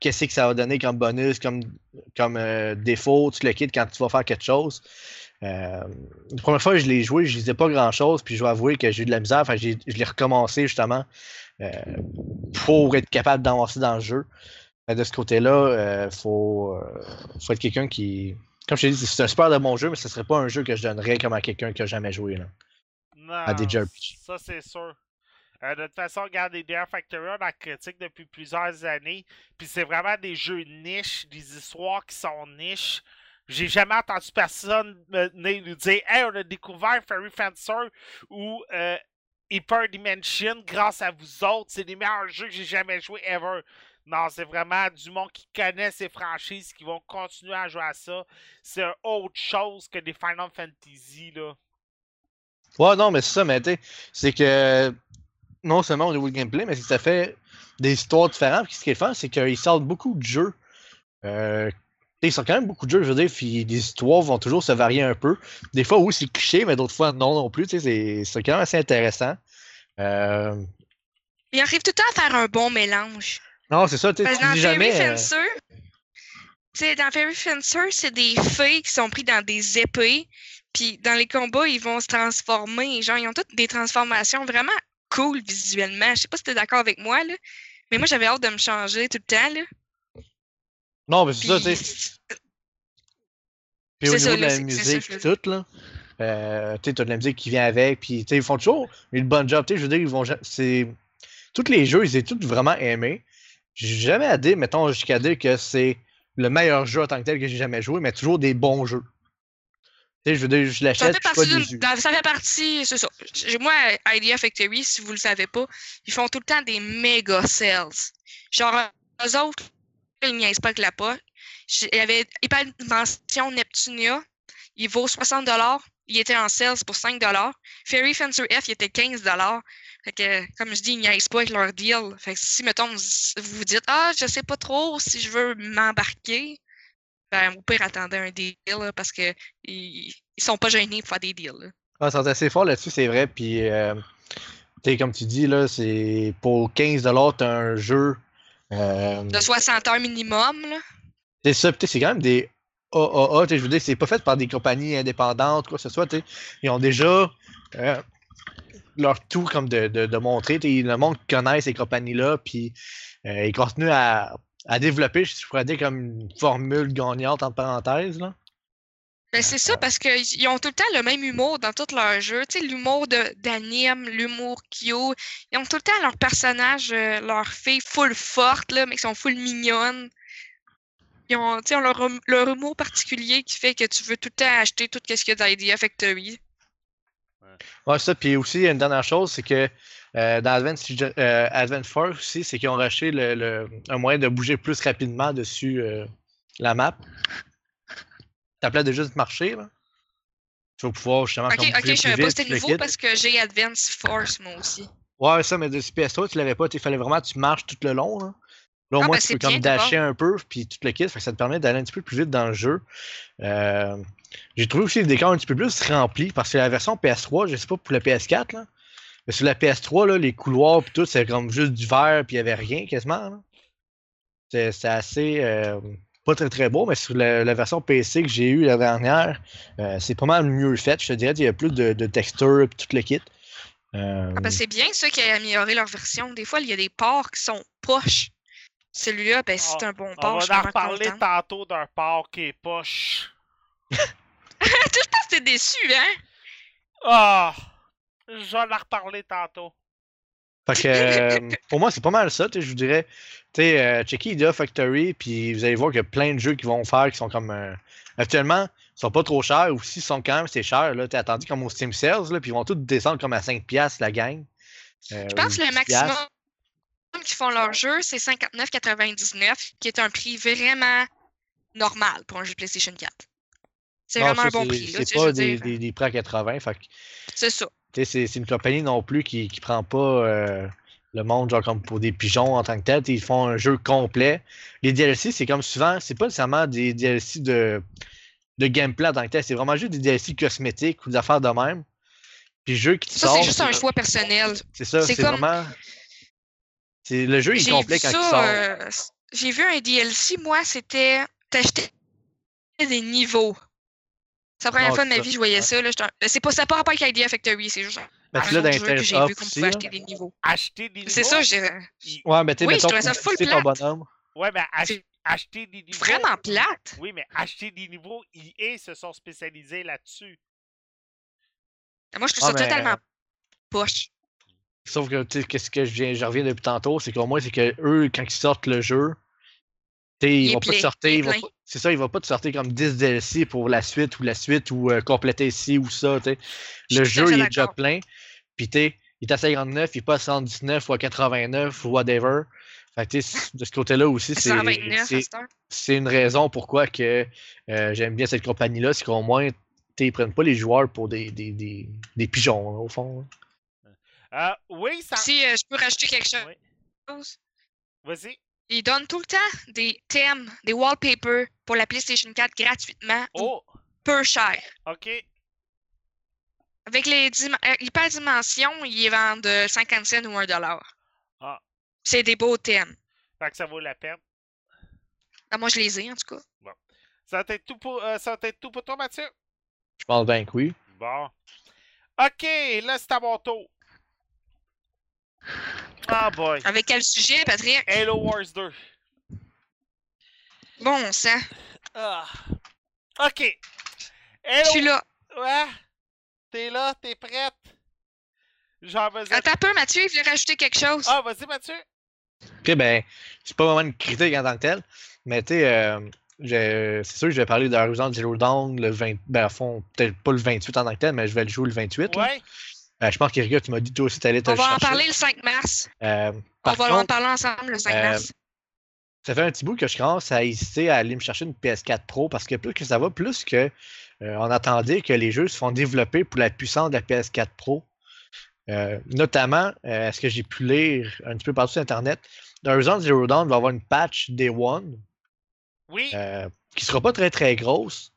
qu'est-ce que ça va donner comme bonus, comme, comme euh, défaut, tu le quittes quand tu vas faire quelque chose. Euh, la première fois que je l'ai joué, je disais pas grand chose, puis je dois avouer que j'ai eu de la misère. Je l'ai recommencé justement pour être capable d'avancer dans le jeu. Mais de ce côté-là, il faut, euh, faut être quelqu'un qui. Comme je t'ai dit, c'est un super de bon jeu, mais ce serait pas un jeu que je donnerais comme à quelqu'un qui a jamais joué. Là. Non, À des JRPG. ça c'est sûr. Euh, de toute façon, regardez Dear Factory, on la critique depuis plusieurs années. Puis c'est vraiment des jeux niches, des histoires qui sont niches. J'ai jamais entendu personne me- venir nous dire Hey, on a découvert Fairy Fencer ou euh, Hyper Dimension grâce à vous autres. C'est les meilleurs jeux que j'ai jamais joué ever. Non, c'est vraiment du monde qui connaît ces franchises qui vont continuer à jouer à ça. C'est autre chose que des Final Fantasy, là. Ouais, non, mais c'est ça, mais tu sais, c'est que non seulement au niveau du gameplay, mais c'est que ça fait des histoires différentes. Puis ce qui est le fun, c'est qu'ils sortent beaucoup de jeux. Euh, ils sortent quand même beaucoup de jeux, je veux dire, puis les histoires vont toujours se varier un peu. Des fois, oui, c'est cliché, mais d'autres fois, non, non plus. Tu sais, c'est- c'est quand même assez intéressant. Euh, Ils arrivent tout le temps à faire un bon mélange. Non, c'est ça, tu tu dans dis jamais. euh, Fencer, tu dans Fairy Fencer, c'est des fées qui sont pris dans des épées. Puis dans les combats, ils vont se transformer. Genre, ils ont toutes des transformations vraiment cool visuellement. Je sais pas si t'es d'accord avec moi, là. Mais moi, j'avais hâte de me changer tout le temps, là. Non, mais c'est ça, tu sais. Puis au niveau ça, de la musique, pis tout, là. Euh, tu sais, t'as de la musique qui vient avec, puis tu sais, ils font toujours une bonne job. Tu sais, je veux dire, ils vont. Tous les jeux, ils étaient tous vraiment aimés. J'ai jamais à dire, mettons, jusqu'à dire que c'est le meilleur jeu en tant que tel que j'ai jamais joué, mais toujours des bons jeux. Tu sais, je veux dire, je l'achète, je suis pas déçu. ça fait partie, c'est ça. Moi, Idea Factory, si vous le savez pas, ils font tout le temps des méga sales. Genre, eux autres, ils niaisent pas avec la poche. Il y avait Hyper Dimension Neptunia, il vaut 60$, il était en sales pour 5$. Fairy Fencer F, il était 15$. Fait que, comme je dis, ils niaisent pas avec leur deal. Fait que si, mettons, vous vous dites, ah, je sais pas trop si je veux m'embarquer, ben, au pire, attendez un deal, là, parce que ils, sont pas gênés pour faire des deals. là. Ah, sont assez forts là-dessus, c'est vrai. Puis, euh, tu comme tu dis, là, c'est pour 15$, t'as un jeu. euh, De 60 heures minimum, là. C'est ça, tu c'est quand même des AAA, je veux dire, c'est pas fait par des compagnies indépendantes, quoi que ce soit, tu sais. Ils ont déjà euh, leur tout comme de, de, de montrer, le monde connaît ces compagnies-là, puis euh, ils continuent à, à développer, je pourrais dire, comme une formule gagnante, entre parenthèses, là. Ben, c'est ça, parce qu'ils ont tout le temps le même humour dans tous leurs jeux. L'humour d'anime, l'humour Kyo. Ils ont tout le temps leurs personnages, euh, leurs filles full fortes, mais qui sont full mignonnes. Ils ont, leur, leur humour particulier qui fait que tu veux tout le temps acheter tout ce qu'il y a d'Idea Factory. Ouais, ça, puis aussi, il y a une dernière chose, c'est que euh, dans Advent, euh, Advent Force aussi, c'est qu'ils ont racheté le, le- un moyen de bouger plus rapidement dessus euh, la map. T'appelais déjà de marcher, là. Tu vas pouvoir justement Ok, ok, je savais pas c'était nouveau parce que j'ai Advance Force, moi aussi. Ouais, ça, mais de PS3, tu l'avais pas. Il fallait vraiment que tu marches tout le long. Là, là au Ah, moins, ben, tu peux comme bien, dasher un peu, puis tout le kit. Fait que ça te permet d'aller un petit peu plus vite dans le jeu. Euh, J'ai trouvé aussi le décor un petit peu plus rempli parce que la version PS3, je sais pas pour le PS4, là, mais sur la PS3, là, les couloirs puis tout, c'est comme juste du vert, puis il y avait rien quasiment. C'est assez. euh, pas très très beau, mais sur la, la version PC que j'ai eue la dernière, euh, c'est pas mal mieux fait. Je te dirais qu'il y a plus de, de textures et tout le kit. Ah, ben, c'est bien ça qui a amélioré leur version. Des fois, il y a des ports qui sont poches. Celui-là, ben, c'est un bon On port. je suis va en reparler tantôt d'un porc qui est poche. (laughs) Tout le temps, t'es déçu, hein? Ah! je vais en reparler tantôt. Fait que euh, (laughs) pour moi, c'est pas mal ça, tu sais, je vous dirais. Tu sais, euh, checkez Idea Factory, puis vous allez voir qu'il y a plein de jeux qui vont faire qui sont comme. euh, actuellement, ils sont pas trop chers, ou s'ils sont quand même, c'est cher, là. T'as attendu comme au Steam Sales, là, puis ils vont tous descendre comme à 5$ la gang. Euh, Je pense que le 10$. maximum qui font leur jeu, c'est 59,99, qui est un prix vraiment normal pour un jeu PlayStation 4. C'est vraiment un bon prix. C'est pas des, dire. des, des prix à 80, fait que. C'est ça. C'est une compagnie non plus qui, prend pas euh, le monde genre comme pour des pigeons en tant que tel. Ils font un jeu complet. Les DLC, c'est comme souvent, c'est pas nécessairement des DLC de, de gameplay en tant que tel. C'est vraiment juste des DLC cosmétiques ou des affaires de même. Puis jeu qui te Ça, c'est juste un choix personnel. C'est ça, c'est vraiment. C'est le jeu est J'ai complet vu quand il ça, sort. euh, J'ai vu un DLC, moi, c'était t'achetais des niveaux. C'est la première Ah, fois de ma vie que je voyais Ouais. ça. là, un- C'est pas ça n'a pas rapport avec Idea Factory, c'est juste tu l'as dans jeu que j'ai vu qu'on aussi. pouvait acheter des niveaux. Acheter des niveaux. C'est ça, j'ai il- Ouais, mais tu sais, Oui, je mettons, trouvais ça full plate. bonhomme. Ouais, mais ach- acheter des niveaux. vraiment plate. Oui, mais acheter des niveaux, EA se sont spécialisés là-dessus. Moi, je trouve Ouais, ça mais- totalement poche. Sauf que, tu sais, qu'est-ce que je, viens, je reviens depuis tantôt, c'est qu'au moins, c'est que eux, quand ils sortent le jeu, tu ils vont pas te sortir. C'est ça, ils vont pas te sortir comme 10 DLC pour la suite ou la suite ou euh, compléter ci ou ça, tu sais. Le jeu, il est déjà plein. Puis, tu sais, il est à 59, il est pas à 119 ou à 89 ou whatever. Fait que, tu sais, de ce côté-là aussi, c'est 129 à c'est- cette heure. c'est une raison pourquoi que euh, j'aime bien cette compagnie-là, c'est qu'au moins, ils prennent pas les joueurs pour des, des, des, des pigeons, hein, au fond. hein. Euh, oui, ça. Si euh, je peux rajouter quelque Oui. chose, Vas-y. ils donnent tout le temps des thèmes, des wallpapers pour la PlayStation 4 gratuitement ou Oh, peu cher. ok. Avec les euh, hyperdimensions, ils les vendent euh, 50 cents ou 1 dollar. Ah. C'est des beaux thèmes. Fait que ça vaut la peine. Ah, moi, je les ai, en tout cas. Ça va être tout pour, euh, ça va être tout pour toi, Mathieu? Je pense bien que oui. Bon. Ok, là, c'est à mon tour. Ah boy. Avec quel sujet, Patrick? Halo Wars 2. Bon sang. Ah. Ok. Je Halo. suis là. Ouais. T'es là, t'es prête? Genre, vas-y. Attends un peu, Mathieu, il voulait rajouter quelque chose. Ah, vas-y, Mathieu. Ok, ben, c'est pas vraiment une critique en tant que telle, mais tu sais, euh, c'est sûr que je vais parler d'Horizon Zero Dawn le 20, ben, à fond, peut-être pas le 28 en tant que tel, mais je vais le jouer le 28. là. Euh, je pense qu'Erika, tu m'as dit toi aussi, t'allais te On le va en parler le 5 mars. Euh, On va en parler ensemble le 5 euh, mars. ça fait un petit bout que je commence à hésiter à aller me chercher une PS4 Pro parce que plus que ça va, plus que euh, on attendait que les jeux se font développer pour la puissance de la PS4 Pro. Euh, notamment, euh, ce que j'ai pu lire un petit peu partout sur Internet, Horizon Zero Dawn va avoir une patch Day One Oui. euh, qui sera pas très très grosse,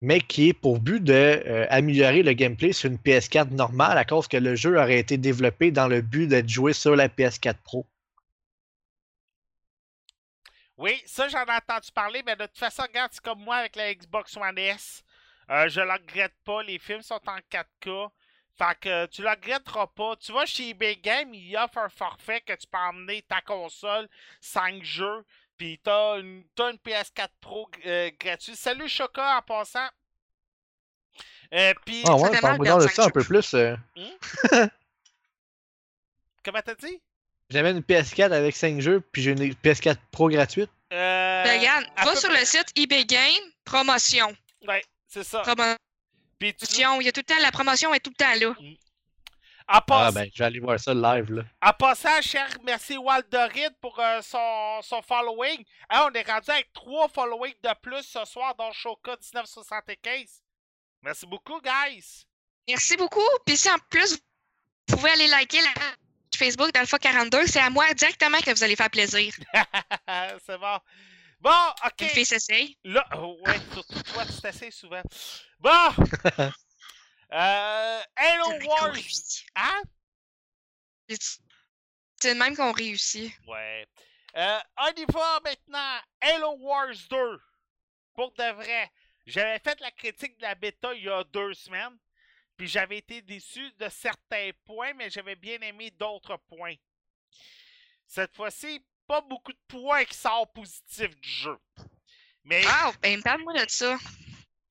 mais qui est pour but de euh, le gameplay sur une PS4 normale à cause que le jeu aurait été développé dans le but d'être joué sur la PS4 Pro. Oui, ça, j'en ai entendu parler, mais de toute façon, regarde, c'est comme moi avec la Xbox One S. Euh, je le regrette pas. Les films sont en 4K. Fait que tu le regretteras pas. Tu vas chez eBay Game, il offre un forfait que tu peux emmener ta console, 5 jeux, puis t'as une, t'as une PS4 Pro euh, gratuite. Salut Choca en passant. Euh, puis, Ah ouais, parle-moi de ça un peu plus. euh. (laughs) comment t'as dit? J'avais une PS4 avec 5 jeux, puis j'ai une PS4 Pro gratuite. Euh, Ben, regarde, va sur près. le site eBay Game, promotion. Ouais, c'est ça. Promotion, Puis tu, il y a tout le temps, la promotion est tout le temps là. En, Ah ben, je vais aller voir ça live là. en passant, cher, merci Waldorid pour euh, son, son following. Hein, on est rendu avec trois followings de plus ce soir dans Shoka 1975. Merci beaucoup, guys. Merci beaucoup. Puis si en plus, vous pouvez aller liker la page Facebook d'Alpha42, c'est à moi directement que vous allez faire plaisir. (laughs) c'est bon. Bon, ok. Une fille s'essaye. Là, oh, ouais, surtout toi, tu t'essayes souvent. Bon. (laughs) euh, Wars. Hein? C'est le même qu'on réussit. Ouais. Euh, on y va maintenant. Hello Wars 2. Pour de vrai. J'avais fait la critique de la bêta il y a deux semaines. Puis j'avais été déçu de certains points, mais j'avais bien aimé d'autres points. Cette fois-ci, pas beaucoup de points qui sortent positifs du jeu. Mais, Ah, ben parle-moi de ça.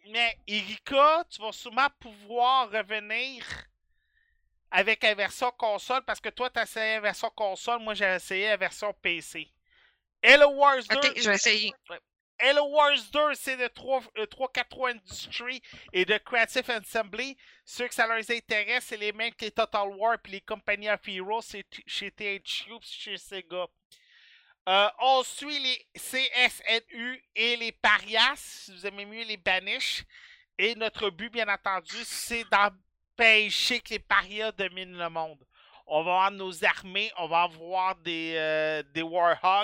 Mais Erika, tu vas sûrement pouvoir revenir avec la version console parce que toi, tu as essayé la version console, moi j'ai essayé la version PC. Hello Wars 2. Ok, je vais essayer. Hello Wars 2, c'est de 3, euh, 343 Industries et de Creative Assembly. Ceux que ça leur intéresse, c'est les mêmes que les Total War et les Company of Heroes chez THQ chez Sega. Euh, on suit les CSNU et les Parias, si vous aimez mieux les Banish. Et notre but, bien entendu, c'est d'empêcher que les Parias dominent le monde. On va avoir nos armées, on va avoir des, euh,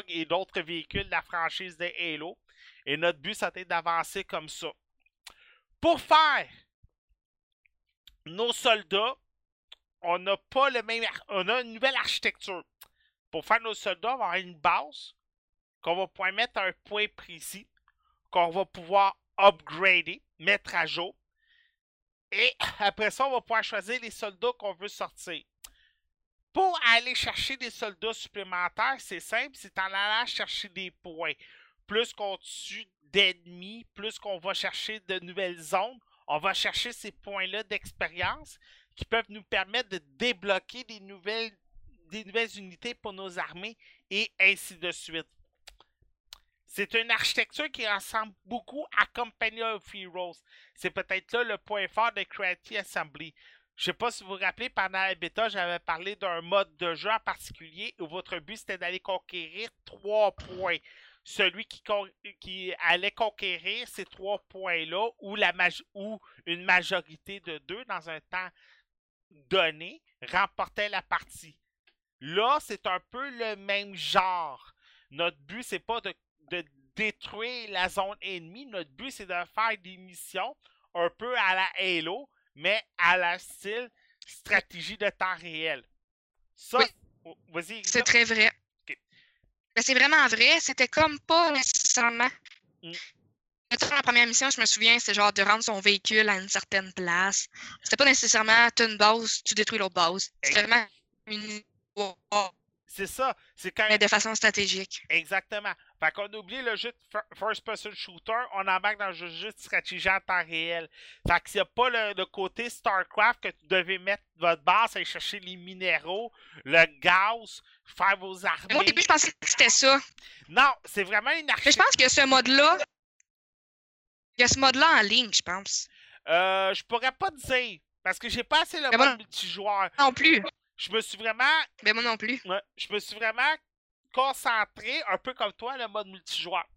et d'autres véhicules de la franchise de Halo. Et notre but, c'était d'avancer comme ça. Pour faire nos soldats, on n'a pas le même. On a une nouvelle architecture. Pour faire nos soldats, on va avoir une base qu'on va pouvoir mettre un point précis, qu'on va pouvoir upgrader, mettre à jour. Et après ça, on va pouvoir choisir les soldats qu'on veut sortir. Pour aller chercher des soldats supplémentaires, c'est simple, c'est en allant chercher des points. Plus qu'on tue d'ennemis, plus qu'on va chercher de nouvelles zones, on va chercher ces points-là d'expérience qui peuvent nous permettre de débloquer des nouvelles, des nouvelles unités pour nos armées et ainsi de suite. C'est une architecture qui ressemble beaucoup à Company of Heroes. C'est peut-être là le point fort de Creative Assembly. Je sais pas si vous vous rappelez, pendant la bêta, j'avais parlé d'un mode de jeu en particulier où votre but c'était d'aller conquérir trois points. Celui qui, qui allait conquérir ces trois points-là ou, ou une majorité de deux dans un temps donné remportait la partie. Là, c'est un peu le même genre. Notre but, c'est pas de, de, détruire la zone ennemie. Notre but, c'est de faire des missions un peu à la Halo, mais à la style stratégie de temps réel. Ça, oh, vas-y. C'est très vrai. C'est vraiment vrai. C'était comme pas nécessairement. Mm. Dans la première mission, je me souviens, c'est genre de rendre son véhicule à une certaine place. C'était pas nécessairement tu une base, tu détruis l'autre base. C'était vraiment une c'est ça. C'est quand Mais de façon stratégique. Exactement. Fait qu'on a oublié le jeu de first-person shooter, on embarque dans le jeu de stratégie en temps réel. Fait que s'il n'y a pas le, côté StarCraft que tu devais mettre votre base, aller chercher les minéraux, le gaz, faire vos armées. Au début, je pensais que c'était ça. Non, c'est vraiment une architecture. Mais je pense que ce mode-là, il y a ce mode-là en ligne, je pense. Euh, je pourrais pas dire. Parce que j'ai pas assez le mode multijoueur. Non plus. Je me suis vraiment. Ben moi non plus. je me suis vraiment concentré, un peu comme toi, le mode multijoueur.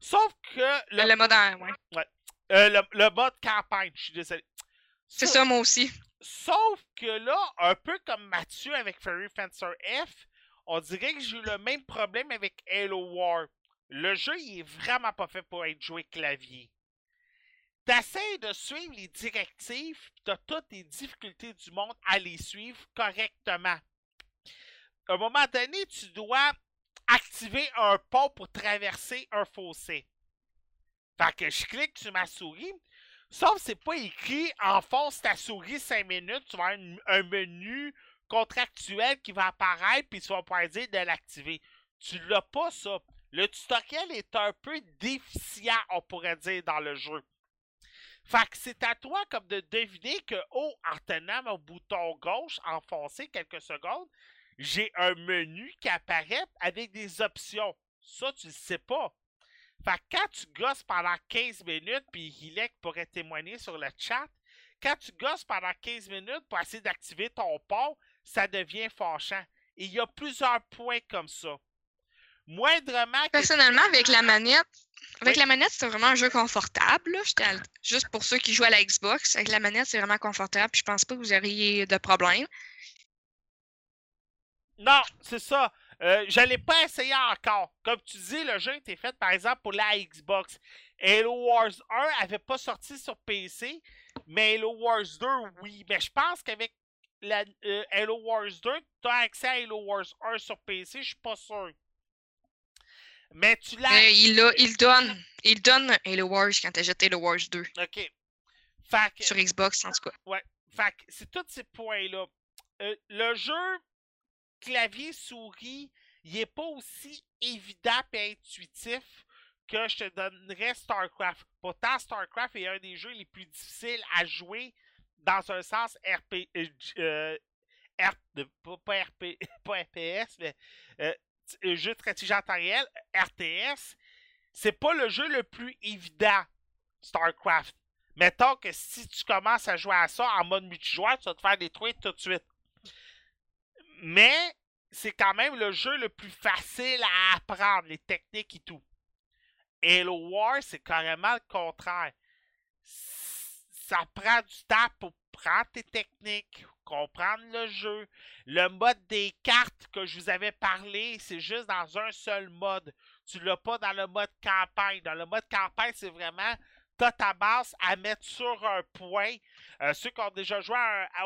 Sauf que. Le, le mode ouais. ouais. Euh, le, mode campagne, je suis désolé. C'est ça, moi aussi. Sauf que là, un peu comme Mathieu avec Fairy Fencer F, on dirait que j'ai eu le même problème avec Halo War. Le jeu, il est vraiment pas fait pour être joué clavier. T'essaies de suivre les directives, tu as toutes les difficultés du monde à les suivre correctement. À un moment donné, tu dois activer un pont pour traverser un fossé. Fait que je clique sur ma souris, sauf que c'est pas écrit enfonce ta souris 5 minutes, tu vas avoir un menu contractuel qui va apparaître, puis tu vas pouvoir dire de l'activer. Tu l'as pas, ça. Le tutoriel est un peu déficient, on pourrait dire, dans le jeu. Fait que c'est à toi comme de deviner que, oh, en tenant mon bouton gauche enfoncé quelques secondes, j'ai un menu qui apparaît avec des options. Ça, tu le sais pas. Fait que quand tu gosses pendant 15 minutes, puis Hilek pourrait témoigner sur le chat, quand tu gosses pendant 15 minutes pour essayer d'activer ton pont, ça devient fâchant. Et il y a plusieurs points comme ça. Moindrement. Personnellement, avec la manette, avec la manette, c'est vraiment un jeu confortable. Juste pour ceux qui jouent à la Xbox, avec la manette, c'est vraiment confortable. Puis je pense pas que vous auriez de problème. Non, c'est ça. Euh, je l'ai pas essayé encore. Comme tu dis, le jeu était fait par exemple pour la Xbox. Halo Wars 1 avait pas sorti sur PC, mais Halo Wars 2, oui. Mais je pense qu'avec la, euh, Halo Wars 2, tu as accès à Halo Wars 1 sur PC, je suis pas sûr. Mais tu l'as. il, il, donne, il donne Halo Wars quand tu achètes Halo Wars 2. OK. Sur Xbox, en tout cas. Ouais. Fait c'est tous ces points-là. Euh, le jeu clavier-souris, il n'est pas aussi évident et intuitif que je te donnerais StarCraft. Pourtant, StarCraft est un des jeux les plus difficiles à jouer dans un sens RP. Euh, euh pas, RP, pas RPS, (laughs) mais euh, jeu de en temps réel, RTS, c'est pas le jeu le plus évident, StarCraft. Mettons que si tu commences à jouer à ça en mode multijoueur, tu vas te faire détruire tout de suite. Mais c'est quand même le jeu le plus facile à apprendre, les techniques et tout. Halo War, c'est carrément le contraire. Ça prend du temps pour prendre tes techniques, comprendre le jeu. Le mode des cartes que je vous avais parlé, c'est juste dans un seul mode. Tu l'as pas dans le mode campagne. Dans le mode campagne, c'est vraiment t'as ta base à mettre sur un point. Euh, ceux qui ont déjà joué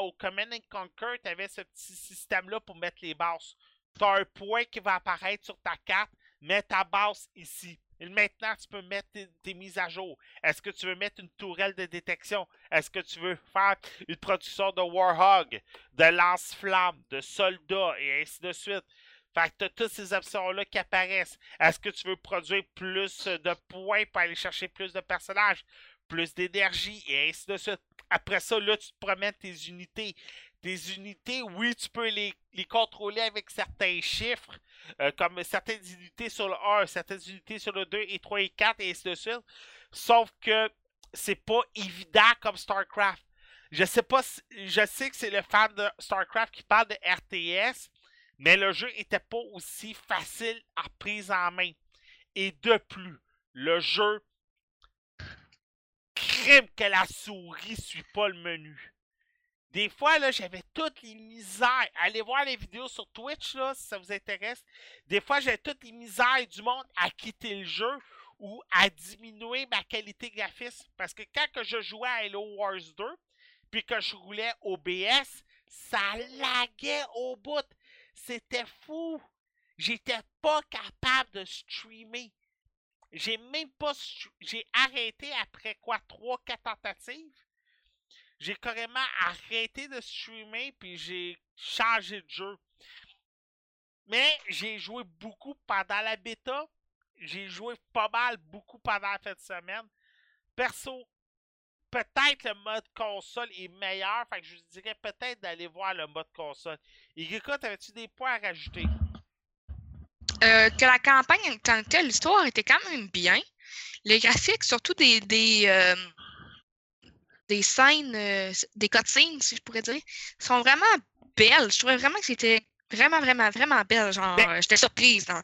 au Command and Conquer, tu avais ce petit système-là pour mettre les bases. Tu as un point qui va apparaître sur ta carte, mets ta base ici. Maintenant, tu peux mettre tes, mises à jour. Est-ce que tu veux mettre une tourelle de détection? Est-ce que tu veux faire une production de Warhog, de lance-flammes, de soldats et ainsi de suite? Fait que tu as toutes ces options-là qui apparaissent. Est-ce que tu veux produire plus de points pour aller chercher plus de personnages, plus d'énergie et ainsi de suite? Après ça, là, tu te promènes tes unités. Tes unités, oui, tu peux les, contrôler avec certains chiffres, euh, comme certaines unités sur le 1, certaines unités sur le 2 et 3 et 4 et ainsi de suite. Sauf que c'est pas évident comme StarCraft. Je sais pas je sais que c'est le fan de StarCraft qui parle de RTS, mais le jeu était pas aussi facile à prise en main. Et de plus, le jeu crime que la souris suit pas le menu. Des fois, là, j'avais toutes les misères. Allez voir les vidéos sur Twitch, là, si ça vous intéresse. Des fois, j'avais toutes les misères du monde à quitter le jeu ou à diminuer ma qualité graphiste. Parce que quand je jouais à Hello Wars 2, puis que je roulais OBS, ça laguait au bout. C'était fou. J'étais pas capable de streamer. J'ai même pas. J'ai arrêté après quoi? 3-4 tentatives. J'ai carrément arrêté de streamer puis j'ai changé de jeu. Mais j'ai joué beaucoup pendant la bêta. J'ai joué pas mal beaucoup pendant la fin de semaine. Perso, peut-être le mode console est meilleur. Fait que je vous dirais peut-être d'aller voir le mode console. Irika, t'avais-tu des points à rajouter? Euh, que la campagne en tant que telle, l'histoire était quand même bien. Les graphiques, surtout des, des, euh, des scènes, euh, des cutscenes, si je pourrais dire, sont vraiment belles. Je trouvais vraiment que c'était vraiment, vraiment, vraiment belle. Genre, Ben- euh, j'étais surprise. hein.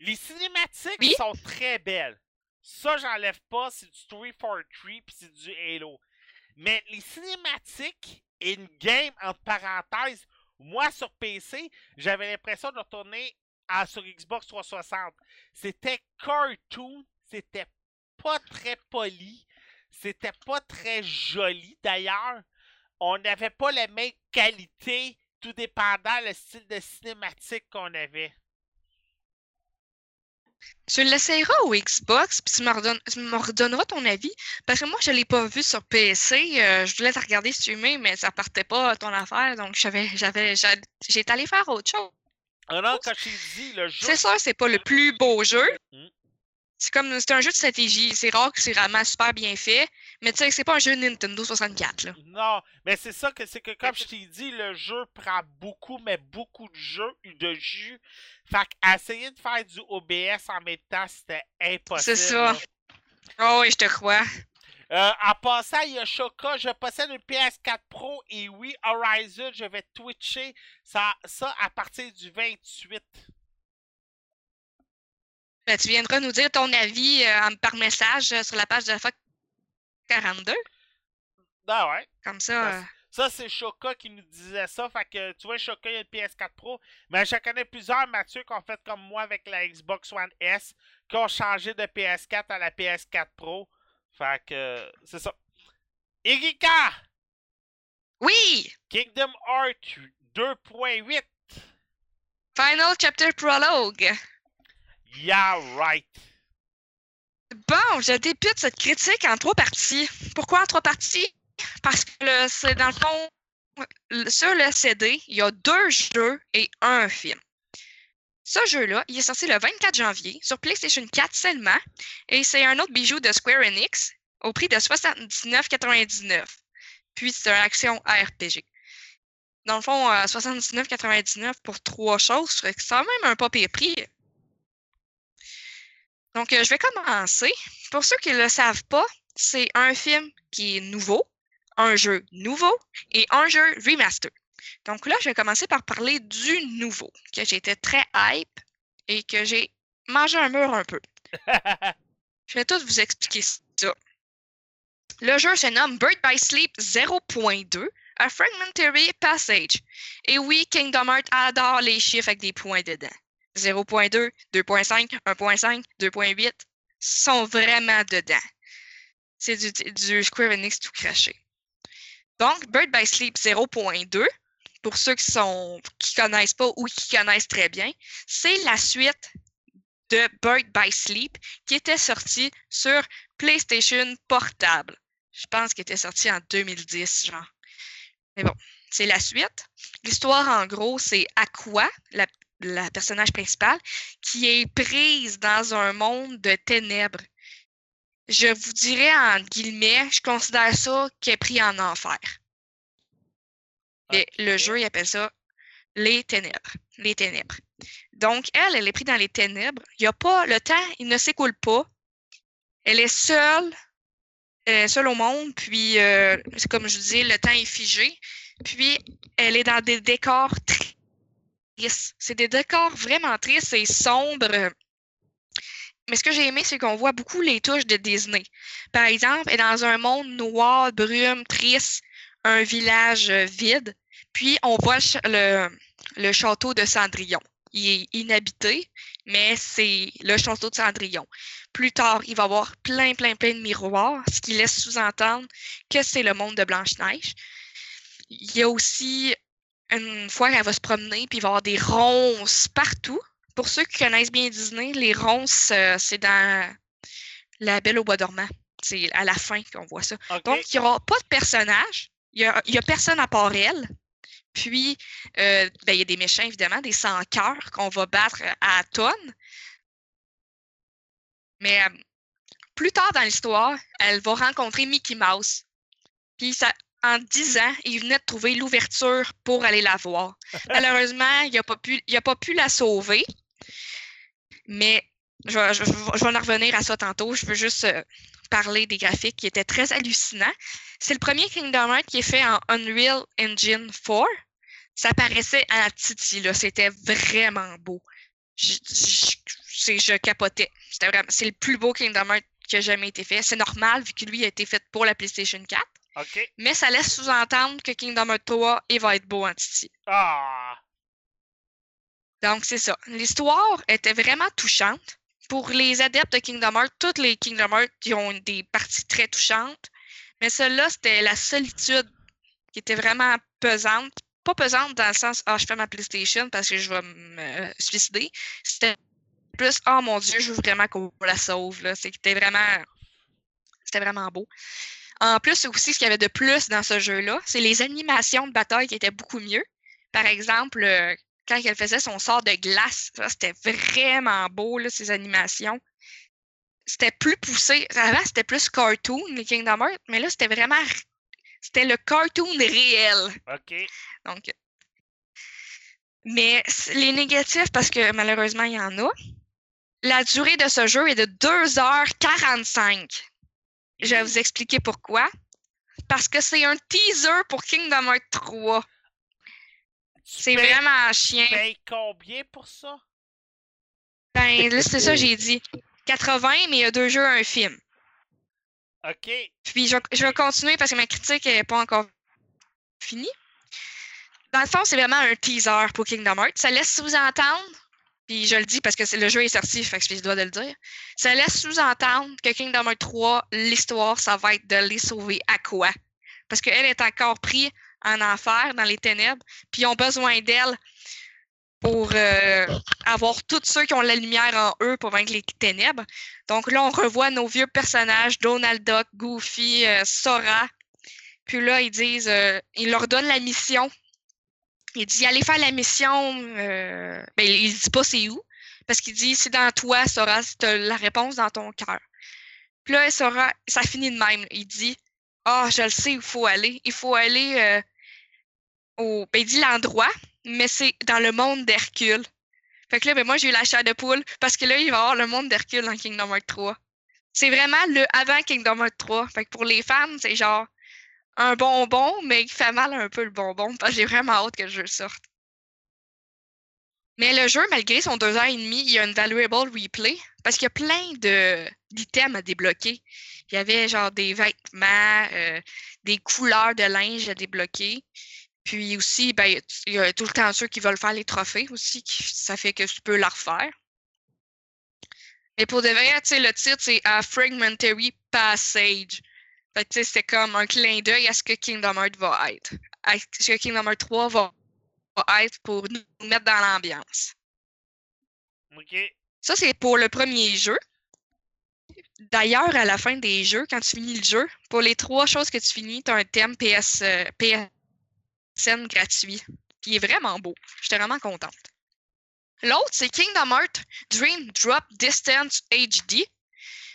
Les cinématiques Oui? sont très belles. Ça, j'enlève pas, c'est du 343 puis c'est du Halo. Mais les cinématiques in-game, entre parenthèses, moi sur PC, j'avais l'impression de retourner à, sur Xbox 360. C'était cartoon, c'était pas très poli, c'était pas très joli d'ailleurs. On n'avait pas la même qualité, tout dépendant le style de cinématique qu'on avait. Tu l'essayeras au Xbox, puis tu me, redonneras ton avis. Parce que moi, je ne l'ai pas vu sur PC. euh, je voulais te regarder streamer, mais ça partait pas ton affaire. Donc, j'avais, j'avais, j'a- j'étais allé faire autre chose. Ah non, quand j'ai dit le jeu. C'est sûr, c'est pas le plus beau jeu. Mm. C'est comme c'est un jeu de stratégie. C'est rare que c'est vraiment super bien fait. Mais tu sais, c'est pas un jeu Nintendo 64. Là. Non, mais c'est ça que c'est que comme je t'ai dit, le jeu prend beaucoup, mais beaucoup de jeux, de jus. Fait qu'essayer de faire du OBS en même temps, c'était impossible. C'est ça. Oh oui, je te crois. Euh, en passant, il y a Shoka, je possède une PS4 Pro et oui, Horizon, je vais twitcher ça, ça à partir du 28. Ben, tu viendras nous dire ton avis euh, par message euh, sur la page de la FOC 42. Ah ouais. Comme ça. euh, Ça, c'est Shoka qui nous disait ça. Fait que, tu vois, Shoka, il y a une PS4 Pro. Mais je connais plusieurs, Mathieu, qui ont fait comme moi avec la Xbox One S, qui ont changé de PS4 à la PS4 Pro. Fait que, euh, c'est ça. Erika! Oui! Kingdom Hearts 2.8. Final Chapter Prologue. Yeah, right. Bon, je débute cette critique en trois parties. Pourquoi en trois parties? Parce que c'est dans le fond, sur le CD, il y a deux jeux et un film. Ce jeu-là, il est sorti le 24 janvier sur PlayStation 4 seulement, et c'est un autre bijou de Square Enix au prix de 79,99. Puis c'est une action ARPG. Dans le fond, euh, 79,99 pour trois choses, c'est quand même un pas pire prix. Donc, euh, je vais commencer. Pour ceux qui ne le savent pas, c'est un film qui est nouveau, un jeu nouveau et un jeu remaster. Donc là, je vais commencer par parler du nouveau, que j'étais très hype et que j'ai mangé un mur un peu. (laughs) Je vais tout vous expliquer ça. Le jeu se nomme Bird by Sleep 0.2, A Fragmentary Passage. Et oui, Kingdom Hearts adore les chiffres avec des points dedans. 0.2, 2.5, 1.5, 2.8 sont vraiment dedans. C'est du, Square Enix tout craché. Donc, Bird by Sleep 0.2, pour ceux qui sont connaissent pas ou qui connaissent très bien, c'est la suite de Bird by Sleep qui était sorti sur PlayStation Portable. Je pense qu'il était sorti en 2010, genre. Mais bon, c'est la suite. L'histoire, en gros, c'est Aqua, la, la personnage principale, qui est prise dans un monde de ténèbres. Je vous dirais en guillemets, je considère ça qu'elle est pris en enfer. Mais le Ok. jeu, il appelle ça les ténèbres. Les ténèbres. Donc, elle, elle est prise dans les ténèbres. Il y a pas, le temps, il ne s'écoule pas. Elle est seule, elle est seule au monde, puis, euh, c'est comme je vous dis, le temps est figé. Puis, elle est dans des décors C'est des décors vraiment tristes et sombres. Mais ce que j'ai aimé, c'est qu'on voit beaucoup les touches de Disney. Par exemple, dans un monde noir, brume, triste, un village euh, vide. Puis, on voit le, le château de Cendrillon. Il est inhabité, mais c'est le château de Cendrillon. Plus tard, il va y avoir plein, plein, plein de miroirs, ce qui laisse sous-entendre que c'est le monde de Blanche-Neige. Il y a aussi une fois qu'elle va se promener, puis il va y avoir des ronces partout. Pour ceux qui connaissent bien Disney, les ronces, euh, c'est dans La Belle au Bois dormant. C'est à la fin qu'on voit ça. Donc, il n'y aura pas de personnage. Il n'y a personne à part elle. Puis, euh, ben, il y a des méchants, évidemment, des sans-cœurs qu'on va battre à tonnes. Mais euh, plus tard dans l'histoire, elle va rencontrer Mickey Mouse. Puis, ça, en 10 ans, il venait de trouver l'ouverture pour aller la voir. (laughs) Malheureusement, il n'a pas, pu- il a pas pu la sauver. Mais je, vais- je- je vais- je vais en revenir à ça tantôt. Je veux juste euh, parler des graphiques qui étaient très hallucinants. C'est le premier Kingdom Hearts qui est fait en Unreal Engine 4. Ça paraissait à Titi, là. C'était vraiment beau. Je, je, capotais. C'est le plus beau Kingdom Hearts qui a jamais été fait. C'est normal, vu que lui a été fait pour la PlayStation 4. OK. Mais ça laisse sous-entendre que Kingdom Hearts 3 il va être beau en Titi. Ah! Donc, c'est ça. L'histoire était vraiment touchante. Pour les adeptes de Kingdom Hearts, toutes les Kingdom Hearts ont des parties très touchantes. Mais celle-là, c'était la solitude qui était vraiment pesante. Pas pesante dans le sens, ah, je fais ma PlayStation parce que je vais me suicider. C'était plus, oh mon Dieu, je veux vraiment qu'on la sauve. C'était vraiment, c'était vraiment beau. En plus, aussi, ce qu'il y avait de plus dans ce jeu-là, c'est les animations de bataille qui étaient beaucoup mieux. Par exemple, euh, quand elle faisait son sort de glace, ça, c'était vraiment beau, là, ces animations. C'était plus poussé. Avant, c'était plus cartoon, les Kingdom Hearts, mais là, c'était vraiment. C'était le cartoon réel. OK. Donc. Mais les négatifs, parce que malheureusement, il y en a. La durée de ce jeu est de 2h45. Je vais vous expliquer pourquoi. Parce que c'est un teaser pour Kingdom Hearts 3. Tu C'est vraiment chien. Tu payes combien pour ça? Ben, là, c'est ça, j'ai dit. 80, mais il y a deux jeux, un film. OK. Puis je, vais- je vais continuer parce que ma critique n'est pas encore finie. Dans le fond, c'est vraiment un teaser pour Kingdom Hearts. Ça laisse sous-entendre, puis je le dis parce que le jeu est sorti, fait je dois de le dire. Ça laisse sous-entendre que Kingdom Hearts 3, l'histoire, ça va être de les sauver à quoi? Parce qu'elle est encore prise en enfer, dans les ténèbres, puis ils ont besoin d'elle pour euh, avoir tous ceux qui ont la lumière en eux pour vaincre les ténèbres. Donc là, on revoit nos vieux personnages, Donald Duck, Goofy, euh, Sora. Puis là, ils disent, euh, ils leur donnent la mission. Il dit, allez faire la mission. euh, ben, il dit pas c'est où. Parce qu'il dit, c'est dans toi, Sora, euh, la réponse dans ton cœur. Puis là, Sora, ça finit de même. Il dit, ah, je le sais il faut aller. Il faut aller euh, au. Ben, il dit l'endroit, mais c'est dans le monde d'Hercule. Fait que là, ben moi, j'ai eu la chair de poule parce que là, il va y avoir le monde d'Hercule dans Kingdom Hearts 3. C'est vraiment le avant Kingdom Hearts 3. Fait que pour les fans, c'est genre un bonbon, mais il fait mal un peu le bonbon parce que j'ai vraiment hâte que le jeu sorte. Mais le jeu, malgré son deux heures et demie, il y a une valuable replay parce qu'il y a plein de d'items à débloquer. Il y avait genre des vêtements, euh, des couleurs de linge à débloquer. Puis aussi, ben, il y a tout le temps ceux qui veulent faire les trophées aussi, qui, ça fait que tu peux la refaire. Mais pour de vrai, tu sais, le titre, c'est A Fragmentary Passage. Fait que, tu sais, c'est comme un clin d'œil à ce que Kingdom Hearts va être. À ce que Kingdom Hearts 3 va, va être pour nous mettre dans l'ambiance. OK. Ça, c'est pour le premier jeu. D'ailleurs, à la fin des jeux, quand tu finis le jeu, pour les trois choses que tu finis, tu as un thème PS, euh, PSN gratuit. Qui est vraiment beau. J'étais vraiment contente. L'autre, c'est Kingdom Hearts Dream Drop Distance HD.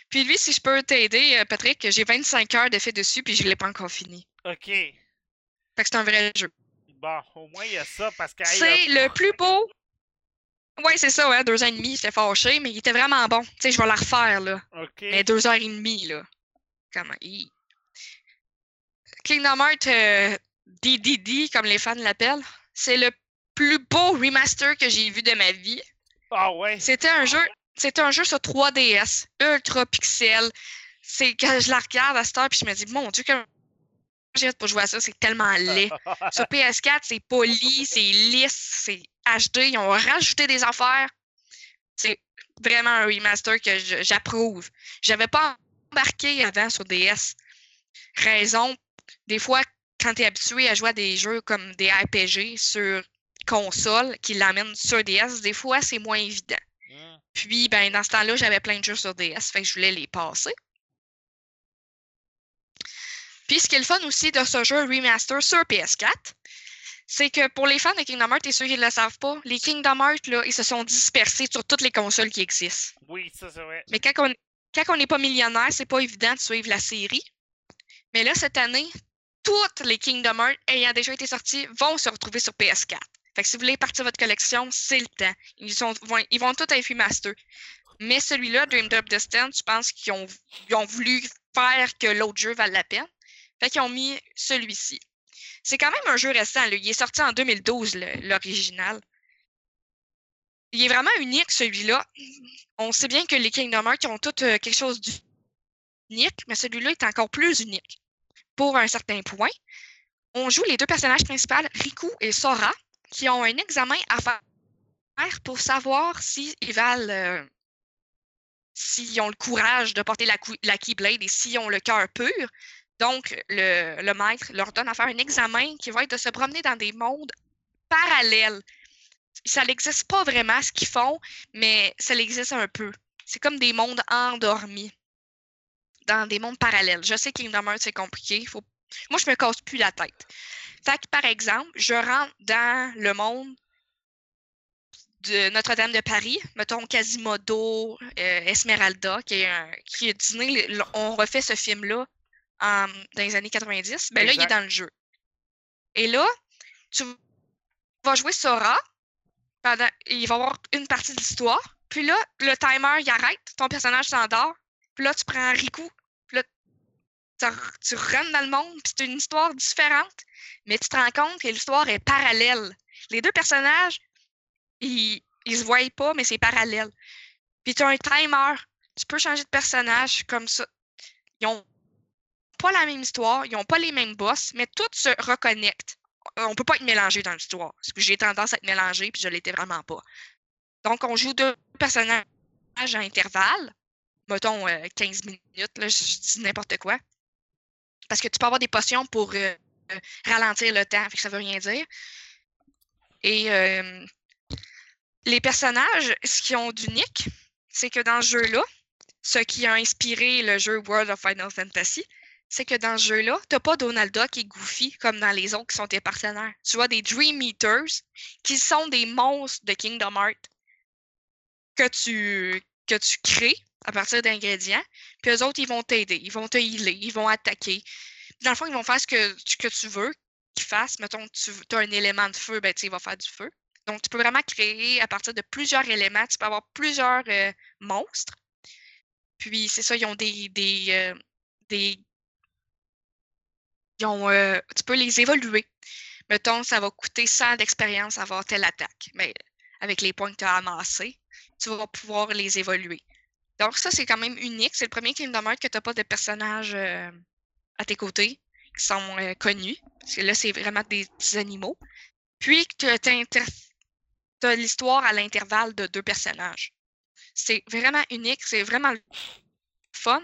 Puis lui, si je peux t'aider, euh, Patrick, j'ai 25 heures d'effet dessus, puis je ne l'ai pas encore fini. OK. Fait que c'est un vrai jeu. Bon, au moins, il y a ça parce que. C'est euh, le (laughs) plus beau. Ouais, c'est ça, ouais, deux ans et demi, j'étais fâché, mais il était vraiment bon. Tu sais, je vais la refaire, là. OK. Mais deux heures et demie, là. Comment? hi. Kingdom Hearts euh, DDD, comme les fans l'appellent, c'est le plus beau remaster que j'ai vu de ma vie. Ah ouais. C'était un jeu, c'était un jeu sur 3DS, ultra pixel. C'est quand je la regarde à cette heure, puis je me dis, mon Dieu, que j'ai hâte pour jouer à ça, c'est tellement laid. (laughs) Sur PS4, c'est poli, c'est lisse, c'est HD. Ils ont rajouté des affaires. C'est vraiment un remaster que je- j'approuve. J'avais pas embarqué avant sur DS. Raison, des fois, quand tu es habitué à jouer à des jeux comme des RPG sur console qui l'amènent sur DS, des fois, c'est moins évident. Puis, ben, dans ce temps-là, j'avais plein de jeux sur DS, fait que je voulais les passer. Puis, ce qui est le fun aussi de ce jeu remaster sur PS4, c'est que pour les fans de Kingdom Hearts et ceux qui ne le savent pas, les Kingdom Hearts, là, ils se sont dispersés sur toutes les consoles qui existent. Oui, ça, c'est vrai. Mais quand on quand n'est pas millionnaire, c'est pas évident de suivre la série. Mais là, cette année, toutes les Kingdom Hearts ayant déjà été sortis vont se retrouver sur PS4. Fait que si vous voulez partir votre collection, c'est le temps. Ils, sont, vont, ils vont tous être remaster. Mais celui-là, Dream Drop Distance, je pense qu'ils ont, ils ont voulu faire que l'autre jeu vale la peine. Fait qu'ils ont mis celui-ci. C'est quand même un jeu récent. Il est sorti en 2012, le- l'original. Il est vraiment unique, celui-là. On sait bien que les Kingdom Hearts ont tous euh, quelque chose d'unique, mais celui-là est encore plus unique. Pour un certain point, on joue les deux personnages principaux, Riku et Sora, qui ont un examen à faire pour savoir s'ils valent. euh, s'ils ont le courage de porter la, Keyblade et s'ils ont le cœur pur. Donc, le, maître leur donne à faire un examen qui va être de se promener dans des mondes parallèles. Ça n'existe pas vraiment ce qu'ils font, mais ça existe un peu. C'est comme des mondes endormis. Dans des mondes parallèles. Je sais que Kingdom Hearts, c'est compliqué. Faut... Moi, je me casse plus la tête. Fait que, par exemple, je rentre dans le monde de Notre-Dame de Paris, mettons Quasimodo, euh, Esmeralda, qui est, un- qui est Disney. On refait ce film-là dans les années 90. Ben là, il est dans le jeu. Et là, tu vas jouer Sora. Pendant, il va y avoir une partie de l'histoire. Puis là, le timer, il arrête. Ton personnage s'endort. Puis là, tu prends Riku. Tu, rentres dans le monde. Puis c'est une histoire différente. Mais tu te rends compte que l'histoire est parallèle. Les deux personnages, ils, ils se voient pas, mais c'est parallèle. Puis tu as un timer. Tu peux changer de personnage comme ça. Ils ont pas la même histoire, ils ont pas les mêmes boss, mais tout se reconnecte. On peut pas être mélangé dans l'histoire. J'ai tendance à être mélangé, puis je l'étais vraiment pas. Donc, on joue deux personnages à intervalles. Mettons euh, 15 minutes, là, je dis n'importe quoi. Parce que tu peux avoir des potions pour euh, ralentir le temps, fait que ça veut rien dire. Et euh, les personnages, ce qu'ils ont d'unique, c'est que dans ce jeu-là, ce qui a inspiré le jeu World of Final Fantasy, c'est que dans ce jeu-là, tu n'as pas Donald Duck et Goofy comme dans les autres qui sont tes partenaires. Tu as des Dream Eaters qui sont des monstres de Kingdom Hearts que tu, que tu crées à partir d'ingrédients. Puis eux autres, ils vont t'aider, ils vont te healer, ils vont attaquer. Dans le fond, ils vont faire ce que, tu veux qu'ils fassent. Mettons, tu as un élément de feu, ben, il va faire du feu. Donc, tu peux vraiment créer à partir de plusieurs éléments. Tu peux avoir plusieurs euh, monstres. Puis, c'est ça, ils ont des, des, euh, ils ont, euh, tu peux les évoluer. Mettons, ça va coûter 100 d'expérience avoir telle attaque. Mais avec les points que tu as amassés, tu vas pouvoir les évoluer. Donc, ça, c'est quand même unique. C'est le premier Kingdom Hearts que tu n'as pas de personnages euh, à tes côtés qui sont euh, connus. Parce que là, c'est vraiment des petits animaux. Puis, tu as, l'histoire à l'intervalle de deux personnages. C'est vraiment unique. C'est vraiment fun.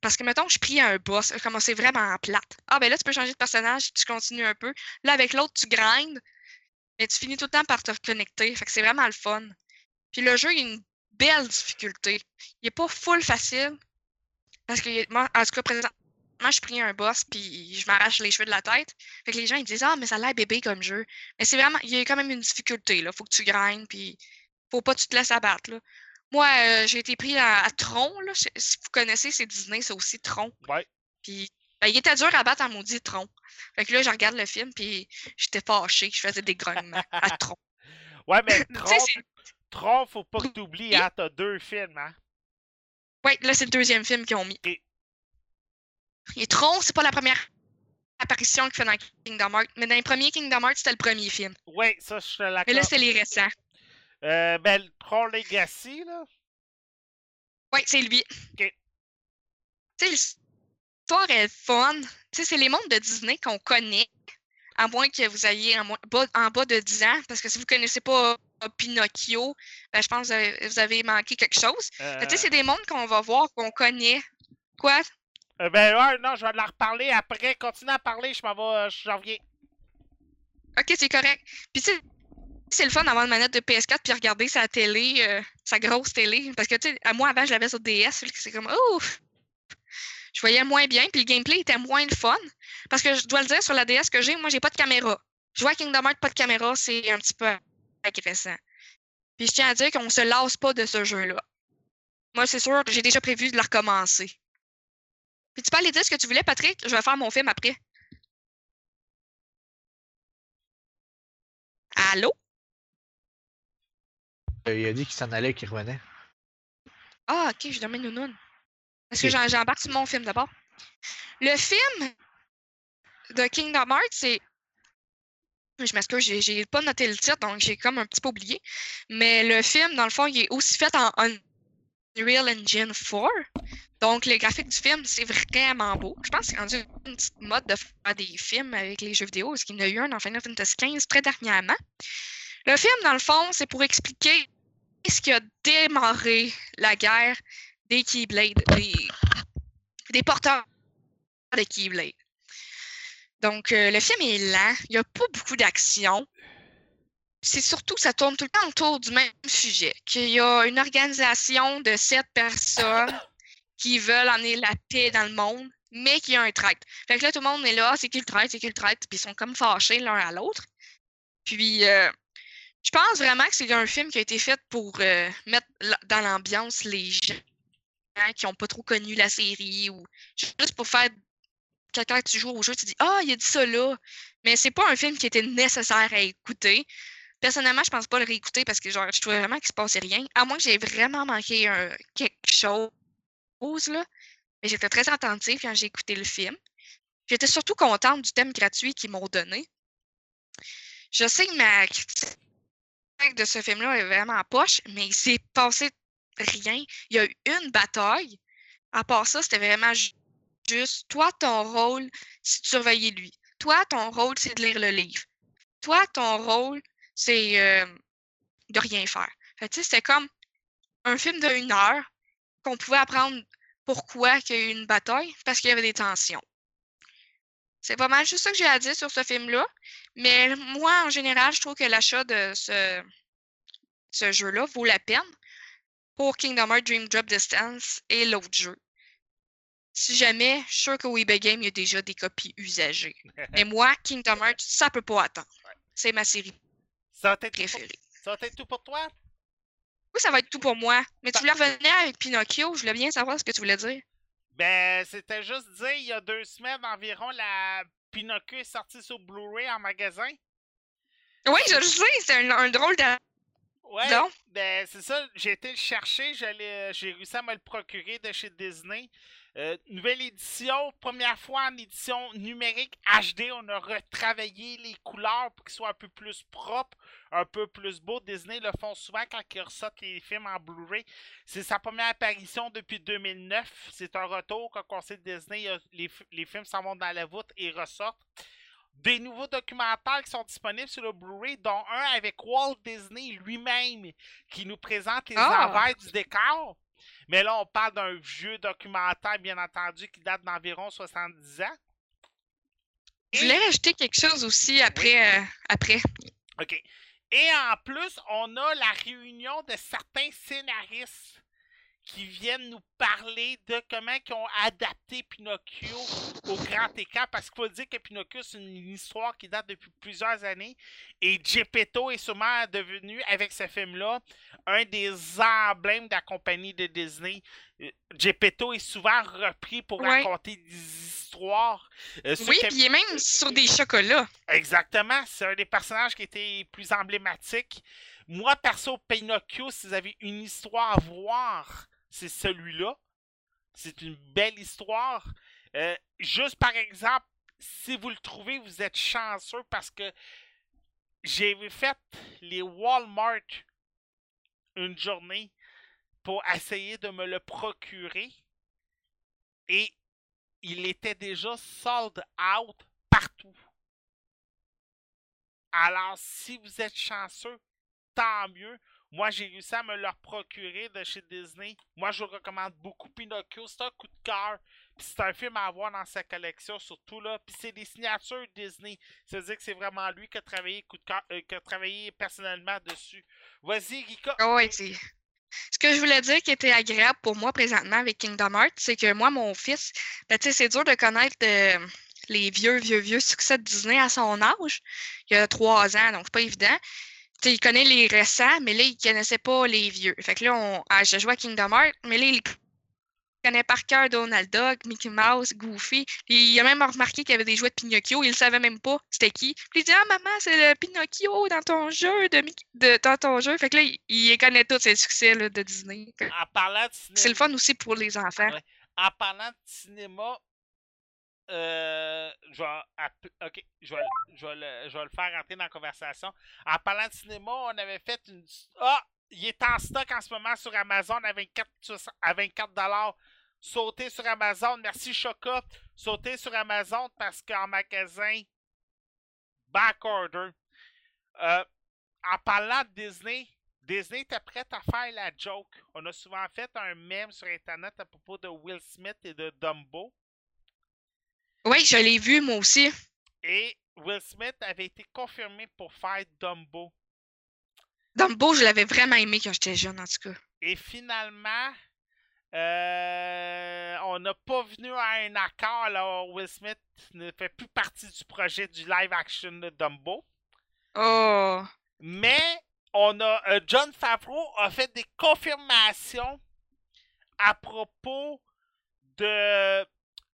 Parce que, mettons, je prie un boss, je commençais vraiment en plate. Ah, ben là, tu peux changer de personnage, tu continues un peu. Là, avec l'autre, tu grindes, mais tu finis tout le temps par te reconnecter. Fait que c'est vraiment le fun. Puis le jeu, il y a une belle difficulté. Il est pas full facile. Parce que, moi, en tout cas, présentement, je pris un boss puis je m'arrache les cheveux de la tête. Fait que les gens, ils disent Ah, mais ça a l'air bébé comme jeu. Mais c'est vraiment, il y a quand même une difficulté, là. Faut que tu grindes puis faut pas que tu te laisses abattre, là. Moi, euh, j'ai été pris à, à Tron, là. Si vous connaissez, c'est Disney, c'est aussi Tron. Ouais. Puis, ben, il était dur à battre en maudit Tron. Fait que là, je regarde le film puis j'étais fâchée. Je faisais des grognements à (laughs) Tron. Ouais, mais (laughs) Tu Tron, faut pas que t'oublies, hein, t'as deux films, hein. Ouais, là, c'est le deuxième film qu'ils ont mis. Ok. Et Tron, c'est pas la première apparition qu'il fait dans Kingdom Hearts. Mais dans les premiers Kingdom Hearts, c'était le premier film. Ouais, ça, je te Mais là, c'est les récents. Euh, ben, Tron Legacy, là. Ouais, c'est lui. Ok. Tu sais, l'histoire est fun. Tu sais, c'est les mondes de Disney qu'on connaît. À moins que vous ayez en, moins- en bas de 10 ans. Parce que si vous connaissez pas Pinocchio, ben, je pense que vous avez, vous avez manqué quelque chose. Euh, Tu sais, c'est des mondes qu'on va voir, qu'on connaît. Quoi? euh, ben, ouais, non, je vais la reparler après. Continue à parler, je m'en vais, euh, j'en reviens. Ok, c'est correct. Puis tu sais, c'est le fun d'avoir une manette de PS4 puis regarder sa télé, euh, sa grosse télé. Parce que tu sais, moi avant, je l'avais sur DS, c'est comme ouf! Je voyais moins bien, puis le gameplay était moins le fun. Parce que je dois le dire, sur la DS que j'ai, moi, j'ai pas de caméra. Jouer à Kingdom Hearts, pas de caméra, c'est un petit peu agressant. Puis je tiens à dire qu'on se lasse pas de ce jeu-là. Moi, c'est sûr, j'ai déjà prévu de le recommencer. Puis tu peux aller dire ce que tu voulais, Patrick? Je vais faire mon film après. Allô? Euh, Il a dit qu'il s'en allait et qu'il revenait. Ah, ok, je demande nounoun. Parce que j'embarque sur mon film d'abord? Le film de Kingdom Hearts, c'est. Je m'excuse, j'ai- j'ai pas noté le titre, donc j'ai comme un petit peu oublié. Mais le film, dans le fond, il est aussi fait en Unreal Engine 4. Donc, le graphique du film, c'est vraiment beau. Je pense que c'est rendu une petite mode de faire des films avec les jeux vidéo, parce qu'il y en a eu un dans Final Fantasy XV très dernièrement. Le film, dans le fond, c'est pour expliquer ce qui a démarré la guerre des Keyblade, des, des porteurs de Keyblade. Donc, euh, le film est lent, il n'y a pas beaucoup d'action. C'est surtout que ça tourne tout le temps autour du même sujet, qu'il y a une organisation de sept personnes qui veulent emmener la paix dans le monde, mais qui a un traître. Fait que là, tout le monde est là, Ah, c'est qui le traître, c'est qui le traître, puis ils sont comme fâchés l'un à l'autre. Puis, euh, je pense vraiment que c'est un film qui a été fait pour euh, mettre dans l'ambiance les gens qui n'ont pas trop connu la série ou juste pour faire que quand tu joues au jeu, tu dis Ah, il a dit ça là. Mais c'est pas un film qui était nécessaire à écouter. Personnellement, je pense pas le réécouter parce que genre, je trouvais vraiment qu'il se passait rien. À moins que j'ai vraiment manqué un, quelque chose. Là. Mais j'étais très attentive quand j'ai écouté le film. J'étais surtout contente du thème gratuit qu'ils m'ont donné. Je sais que ma critique de ce film-là est vraiment poche, mais il s'est passé rien. Il y a eu une bataille. À part ça, c'était vraiment ju- juste toi, ton rôle, c'est de surveiller lui. Toi, ton rôle, c'est de lire le livre. Toi, ton rôle, c'est euh, de rien faire. Fait c'était comme un film de une heure qu'on pouvait apprendre pourquoi il y a eu une bataille, parce qu'il y avait des tensions. C'est pas mal juste ça que j'ai à dire sur ce film-là. Mais moi, en général, je trouve que l'achat de ce, ce jeu-là vaut la peine pour Kingdom Hearts Dream Drop Distance et l'autre jeu. Si jamais, je suis sûr qu'au eBay Game, il y a déjà des copies usagées. (laughs) Mais moi, Kingdom Hearts, ça peut pas attendre. C'est ma série Ça va être tout pour- préférée. ça va être tout pour toi? Oui, ça va être tout pour moi. Mais tu voulais revenir avec Pinocchio, je voulais bien savoir ce que tu voulais dire. Ben, c'était juste dire, il y a deux semaines environ, la Pinocchio est sortie sur Blu-ray en magasin. Oui, je le sais, c'est un, un drôle de. Ouais, Non? ben c'est ça, j'ai été le chercher, j'ai réussi à me le procurer de chez Disney. Euh, nouvelle édition, première fois en édition numérique HD, on a retravaillé les couleurs pour qu'ils soient un peu plus propres, un peu plus beaux. Disney le font souvent quand ils ressortent les films en Blu-ray. C'est sa première apparition depuis 2009. C'est un retour quand on sait Disney, a- les, les films s'en vont dans la voûte et ressortent. Des nouveaux documentaires qui sont disponibles sur le Blu-ray, dont un avec Walt Disney lui-même, qui nous présente les Ah! envers du décor. Mais là, on parle d'un vieux documentaire, bien entendu, qui date d'environ 70 ans. Je voulais rajouter quelque chose aussi après. euh, après. OK. Et en plus, on a la réunion de certains scénaristes qui viennent nous parler de comment ils ont adapté Pinocchio au grand écart. Parce qu'il faut dire que Pinocchio, c'est une histoire qui date depuis plusieurs années. Et Geppetto est sûrement devenu, avec ce film-là, un des emblèmes de la compagnie de Disney. Euh, Geppetto est souvent repris pour Ouais. raconter des histoires. Euh, Oui, puis il est même sur des chocolats. Exactement, c'est un des personnages qui était plus emblématique. Moi, perso, Pinocchio, si vous avez une histoire à voir, c'est celui-là. C'est une belle histoire. Euh, juste par exemple, si vous le trouvez, vous êtes chanceux parce que j'ai fait les Walmart une journée pour essayer de me le procurer et il était déjà sold out partout. Alors, si vous êtes chanceux, tant mieux. Moi, j'ai réussi à me le procurer de chez Disney. Moi, je vous recommande beaucoup Pinocchio. C'est un coup de cœur. C'est un film à avoir dans sa collection, surtout là. Puis c'est des signatures Disney. Ça veut dire que c'est vraiment lui qui a travaillé, euh, qui a travaillé personnellement dessus. Vas-y, Rika. Ah ouais, c'est. Ce que je voulais dire qui était agréable pour moi présentement avec Kingdom Hearts, c'est que moi, mon fils, ben, c'est dur de connaître euh, les vieux, vieux, vieux succès de Disney à son âge. Il a trois ans, donc c'est pas évident. Il connaît les récents, mais là, il connaissait pas les vieux. Fait que là, on... ah, je jouais à Kingdom Hearts, mais là, il connaît par cœur Donald Duck, Mickey Mouse, Goofy. Il a même remarqué qu'il y avait des jouets de Pinocchio, il savait même pas c'était qui. Puis il dit Ah maman, c'est le Pinocchio dans ton jeu de, dans ton jeu. Fait que là, il, il connaît tous ces succès là, de Disney. En parlant de cinéma. C'est le fun aussi pour les enfants. Ouais. En parlant de cinéma, euh, je vais, ok, je vais, le, faire rentrer dans la conversation. En parlant de cinéma, on avait fait une. Ah! Il est en stock en ce moment sur Amazon à 24, soix- à 24 Sautez sur Amazon. Merci Choca. Sautez sur Amazon parce qu'en magasin, back order. Euh, en parlant de Disney, Disney était prête à faire la joke. On a souvent fait un mème sur Internet à propos de Will Smith et de Dumbo. Oui, je l'ai vu moi aussi. Et Will Smith avait été confirmé pour faire Dumbo. Dumbo, je l'avais vraiment aimé quand j'étais jeune, en tout cas. Et finalement, euh, on n'a pas venu à un accord. Alors Will Smith ne fait plus partie du projet du live action de Dumbo. Oh! Mais on a euh, John Favreau a fait des confirmations à propos de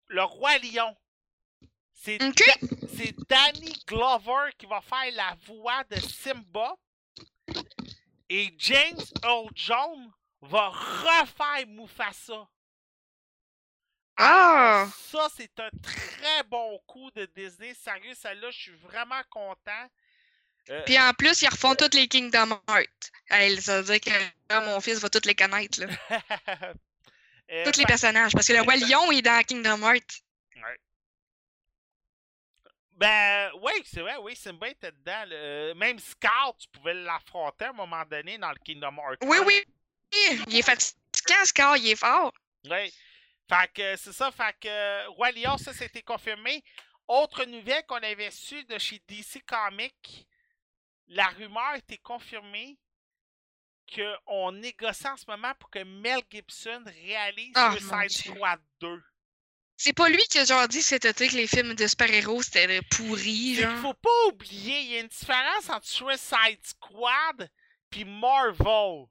le roi lion. C'est. Da- Danny Glover qui va faire la voix de Simba et James Earl Jones va refaire Mufasa. Ah! Ça, c'est un très bon coup de Disney. Sérieux, celle-là, je suis vraiment content. Euh, Puis en plus, ils refont toutes les Kingdom Hearts. Ça veut dire que là, mon fils va toutes les connaître, là. (laughs) euh, Tous les personnages. Parce que le roi lion est dans Kingdom Hearts. Ben, oui, c'est vrai, oui, Simba était dedans. le- Même Scar, tu pouvais l'affronter à un moment donné dans le Kingdom Hearts. Oui, 1. oui. Il est fatigant, Scar, il est fort. Oui. Fait que c'est ça, fait que euh, Roi Lion, ça c'était confirmé. Autre nouvelle qu'on avait su de chez DC Comics, la rumeur était confirmée qu'on négocie en ce moment pour que Mel Gibson réalise mon Suicide. Squad 2. C'est pas lui qui a genre dit cet été que les films de super-héros c'était pourri, genre. faut pas oublier, il y a une différence entre Suicide Squad puis Marvel.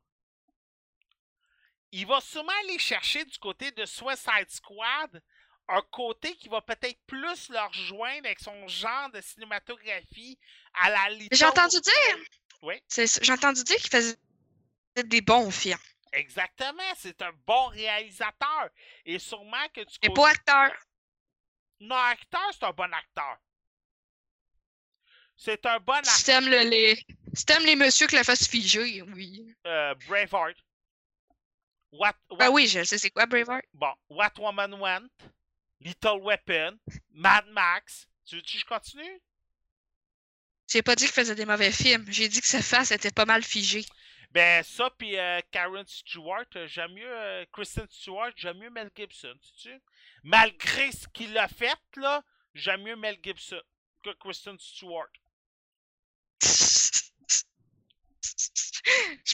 Il va sûrement aller chercher du côté de Suicide Squad un côté qui va peut-être plus leur rejoindre avec son genre de cinématographie à la J'ai entendu dire. Oui. J'ai entendu dire qu'il faisait des bons films. Exactement, c'est un bon réalisateur. Et sûrement que Mais côté... pas acteur. Non, acteur, c'est un bon acteur. C'est un bon Si acteur. t'aimes le, les... si les messieurs que la face figée, oui. Euh, Braveheart. What, what, Ben oui, je sais c'est quoi Braveheart? Bon, What Woman Want, Little Weapon, Mad Max. Tu veux que je continue? J'ai pas dit qu'il faisait des mauvais films. J'ai dit que sa face était pas mal figée. Ben, ça, puis euh, Karen Stewart, euh, j'aime mieux euh, Kristen Stewart, j'aime mieux Mel Gibson, tu Malgré ce qu'il a fait, là, j'aime mieux Mel Gibson que Kristen Stewart.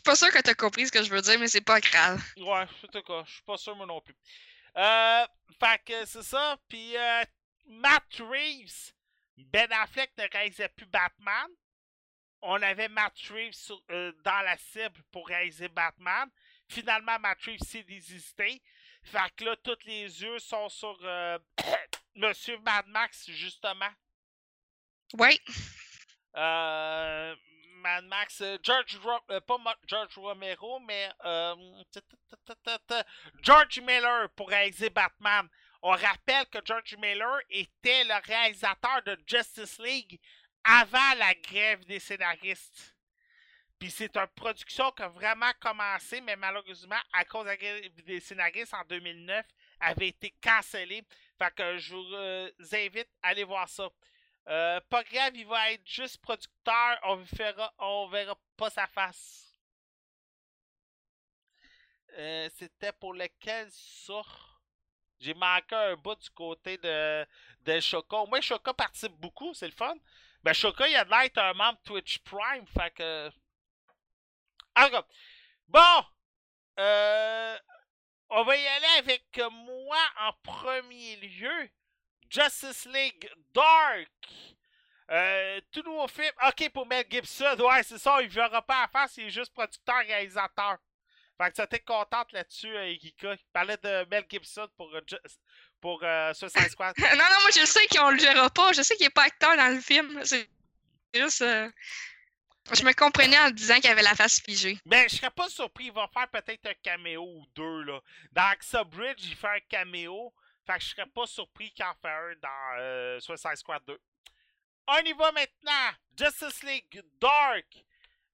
pas sûre que t'as compris ce que je veux dire, mais c'est pas grave. Ouais, en tout cas, je suis pas sûr moi non plus. Euh, fait que c'est ça. Puis euh, Matt Reeves, Ben Affleck ne réalisait plus Batman. On avait Matt Reeves sur- euh, dans la cible pour réaliser Batman. Finalement, Matt Reeves s'est désisté. Fait que là, tous les yeux sont sur euh, (coughs) Monsieur Mad Max, justement. Ouais. Euh, Mad Max, George, Ro- pas Mo- George Romero, mais George Miller pour réaliser Batman. On rappelle que George Miller était le réalisateur de Justice League avant la grève des scénaristes. Puis c'est une production qui a vraiment commencé, mais malheureusement, à cause de la grève des scénaristes en 2009, avait été cancellée. Fait que je vous euh, invite à aller voir ça. Euh, pas grave, il va être juste producteur. On verra, on verra pas sa face. Euh, C'était pour lequel ça? J'ai manqué un bout du côté de, de Choca. Au moins, Choca participe beaucoup, c'est le fun. Ben, Choca, il a de l'air d'être un membre Twitch Prime, fait que. En tout bon! Euh, on va y aller avec moi en premier lieu. Justice League Dark. Euh, tout nouveau film. Ok, pour Mel Gibson. Ouais, c'est ça. Il verra pas à face. Il est juste producteur-réalisateur. Fait que ça t'es contente là-dessus, euh, Erika. Il parlait de Mel Gibson pour, euh, pour euh, Suicide Squad. (laughs) non, non, moi je sais qu'on le verra pas. Je sais qu'il est pas acteur dans le film. C'est juste. euh, Je me comprenais en disant qu'il avait la face figée. Ben, je serais pas surpris. Il va faire peut-être un caméo ou deux, là. Dans Axa Bridge, il fait un caméo. Fait que je serais pas surpris qu'il en fait un dans euh, Suicide Squad 2. On y va maintenant. Justice League Dark.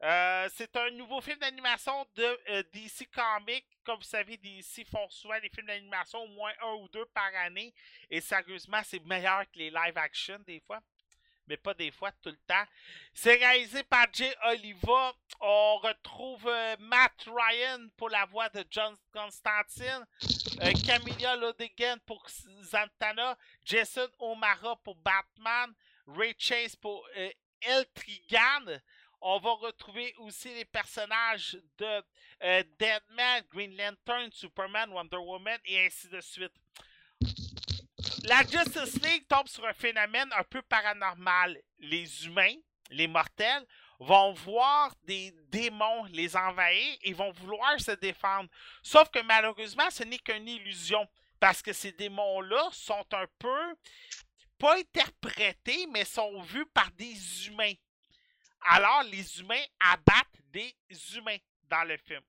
Euh, c'est un nouveau film d'animation de euh, DC Comics. Comme vous savez, DC font souvent des films d'animation, au moins un ou deux par année. Et sérieusement, c'est meilleur que les live action des fois. Mais pas des fois, tout le temps. C'est réalisé par Jay Oliva. On retrouve euh, Matt Ryan pour la voix de John Constantine. Camilla Lodigan pour Zantana. Jason O'Mara pour Batman. Ray Chase pour El Trigan. On va retrouver aussi les personnages de euh, Deadman, Green Lantern, Superman, Wonder Woman et ainsi de suite. La Justice League tombe sur un phénomène un peu paranormal. Les humains, les mortels, vont voir des démons les envahir et vont vouloir se défendre. Sauf que malheureusement, ce n'est qu'une illusion. Parce que ces démons-là sont un peu, pas interprétés, mais sont vus par des humains. Alors, les humains abattent des humains dans le film.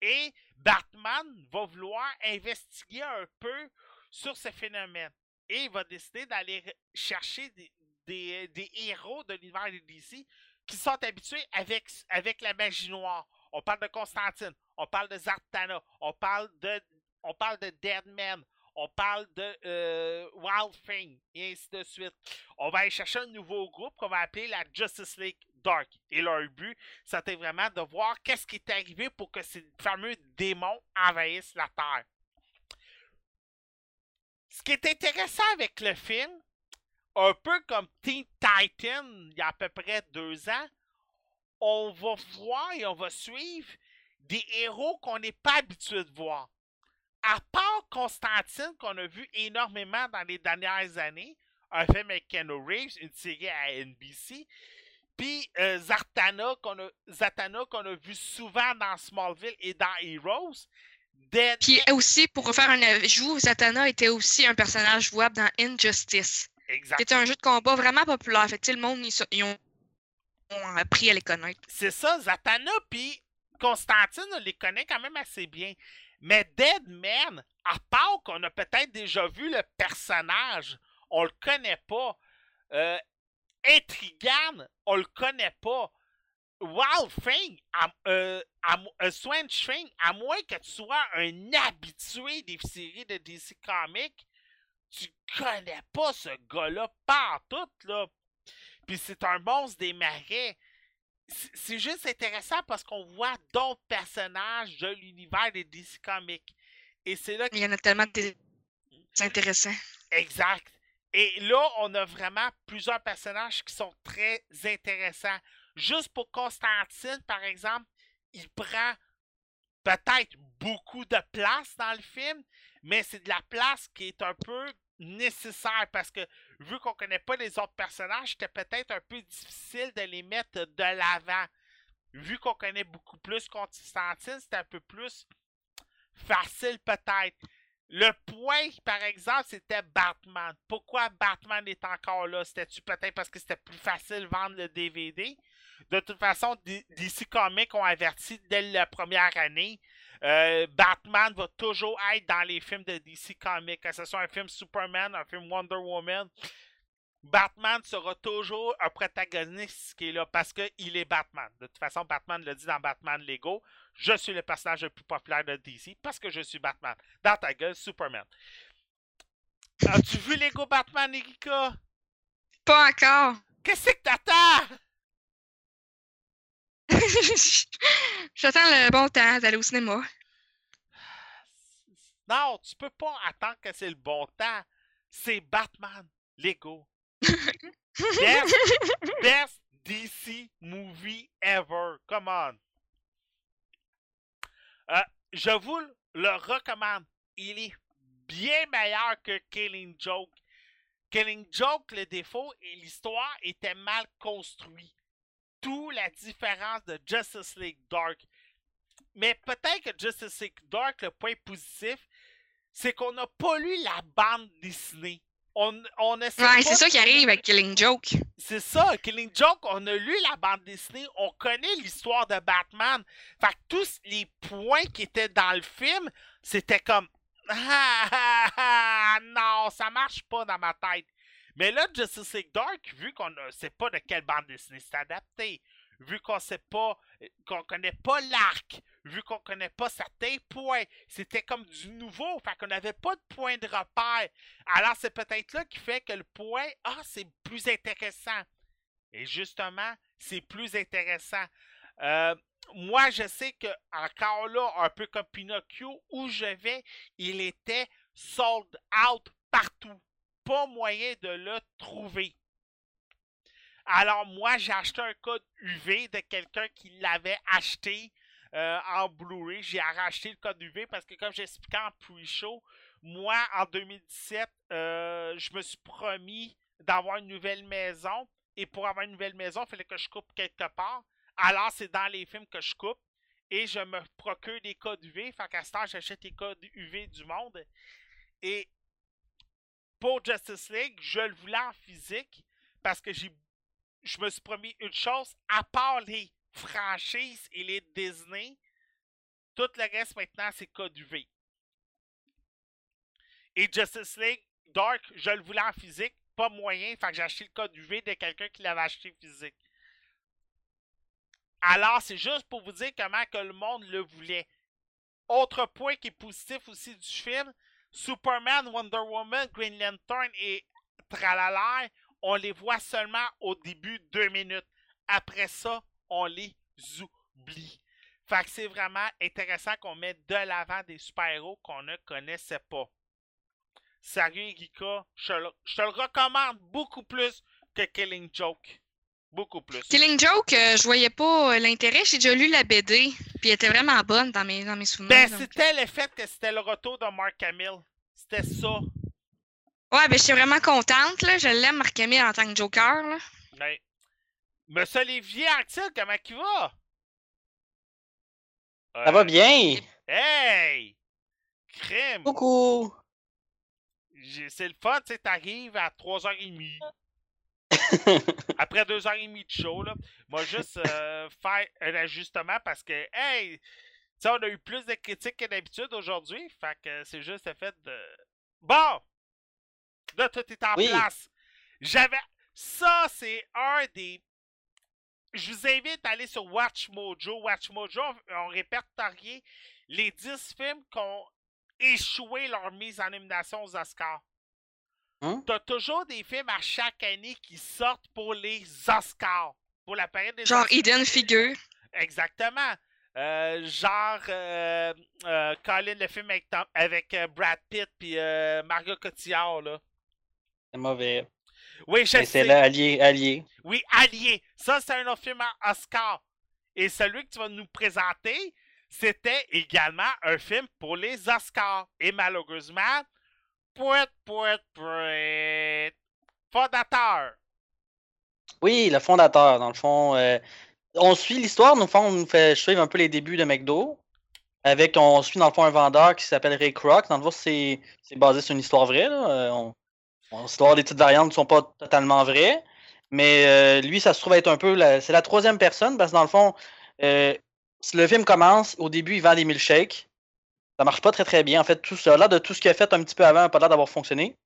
Et Batman va vouloir investiguer un peu sur ce phénomène. Et il va décider d'aller chercher des, des- héros de l'univers de DC qui sont habitués avec, avec la magie noire. On parle de Constantine, on parle de Zartana, on parle de, on parle de Deadman, on parle de euh, Wild Thing, et ainsi de suite. On va aller chercher un nouveau groupe qu'on va appeler la Justice League Dark. Et leur but, c'était vraiment de voir qu'est-ce qui est arrivé pour que ces fameux démons envahissent la Terre. Ce qui est intéressant avec le film, un peu comme Teen Titan il y a à peu près deux ans, on va voir et on va suivre des héros qu'on n'est pas habitué de voir. À part Constantine, qu'on a vu énormément dans les dernières années, un film avec Keanu Reeves, une série à NBC, puis euh, Zartana, qu'on a, Zatanna, qu'on a vu souvent dans Smallville et dans Heroes. Dead- Puis aussi, pour faire un ajout, Zatanna était aussi un personnage jouable dans Injustice. Exact. C'était un jeu de combat vraiment populaire. Fait que, le monde, ils ont, ont appris à les connaître. C'est ça, Zatanna puis Constantine, on les connaît quand même assez bien. Mais Deadman, à part qu'on a peut-être déjà vu le personnage, on le connaît pas. Euh, Intrigane, on le connaît pas. Wild Thing, à, euh, à mo- euh, Thing, à moins que tu sois un habitué des séries de DC Comics, tu connais pas ce gars-là partout, là. Puis c'est un monstre des marais c'est juste intéressant parce qu'on voit d'autres personnages de l'univers des DC Comics. Et c'est là Il y en a tellement de c'est intéressant. Exact. Et là, on a vraiment plusieurs personnages qui sont très intéressants. Juste pour Constantine, par exemple, il prend peut-être beaucoup de place dans le film, mais c'est de la place qui est un peu nécessaire parce que vu qu'on connaît pas les autres personnages, c'était peut-être un peu difficile de les mettre de l'avant. Vu qu'on connaît beaucoup plus Constantine, c'était un peu plus facile peut-être. Le point, par exemple, c'était Batman. Pourquoi Batman est encore là? C'était-tu peut-être parce que c'était plus facile de vendre le DVD? De toute façon, DC Comics ont averti dès la première année. Euh, Batman va toujours être dans les films de DC Comics, que ce soit un film Superman, un film Wonder Woman. Batman sera toujours un protagoniste qui est là parce qu'il est Batman. De toute façon, Batman le dit dans Batman Lego. Je suis le personnage le plus populaire de DC parce que je suis Batman. Dans ta gueule, Superman. As-tu vu Lego Batman, Erika? Pas encore. Qu'est-ce que t'attends? (laughs) J'attends le bon temps d'aller au cinéma. Non, tu peux pas attendre que c'est le bon temps. C'est Batman, Lego. (laughs) best, DC movie ever. Come on. Euh, je vous le recommande. Il est bien meilleur que Killing Joke. Killing Joke, le défaut et l'histoire étaient mal construits. Tout la différence de Justice League Dark. Mais peut-être que Justice League Dark, le point positif, c'est qu'on n'a pas lu la bande dessinée. On, on ouais, c'est ça qui arrive avec Killing Joke. C'est ça, Killing Joke, on a lu la bande dessinée, on connaît l'histoire de Batman. Fait que tous les points qui étaient dans le film, c'était comme (laughs) ah, ah, ah, non, ça marche pas dans ma tête. Mais là, Justice League Dark, vu qu'on ne sait pas de quelle bande dessinée c'est adapté, vu qu'on sait pas, qu'on connaît pas l'arc, vu qu'on connaît pas certains points, c'était comme du nouveau, fait qu'on n'avait pas de point de repère. Alors c'est peut-être là qui fait que le point, ah, c'est plus intéressant. Et justement, c'est plus intéressant. Euh, moi, je sais que encore là, un peu comme Pinocchio, où je vais, il était sold out partout. Pas moyen de le trouver. Alors moi, j'ai acheté un code UV de quelqu'un qui l'avait acheté euh, en Blu-ray. J'ai racheté le code UV parce que comme j'expliquais en pre-show, moi, en 2017, euh, je me suis promis d'avoir une nouvelle maison. Et pour avoir une nouvelle maison, il fallait que je coupe quelque part. Alors, c'est dans les films que je coupe. Et je me procure des codes UV. Fait qu'à ce temps, j'achète les codes UV du monde. Et pour Justice League, je le voulais en physique parce que je me suis promis une chose, à part les franchises et les Disney, tout le reste maintenant, c'est code UV. Et Justice League Dark, je le voulais en physique, pas moyen, fait que j'ai acheté le code UV de quelqu'un qui l'avait acheté physique. Alors, c'est juste pour vous dire comment que le monde le voulait. Autre point qui est positif aussi du film, Superman, Wonder Woman, Green Lantern et Tralala on les voit seulement au début deux minutes. Après ça, on les oublie. Fait que c'est vraiment intéressant qu'on mette de l'avant des super-héros qu'on ne connaissait pas. Sérieux, Gika, je, te le recommande beaucoup plus que Killing Joke. Beaucoup plus. Killing Joke, euh, je voyais pas euh, l'intérêt. J'ai déjà lu la BD, puis elle était vraiment bonne dans mes, dans mes souvenirs. Ben, c'était le fait que c'était le retour de Mark Hamill. C'était ça. Ouais, ben je suis vraiment contente, là. Je l'aime, Marc Hamill, en tant que Joker, là. Ouais. Monsieur Olivier Anctil, comment il va? Ça va bien! Hey! Crème! Coucou! C'est le fun, tu sais, t'arrives à 3h30. Après 2h30 de show, là. Moi, juste euh, (laughs) faire un ajustement parce que, hey! Tu on a eu plus de critiques que d'habitude aujourd'hui. Fait que c'est juste le fait de. Bon! Là, tout est en place. J'avais. Ça, c'est un des. Je vous invite à aller sur Watch Mojo. Watch Mojo ont répertorié les 10 films qui ont échoué leur mise en nomination aux Oscars. Hein? T'as toujours des films à chaque année qui sortent pour les Oscars. Pour la période des Genre Eden Figure. Exactement. Euh, genre euh, euh, Colin, le film avec, avec Brad Pitt puis Margot Cotillard, là. C'est mauvais. Oui, je C'est là, Allié, Allié. Oui, Allié. Ça, c'est un autre film Oscar. Et celui que tu vas nous présenter, c'était également un film pour les Oscars. Et malheureusement, pouet, pouet, pouet, fondateur. Oui, le fondateur, dans le fond. euh, on suit l'histoire, nous, on nous fait suivre un peu les débuts de McDo. Avec, on suit dans le fond un vendeur qui s'appelle Ray Kroc. Dans le fond, c'est basé sur une histoire vraie. Là. Euh, On, des petites variantes qui sont pas totalement vraies. Mais euh, lui, ça se trouve être un peu. C'est la troisième personne parce que dans le fond, euh, le film commence. Au début, il vend des milkshakes. Ça marche pas très très bien. En fait, tout ça, là, de tout ce qu'il a fait un petit peu avant, n'a pas l'air d'avoir fonctionné.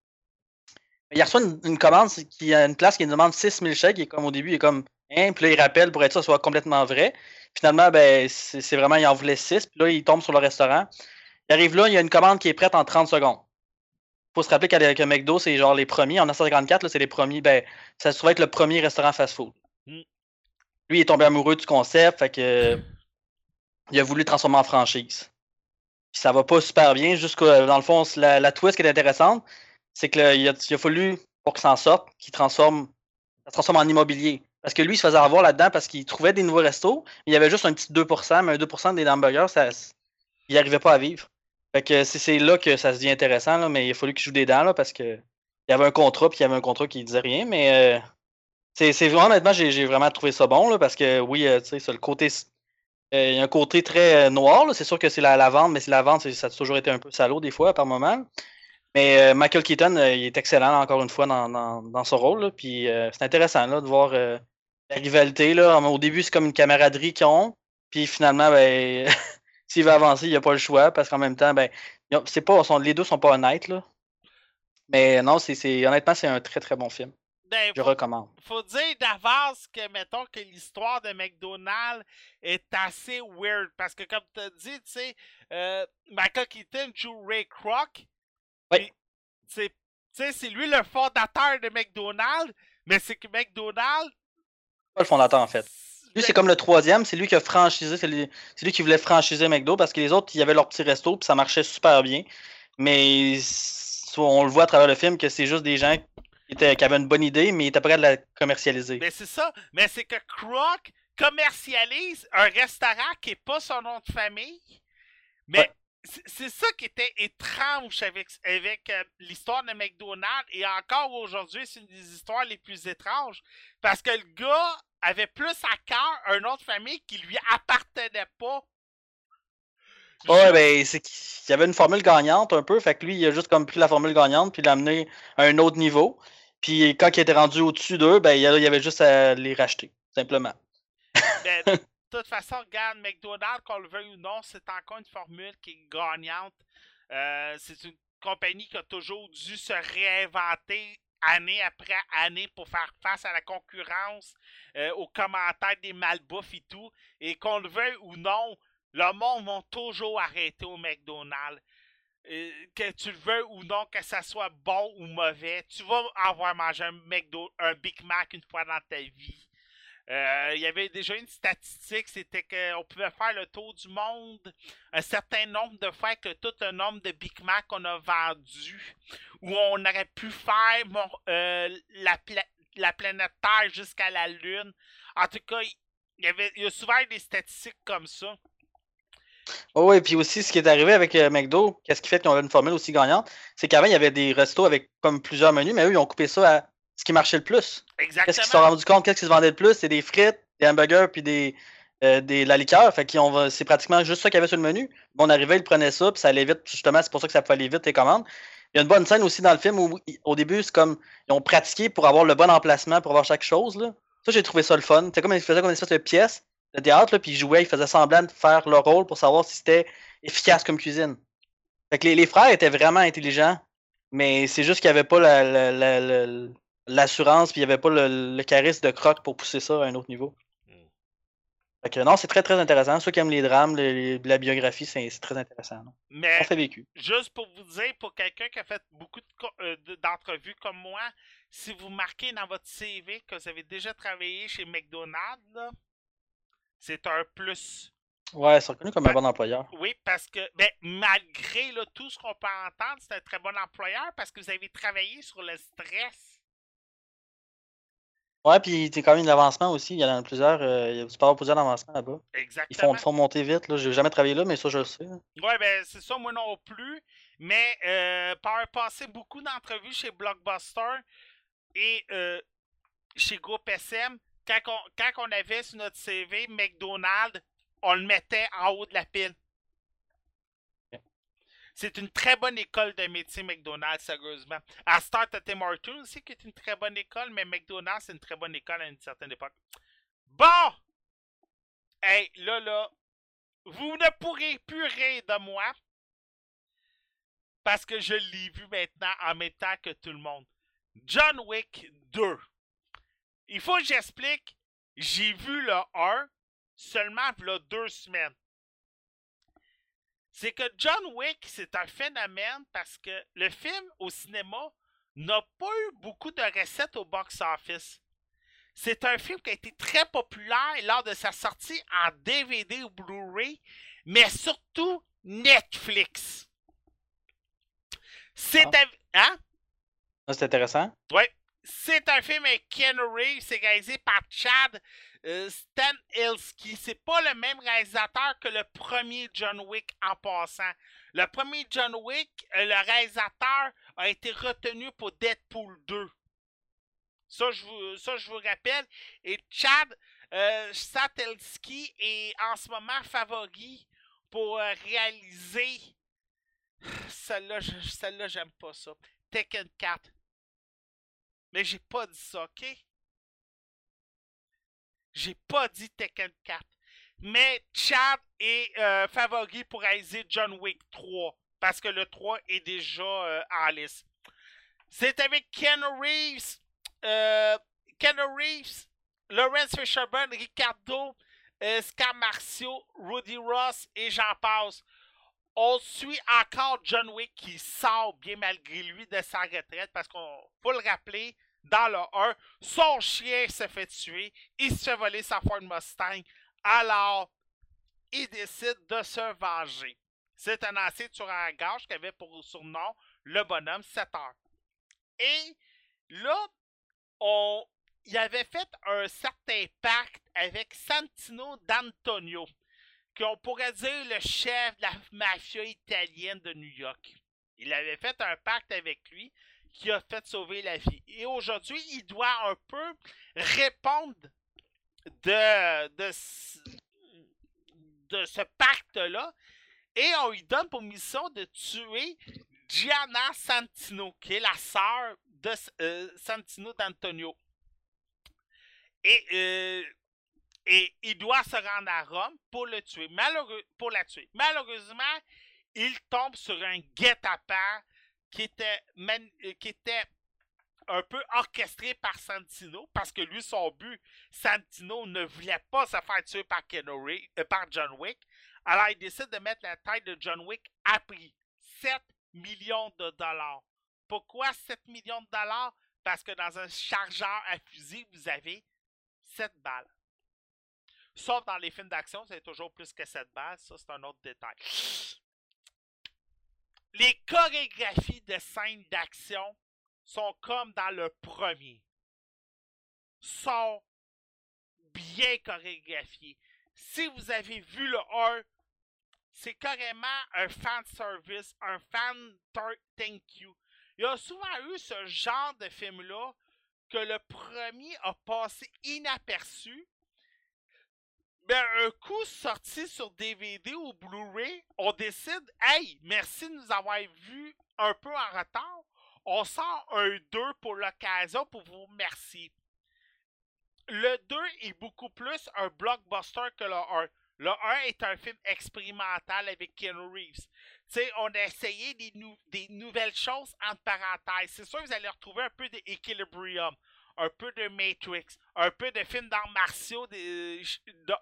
Il reçoit une, une commande qui a une place qui demande 6 milkshakes. Et comme au début, il est comme. Hein, puis là, il rappelle pour être sûr que ce soit complètement vrai. Finalement, ben, c'est vraiment, il en voulait 6. Puis là, il tombe sur le restaurant. Il arrive là, il y a une commande qui est prête en 30 secondes. faut se rappeler qu'avec McDo, c'est genre les premiers. En 1954, là, c'est les premiers. Ben, ça se trouve être le premier restaurant fast-food. Mm. Lui, il est tombé amoureux du concept. Fait que. Il a voulu le transformer en franchise. Puis ça va pas super bien. Jusqu'à, dans le fond, la, la twist qui est intéressante, c'est qu'il a, il a fallu, pour qu'il s'en sorte, qu'il transforme, ça se transforme en immobilier. Parce que lui, il se faisait avoir là-dedans parce qu'il trouvait des nouveaux restos. Il y avait juste un petit 2%, mais un 2% des hamburgers, il n'arrivait pas à vivre. Fait que c'est, c'est là que ça se dit intéressant, là, mais il a fallu qu'il joue des dents là, parce que il y avait un contrat, puis il y avait un contrat qui disait rien. Mais euh, c'est, c'est honnêtement, j'ai, j'ai vraiment trouvé ça bon, là, parce que oui, euh, c'est le côté. Euh, il y a un côté très euh, noir, c'est sûr que c'est la, la vente, mais c'est la vente, ça a toujours été un peu salaud des fois par moment. Mais euh, Michael Keaton, il est excellent encore une fois dans, dans, dans son rôle. là. Puis c'est intéressant là, de voir la rivalité. Là. Au début, c'est comme une camaraderie qu'ils ont. Puis finalement, ben, (laughs) s'il veut avancer, il n'a pas le choix parce qu'en même temps, ben, c'est pas, les deux sont pas honnêtes. Là. Mais non, c'est- honnêtement, c'est un très très bon film. Ben, Je faut, recommande. faut dire d'avance que, mettons, que l'histoire de McDonald's est assez weird. Parce que, comme tu as dit, tu sais, euh, Michael Keaton joue Ray Kroc. Oui. C'est lui le fondateur de McDonald's, mais c'est que McDonald's. Pas le fondateur en fait. Lui, c'est comme le troisième, c'est lui qui a franchisé, c'est lui, lui qui voulait franchiser McDo parce que les autres, ils avaient leur petit resto puis ça marchait super bien. Mais on le voit à travers le film que c'est juste des gens qui, étaient, qui avaient une bonne idée, mais ils étaient prêts de la commercialiser. Mais c'est ça. Mais c'est que Kroc commercialise un restaurant qui n'est pas son nom de famille. Mais Ouais. c'est- ça qui était étrange avec, avec euh, l'histoire de McDonald's. Et encore aujourd'hui, c'est une des histoires les plus étranges. Parce que le gars avait plus à cœur un nom de famille qui lui appartenait pas. Ouais, ben, c'est qu'il y avait une formule gagnante un peu, fait que lui, il a juste comme pris la formule gagnante puis l'a amené à un autre niveau. Puis quand il était rendu au-dessus d'eux, ben, il y avait juste à les racheter, simplement. (laughs) Ben, de (laughs) toute façon, regarde, McDonald's, qu'on le veuille ou non, c'est encore une formule qui est gagnante. Euh, c'est une compagnie qui a toujours dû se réinventer année après année pour faire face à la concurrence, euh, aux commentaires des malbouffes et tout. Et qu'on le veuille ou non, le monde va toujours arrêter au McDonald's. Que tu le veux ou non, que ça soit bon ou mauvais, tu vas avoir mangé un un Big Mac une fois dans ta vie. Euh, il y avait déjà une statistique, c'était qu'on pouvait faire le tour du monde un certain nombre de fois que tout le nombre de Big Mac qu'on a vendu, où on aurait pu faire euh, la, la planète Terre jusqu'à la Lune. En tout cas, il y, y a souvent des statistiques comme ça. Oh, oui, puis aussi, ce qui est arrivé avec euh, McDo, qu'est-ce qui fait qu'ils ont une formule aussi gagnante, c'est qu'avant, il y avait des restos avec comme plusieurs menus, mais eux, ils ont coupé ça à ce qui marchait le plus. Qu'est-ce qu'ils se sont Exactement. rendus compte? Qu'est-ce qui se vendait le plus? C'est des frites, des hamburgers, puis des, euh, des, la liqueur. Fait ont, c'est pratiquement juste ça qu'il y avait sur le menu. Bon, on arrivait, ils prenaient ça, puis ça allait vite. Justement, c'est pour ça que ça pouvait aller vite, les commandes. Il y a une bonne scène aussi dans le film où, au début, c'est comme, ils ont pratiqué pour avoir le bon emplacement, pour avoir chaque chose, là. Ça, j'ai trouvé ça le fun. C'est comme, ils faisaient comme une espèce de pièce de théâtre, puis ils jouaient, ils faisaient semblant de faire leur rôle pour savoir si c'était efficace comme cuisine. Fait que les, les frères étaient vraiment intelligents, mais c'est juste qu'il n'y avait pas la- la- la- la- l'assurance, puis il n'y avait pas le, le charisme de Croc pour pousser ça à un autre niveau. Mm. Fait que non, c'est très très intéressant. Ceux qui aiment les drames, les- la biographie, c'est c'est très intéressant. Mais On vécu. juste pour vous dire, pour quelqu'un qui a fait beaucoup de euh, de- d'entrevues comme moi, si vous marquez dans votre CV que vous avez déjà travaillé chez McDonald's, là, c'est un plus. Ouais, c'est reconnu comme un bon employeur. Oui, parce que ben, malgré là, tout ce qu'on peut entendre, c'est un très bon employeur parce que vous avez travaillé sur le stress. Ouais, puis t'es quand même l'avancement aussi. Il y en a plusieurs. euh, il y a- plusieurs avancements là-bas. Ils font, Exactement. font monter vite. Là. J'ai jamais travaillé là, mais ça, je le sais. là. Ouais, ben c'est ça, moi non plus. Mais euh, par passé beaucoup d'entrevues chez Blockbuster et euh, chez Groupe SM, quand on, quand on avait sur notre CV McDonald's, on le mettait en haut de la pile. C'est une très bonne école de métier, McDonald's, sérieusement. À Start à Tim aussi, qui est une très bonne école, mais McDonald's, c'est une très bonne école à une certaine époque. Bon! Hey, là, là, vous ne pourrez plus rire de moi parce que je l'ai vu maintenant en même temps que tout le monde. John Wick 2. Il faut que j'explique. J'ai vu le 1 seulement a deux semaines. C'est que John Wick, c'est un phénomène parce que le film au cinéma n'a pas eu beaucoup de recettes au box-office. C'est un film qui a été très populaire lors de sa sortie en DVD ou Blu-ray, mais surtout Netflix. C'est Ah. Hein? Ça, c'est intéressant? Ouais. C'est un film avec Keanu Reeves, c'est réalisé par Chad euh, Stahelski. C'est pas le même réalisateur que le premier John Wick en passant. Le premier John Wick, euh, le réalisateur a été retenu pour Deadpool 2. Ça, je vous, rappelle. Et Chad euh, est en ce moment favori pour euh, réaliser. (sighs) Celle-là, celle-là, j'aime pas ça. Tekken 4. Mais j'ai pas dit ça, ok? J'ai pas dit Tekken 4. Mais Chad est euh, favori pour réaliser John Wick 3. Parce que le 3 est déjà euh, en liste. C'est avec Ken Reeves, euh, Ken Reeves, Lawrence Fishburne, Ricardo, euh, Scamarcio, Rudy Ross et j'en passe. On suit encore John Wick qui sort bien malgré lui de sa retraite parce qu'on faut le rappeler, dans le 1, son chien se fait tuer, il se fait voler sa Ford Mustang, alors il décide de se venger. C'est un ancien tueur à gage qui avait pour surnom le bonhomme 7 heures. Et là, on, il avait fait un certain pacte avec Santino d'Antonio, qu'on pourrait dire le chef de la mafia italienne de New York. Il avait fait un pacte avec lui qui a fait sauver la vie. Et aujourd'hui, il doit un peu répondre de, de, de ce pacte-là. Et on lui donne pour mission de tuer Gianna Santino, qui est la sœur de euh, Santino d'Antonio. Et, euh, et il doit se rendre à Rome pour le tuer. Malheureux, pour la tuer. Malheureusement, il tombe sur un guet-apens qui était, qui était un peu orchestré par Santino, parce que lui, son but, Santino ne voulait pas se faire tuer par, Reeves- euh, par John Wick. Alors, il décide de mettre la tête de John Wick à prix. 7 millions de dollars. Pourquoi 7 millions de dollars? Parce que dans un chargeur à fusil, vous avez 7 balles. Sauf dans les films d'action, c'est toujours plus que 7 balles. Ça, c'est un autre détail. Les chorégraphies de scènes d'action sont comme dans le premier. Sont bien chorégraphiées. Si vous avez vu le 1, c'est carrément un fan service, un fan thank you. Il y a souvent eu ce genre de film-là que le premier a passé inaperçu. Mais un coup sorti sur DVD ou Blu-ray, on décide, hey, merci de nous avoir vus un peu en retard. On sort un 2 pour l'occasion pour vous remercier. Le 2 est beaucoup plus un blockbuster que le 1. Le 1 est un film expérimental avec Keanu Reeves. Sais, on a essayé des, nou- des nouvelles choses entre parenthèses. C'est sûr que vous allez retrouver un peu d'Equilibrium, un peu de Matrix, un peu de films d'arts martiaux de,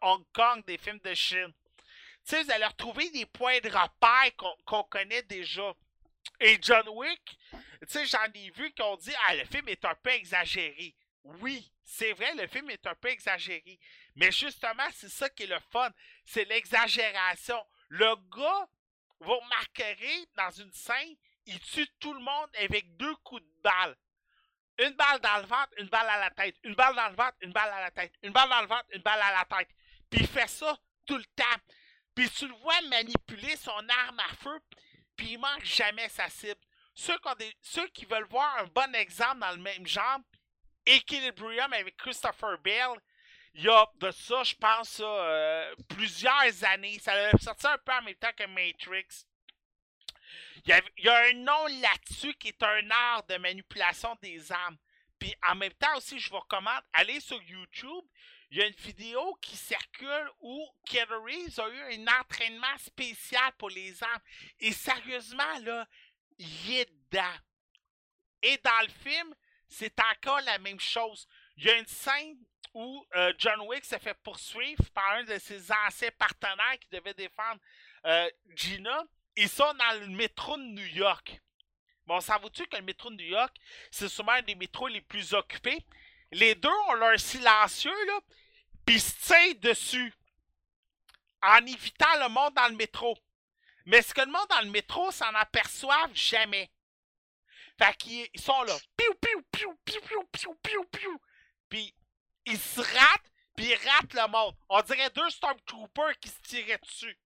Hong Kong, des films de Chine. Tu sais, vous allez retrouver des points de repère qu'on qu'on connaît déjà. Et John Wick, tu sais, j'en ai vu qui ont dit Ah, le film est un peu exagéré. Oui, c'est vrai, le film est un peu exagéré. Mais justement, c'est ça qui est le fun. C'est l'exagération. Le gars, vous remarquerez, dans une scène, il tue tout le monde avec deux coups de balle. Une balle dans le ventre, une balle à la tête, une balle dans le ventre, une balle à la tête, une balle dans le ventre, une balle à la tête. Puis il fait ça tout le temps. Puis tu le vois manipuler son arme à feu, puis il manque jamais sa cible. Ceux qui, veulent voir un bon exemple dans le même genre, Equilibrium avec Christopher Bale, il y a de ça, je pense, euh, plusieurs années. Ça a sorti un peu en même temps que Matrix. Il y, a, un nom là-dessus qui est un art de manipulation des armes. Puis en même temps aussi, je vous recommande, allez sur YouTube. Il y a une vidéo qui circule où Keanu Reeves a eu un entraînement spécial pour les armes. Et sérieusement, là, il est dedans. Et dans le film, c'est encore la même chose. Il y a une scène où euh, John Wick se fait poursuivre par un de ses anciens partenaires qui devait défendre euh, Gina. Ils sont dans le métro de New York. Bon, savez-tu que le métro de New York, c'est souvent un des métros les plus occupés? Les deux ont leur silencieux, là, puis se tirent dessus en évitant le monde dans le métro. Mais ce que le monde dans le métro s'en aperçoivent jamais. Fait qu'ils ils sont là. Piou, piou, piou, piou, piou, piou, piou, piou. Puis ils se ratent, puis ils ratent le monde. On dirait deux Stormtroopers qui se tiraient dessus.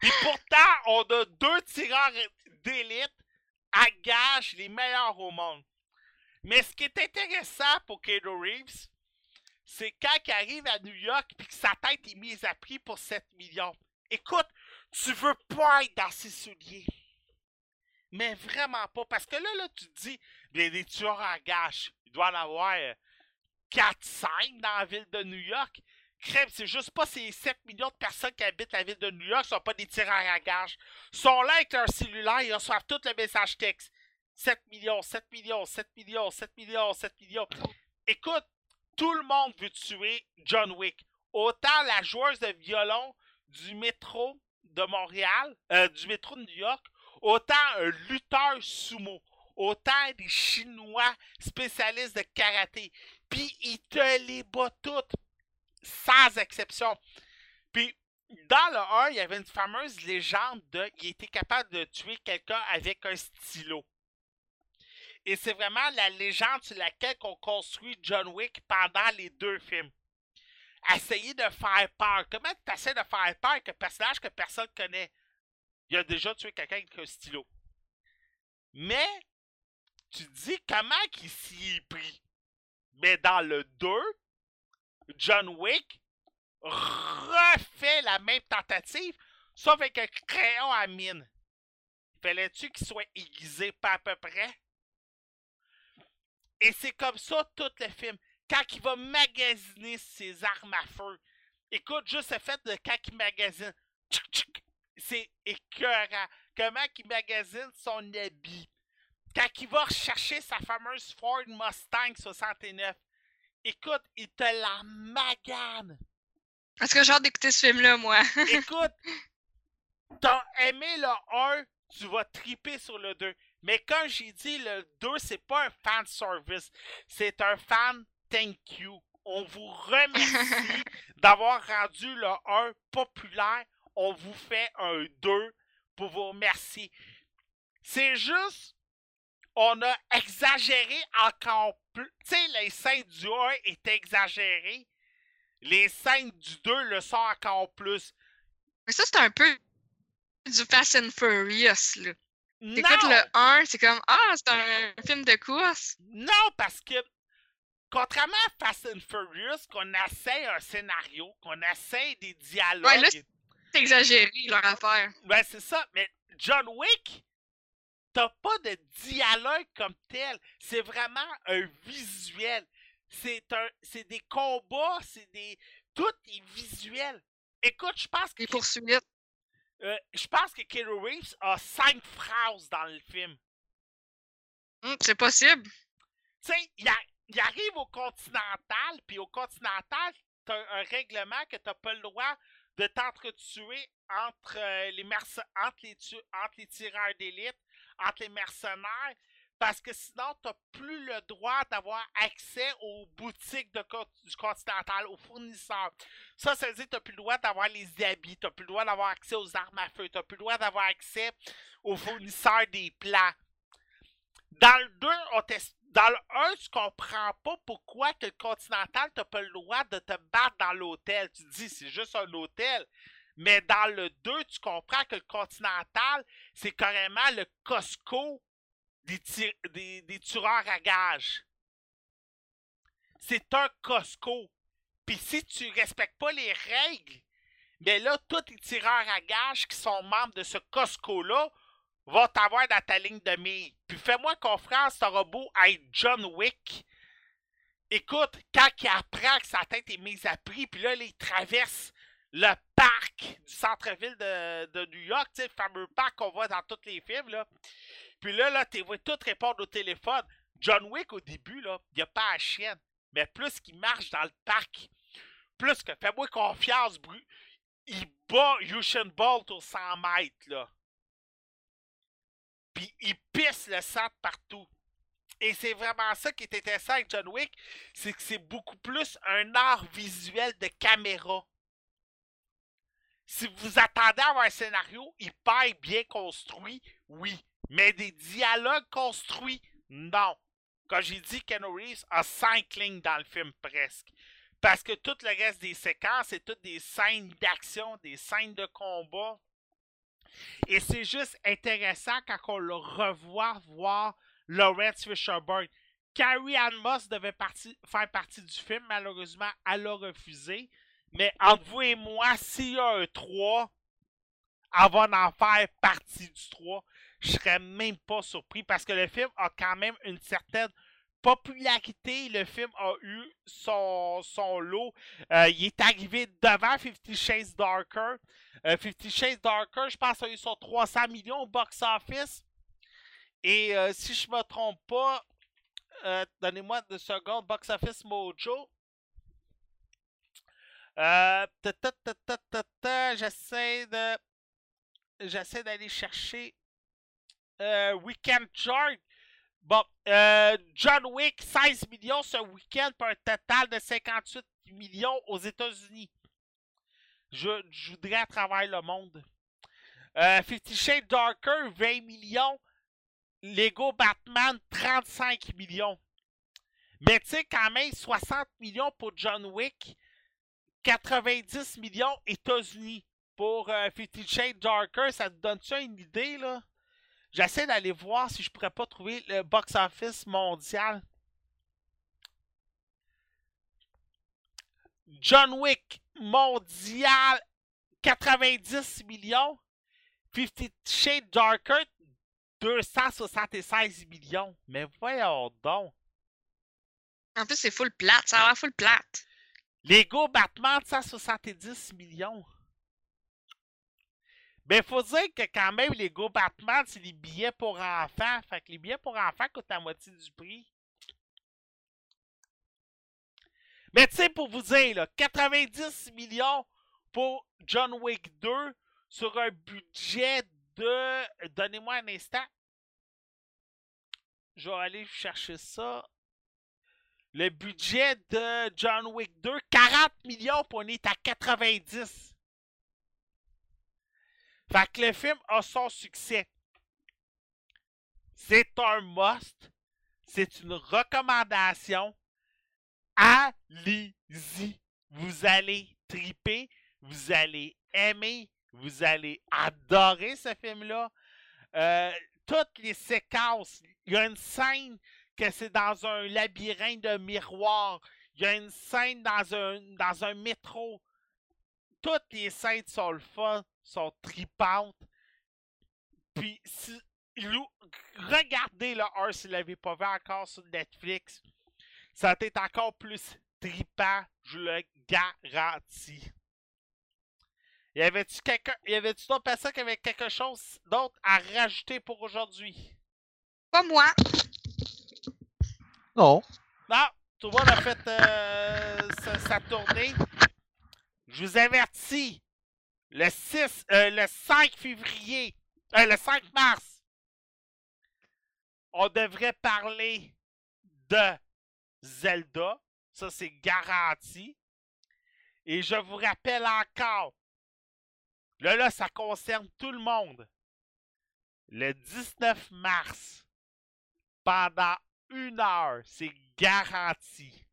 Puis pourtant, on a deux tireurs d'élite à gage les meilleurs au monde. Mais ce qui est intéressant pour Keanu Reeves, c'est quand il arrive à New York puis que sa tête est mise à prix pour 7 millions. Écoute, tu veux pas être dans ses souliers. Mais vraiment pas. Parce que là, là, tu te dis, bien, des tueurs à gage, il doit en avoir 4-5 dans la ville de New York. Crème, c'est juste pas ces 7 millions de personnes qui habitent la ville de New York sont pas des tireurs à gage. Sont là avec leur cellulaire, ils reçoivent tout le message texte. 7 millions, 7 millions, 7 millions, 7 millions, 7 millions. Écoute, tout le monde veut tuer John Wick. Autant la joueuse de violon du métro de Montréal, euh, du métro de New York, autant un lutteur sumo, autant des Chinois spécialistes de karaté. Puis ils te les battent toutes, sans exception. Puis dans le 1, il y avait une fameuse légende de il était capable de tuer quelqu'un avec un stylo. Et c'est vraiment la légende sur laquelle on construit John Wick pendant les deux films. Essayer de faire peur. Comment tu essaies de faire peur avec un personnage que personne connaît? Il a déjà tué quelqu'un avec un stylo. Mais, tu dis comment qu'il s'y est pris? Mais dans le 2, John Wick refait la même tentative, sauf avec un crayon à mine. Fallait-tu qu'il soit aiguisé pas à peu près? Et c'est comme ça tout le film. Quand il va magasiner ses armes à feu. Écoute, juste le fait de quand il magasine. C'est écœurant. Comment il magasine son habit. Quand il va rechercher sa fameuse Ford Mustang 69. Écoute, il te la magane. Est-ce que j'ai hâte d'écouter ce film-là, moi? (laughs) Écoute, t'as aimé le 1, tu vas triper sur le 2. Mais comme j'ai dit, le 2, c'est pas un fan service. C'est un fan thank you. On vous remercie (laughs) d'avoir rendu le 1 populaire. On vous fait un 2 pour vous remercier. C'est juste, on a exagéré encore plus. Tu sais, les scènes du 1 étaient exagérées. Les scènes du 2 le sont encore plus. Mais ça, c'est un peu du Fast and Furious, là. T'écoutes le 1, c'est comme Ah, c'est un film de course. Non, parce que contrairement à Fast and Furious, qu'on essaie un scénario, qu'on essaie des dialogues. Ouais, là, C'est exagéré, leur affaire. Ben, c'est ça. Mais John Wick, t'as pas de dialogue comme tel. C'est vraiment un visuel. C'est un, c'est des combats, c'est des, tout est visuel. Écoute, je pense que, poursuites. euh, je pense que Keanu Reeves a cinq phrases dans le film. Hum, c'est possible. Tu sais, il, arrive au Continental, puis au Continental, t'as un, un règlement que t'as pas le droit de t'entretuer entre, euh, les entre, les entre les tireurs d'élite, entre les mercenaires, parce que sinon, t'as plus le droit d'avoir accès aux boutiques du Continental, aux fournisseurs. Ça, ça veut dire que t'as plus le droit d'avoir les habits, t'as plus le droit d'avoir accès aux armes à feu, t'as plus le droit d'avoir accès aux fournisseurs des plats. Dans le 2, on t'ex- dans le 1, tu comprends pas pourquoi que le Continental t'as pas le droit de te battre dans l'hôtel. Tu te dis, c'est juste un hôtel. Mais dans le 2, tu comprends que le Continental, c'est carrément le Costco des, des, à gages. C'est un Costco. Puis si tu respectes pas les règles, mais là, tous les tireurs à gages qui sont membres de ce Costco-là vont t'avoir dans ta ligne de mire. Puis fais-moi confiance, t'auras beau être John Wick. Écoute, quand il apprend que sa tête est mise à prix, puis là, il traverse le parc du centre-ville de, New York, le fameux parc qu'on voit dans tous les films, là. Puis là, là, tu vois tout répondre au téléphone. John Wick, au début, là, il a pas la chienne. Mais plus qu'il marche dans le parc, plus que fais-moi confiance. Il bat Usain Bolt au 100 mètres, là. Puis il pisse le sang partout. Et c'est vraiment ça qui est intéressant avec John Wick, c'est que c'est beaucoup plus un art visuel de caméra. Si vous attendez à avoir un scénario hyper bien construit, oui. Mais des dialogues construits, non. Quand j'ai dit Ken Reeves a cinq lignes dans le film presque. Parce que tout le reste des séquences, c'est toutes des scènes d'action, des scènes de combat. Et c'est juste intéressant quand on le revoit voir Lawrence Fishburne. Carrie Ann Moss devait faire partie du film, malheureusement, elle a refusé. Mais entre vous et moi, s'il y a un 3, elle va en faire partie du 3. Je serais même pas surpris parce que le film a quand même une certaine popularité. Le film a eu son, son lot. Euh, il est arrivé devant Fifty Shades Darker. Euh, Fifty Shades Darker, je pense, a eu son 300 millions au box-office. Et euh, si je me trompe pas, euh, donnez-moi deux secondes, Box Office Mojo. Euh, J'essaie de. J'essaie d'aller chercher. Euh, Weekend Chart. Bon, euh, John Wick, 16 millions ce week-end pour un total de 58 millions aux États-Unis. Je, voudrais à travers le monde. Euh, Fifty Darker, 20 millions. Lego Batman, 35 millions. Mais tu sais, quand même, 60 millions pour John Wick, 90 millions États-Unis. Pour euh, Fifty Shades Darker, ça te donne-tu une idée, là? J'essaie d'aller voir si je pourrais pas trouver le box-office mondial. John Wick mondial, 90 millions. Fifty Shades Darker, 276 millions. Mais voyons donc. En plus, c'est full plate. Ça a l'air full plate. Lego Batman, 170 millions. Mais faut dire que quand même, Lego Batman, c'est les billets pour enfants. Fait que les billets pour enfants coûtent la moitié du prix. Mais tu sais, pour vous dire, là, 90 millions pour John Wick 2 sur un budget de... Donnez-moi un instant. Je vais aller chercher ça. Le budget de John Wick 2, 40 millions pour on est à 90. Fait que le film a son succès. C'est un must. C'est une recommandation. Allez-y. Vous allez triper. Vous allez aimer. Vous allez adorer ce film-là. Euh, toutes les séquences. Il y a une scène que c'est dans un labyrinthe de miroirs. Il y a une scène dans un, dans un métro. Toutes les scènes sont le fun, sont tripantes. Puis, si, regardez le 1 si vous l'avez pas vu encore sur Netflix. Ça va être encore plus tripant, je le garantis. Y avait-tu quelqu'un, y avait-tu d'autres personnes qui avaient quelque chose d'autre à rajouter pour aujourd'hui? Pas moi. Non. Non, tout le monde a fait euh, sa, tournée. Je vous avertis, le 6, euh, le 5 février, euh, le 5 mars, on devrait parler de Zelda. Ça, c'est garanti. Et je vous rappelle encore, là, là, ça concerne tout le monde. Le 19 mars, pendant une heure. C'est garanti.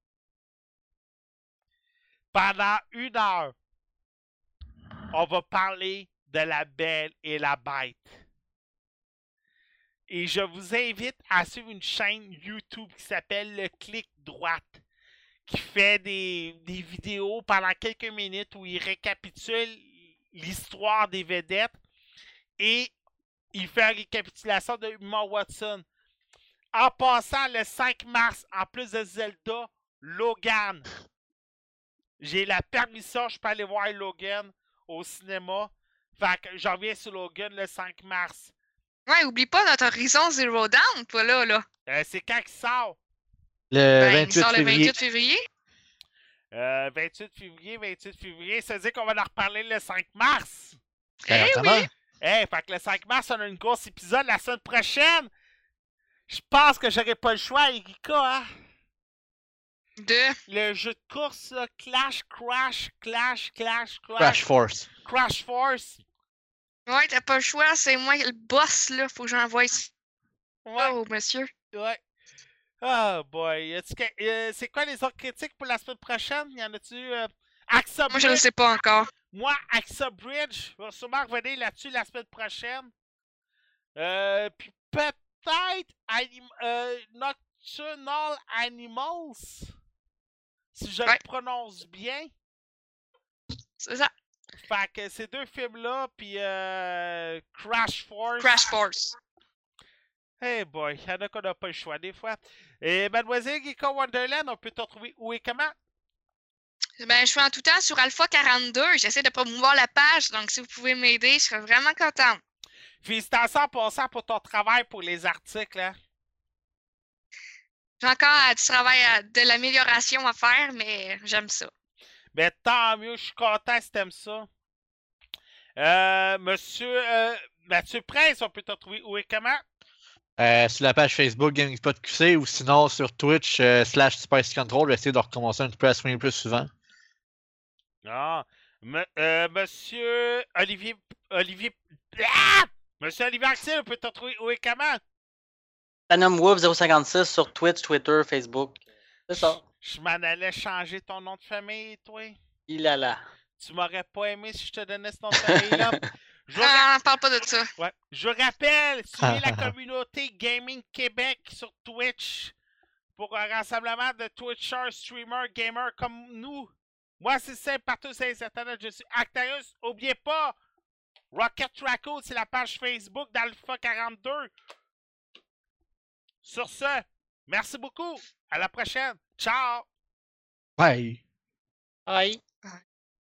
Pendant une heure, on va parler de la belle et la bête. Et je vous invite à suivre une chaîne YouTube qui s'appelle Le Clic Droite, qui fait des, vidéos pendant quelques minutes où il récapitule l'histoire des vedettes et il fait une récapitulation de Emma Watson. En passant le 5 mars, en plus de Zelda, Logan. J'ai la permission, je peux aller voir Logan au cinéma. Fait que j'en viens sur Logan le 5 mars. Ouais, oublie pas notre Horizon Zero Down, toi là, là. Euh, c'est quand qu'il sort? Le Ben, il 28 sort le février. 28 février. Euh, 28 février, 28 février. Ça veut dire qu'on va en reparler le 5 mars. Ben, Eh oui. Hey, fait que le 5 mars, on a une grosse épisode la semaine prochaine. Je pense que j'aurai pas le choix, Erika, hein? De? Le jeu de course, là, Clash, Crash, Clash, Clash, Clash, Crash Force. Crash Force. Ouais, t'as pas le choix, c'est moi le boss, là. Faut que j'envoie ça Ouais, au monsieur. ouais. Oh boy. Euh, c'est quoi les autres critiques pour la semaine prochaine? Y en a-tu? Euh... Axa Moi, je le Bridge? sais pas encore. Moi, Axa Bridge, je vais sûrement revenir là-dessus la semaine prochaine. Euh, puis peut-être anim- euh, Nocturnal Animals. Si je Ouais. le prononce bien. C'est ça. Fait que ces deux films-là, puis euh, Crash Force. Crash Force. Hey boy, il y en a qu'on n'a pas le choix des fois. Et Mademoiselle Geeko Wonderland, on peut te retrouver où et comment? Ben, je suis en tout temps sur Alpha 42. J'essaie de promouvoir la page, donc si vous pouvez m'aider, je serais vraiment contente. Félicitations en passant pour ton travail pour les articles. Hein? J'ai encore euh, du travail, à- de l'amélioration à faire, mais j'aime ça. Ben tant mieux, je suis content si t'aimes ça. Euh, monsieur euh, Mathieu Prince, on peut te retrouver où et comment? Euh, sur la page Facebook GameSpot QC ou sinon sur Twitch euh, slash Spice Control. Je vais essayer de recommencer un petit peu à streamer plus souvent. Ah, me- euh, monsieur Olivier Olivier Ah! Monsieur Olivier Axel, on peut te retrouver où et comment? Phantom Wolf 056 sur Twitch, Twitter, Facebook. C'est ça. Je m'en allais changer ton nom de famille, toi. Il a là. Tu m'aurais pas aimé si je te donnais ce nom de famille-là. (laughs) Je ra- Ah, parle pas de ça. Ouais. Je rappelle, suivez la communauté Gaming Québec sur Twitch pour un rassemblement de Twitchers, streamers, gamers comme nous. Moi, c'est simple, partout sur les internet, je suis Actarus. Oubliez pas, Rocket Raccoon, c'est la page Facebook d'Alpha 42. Sur ce, merci beaucoup. À la prochaine. Ciao! Bye! Aïe.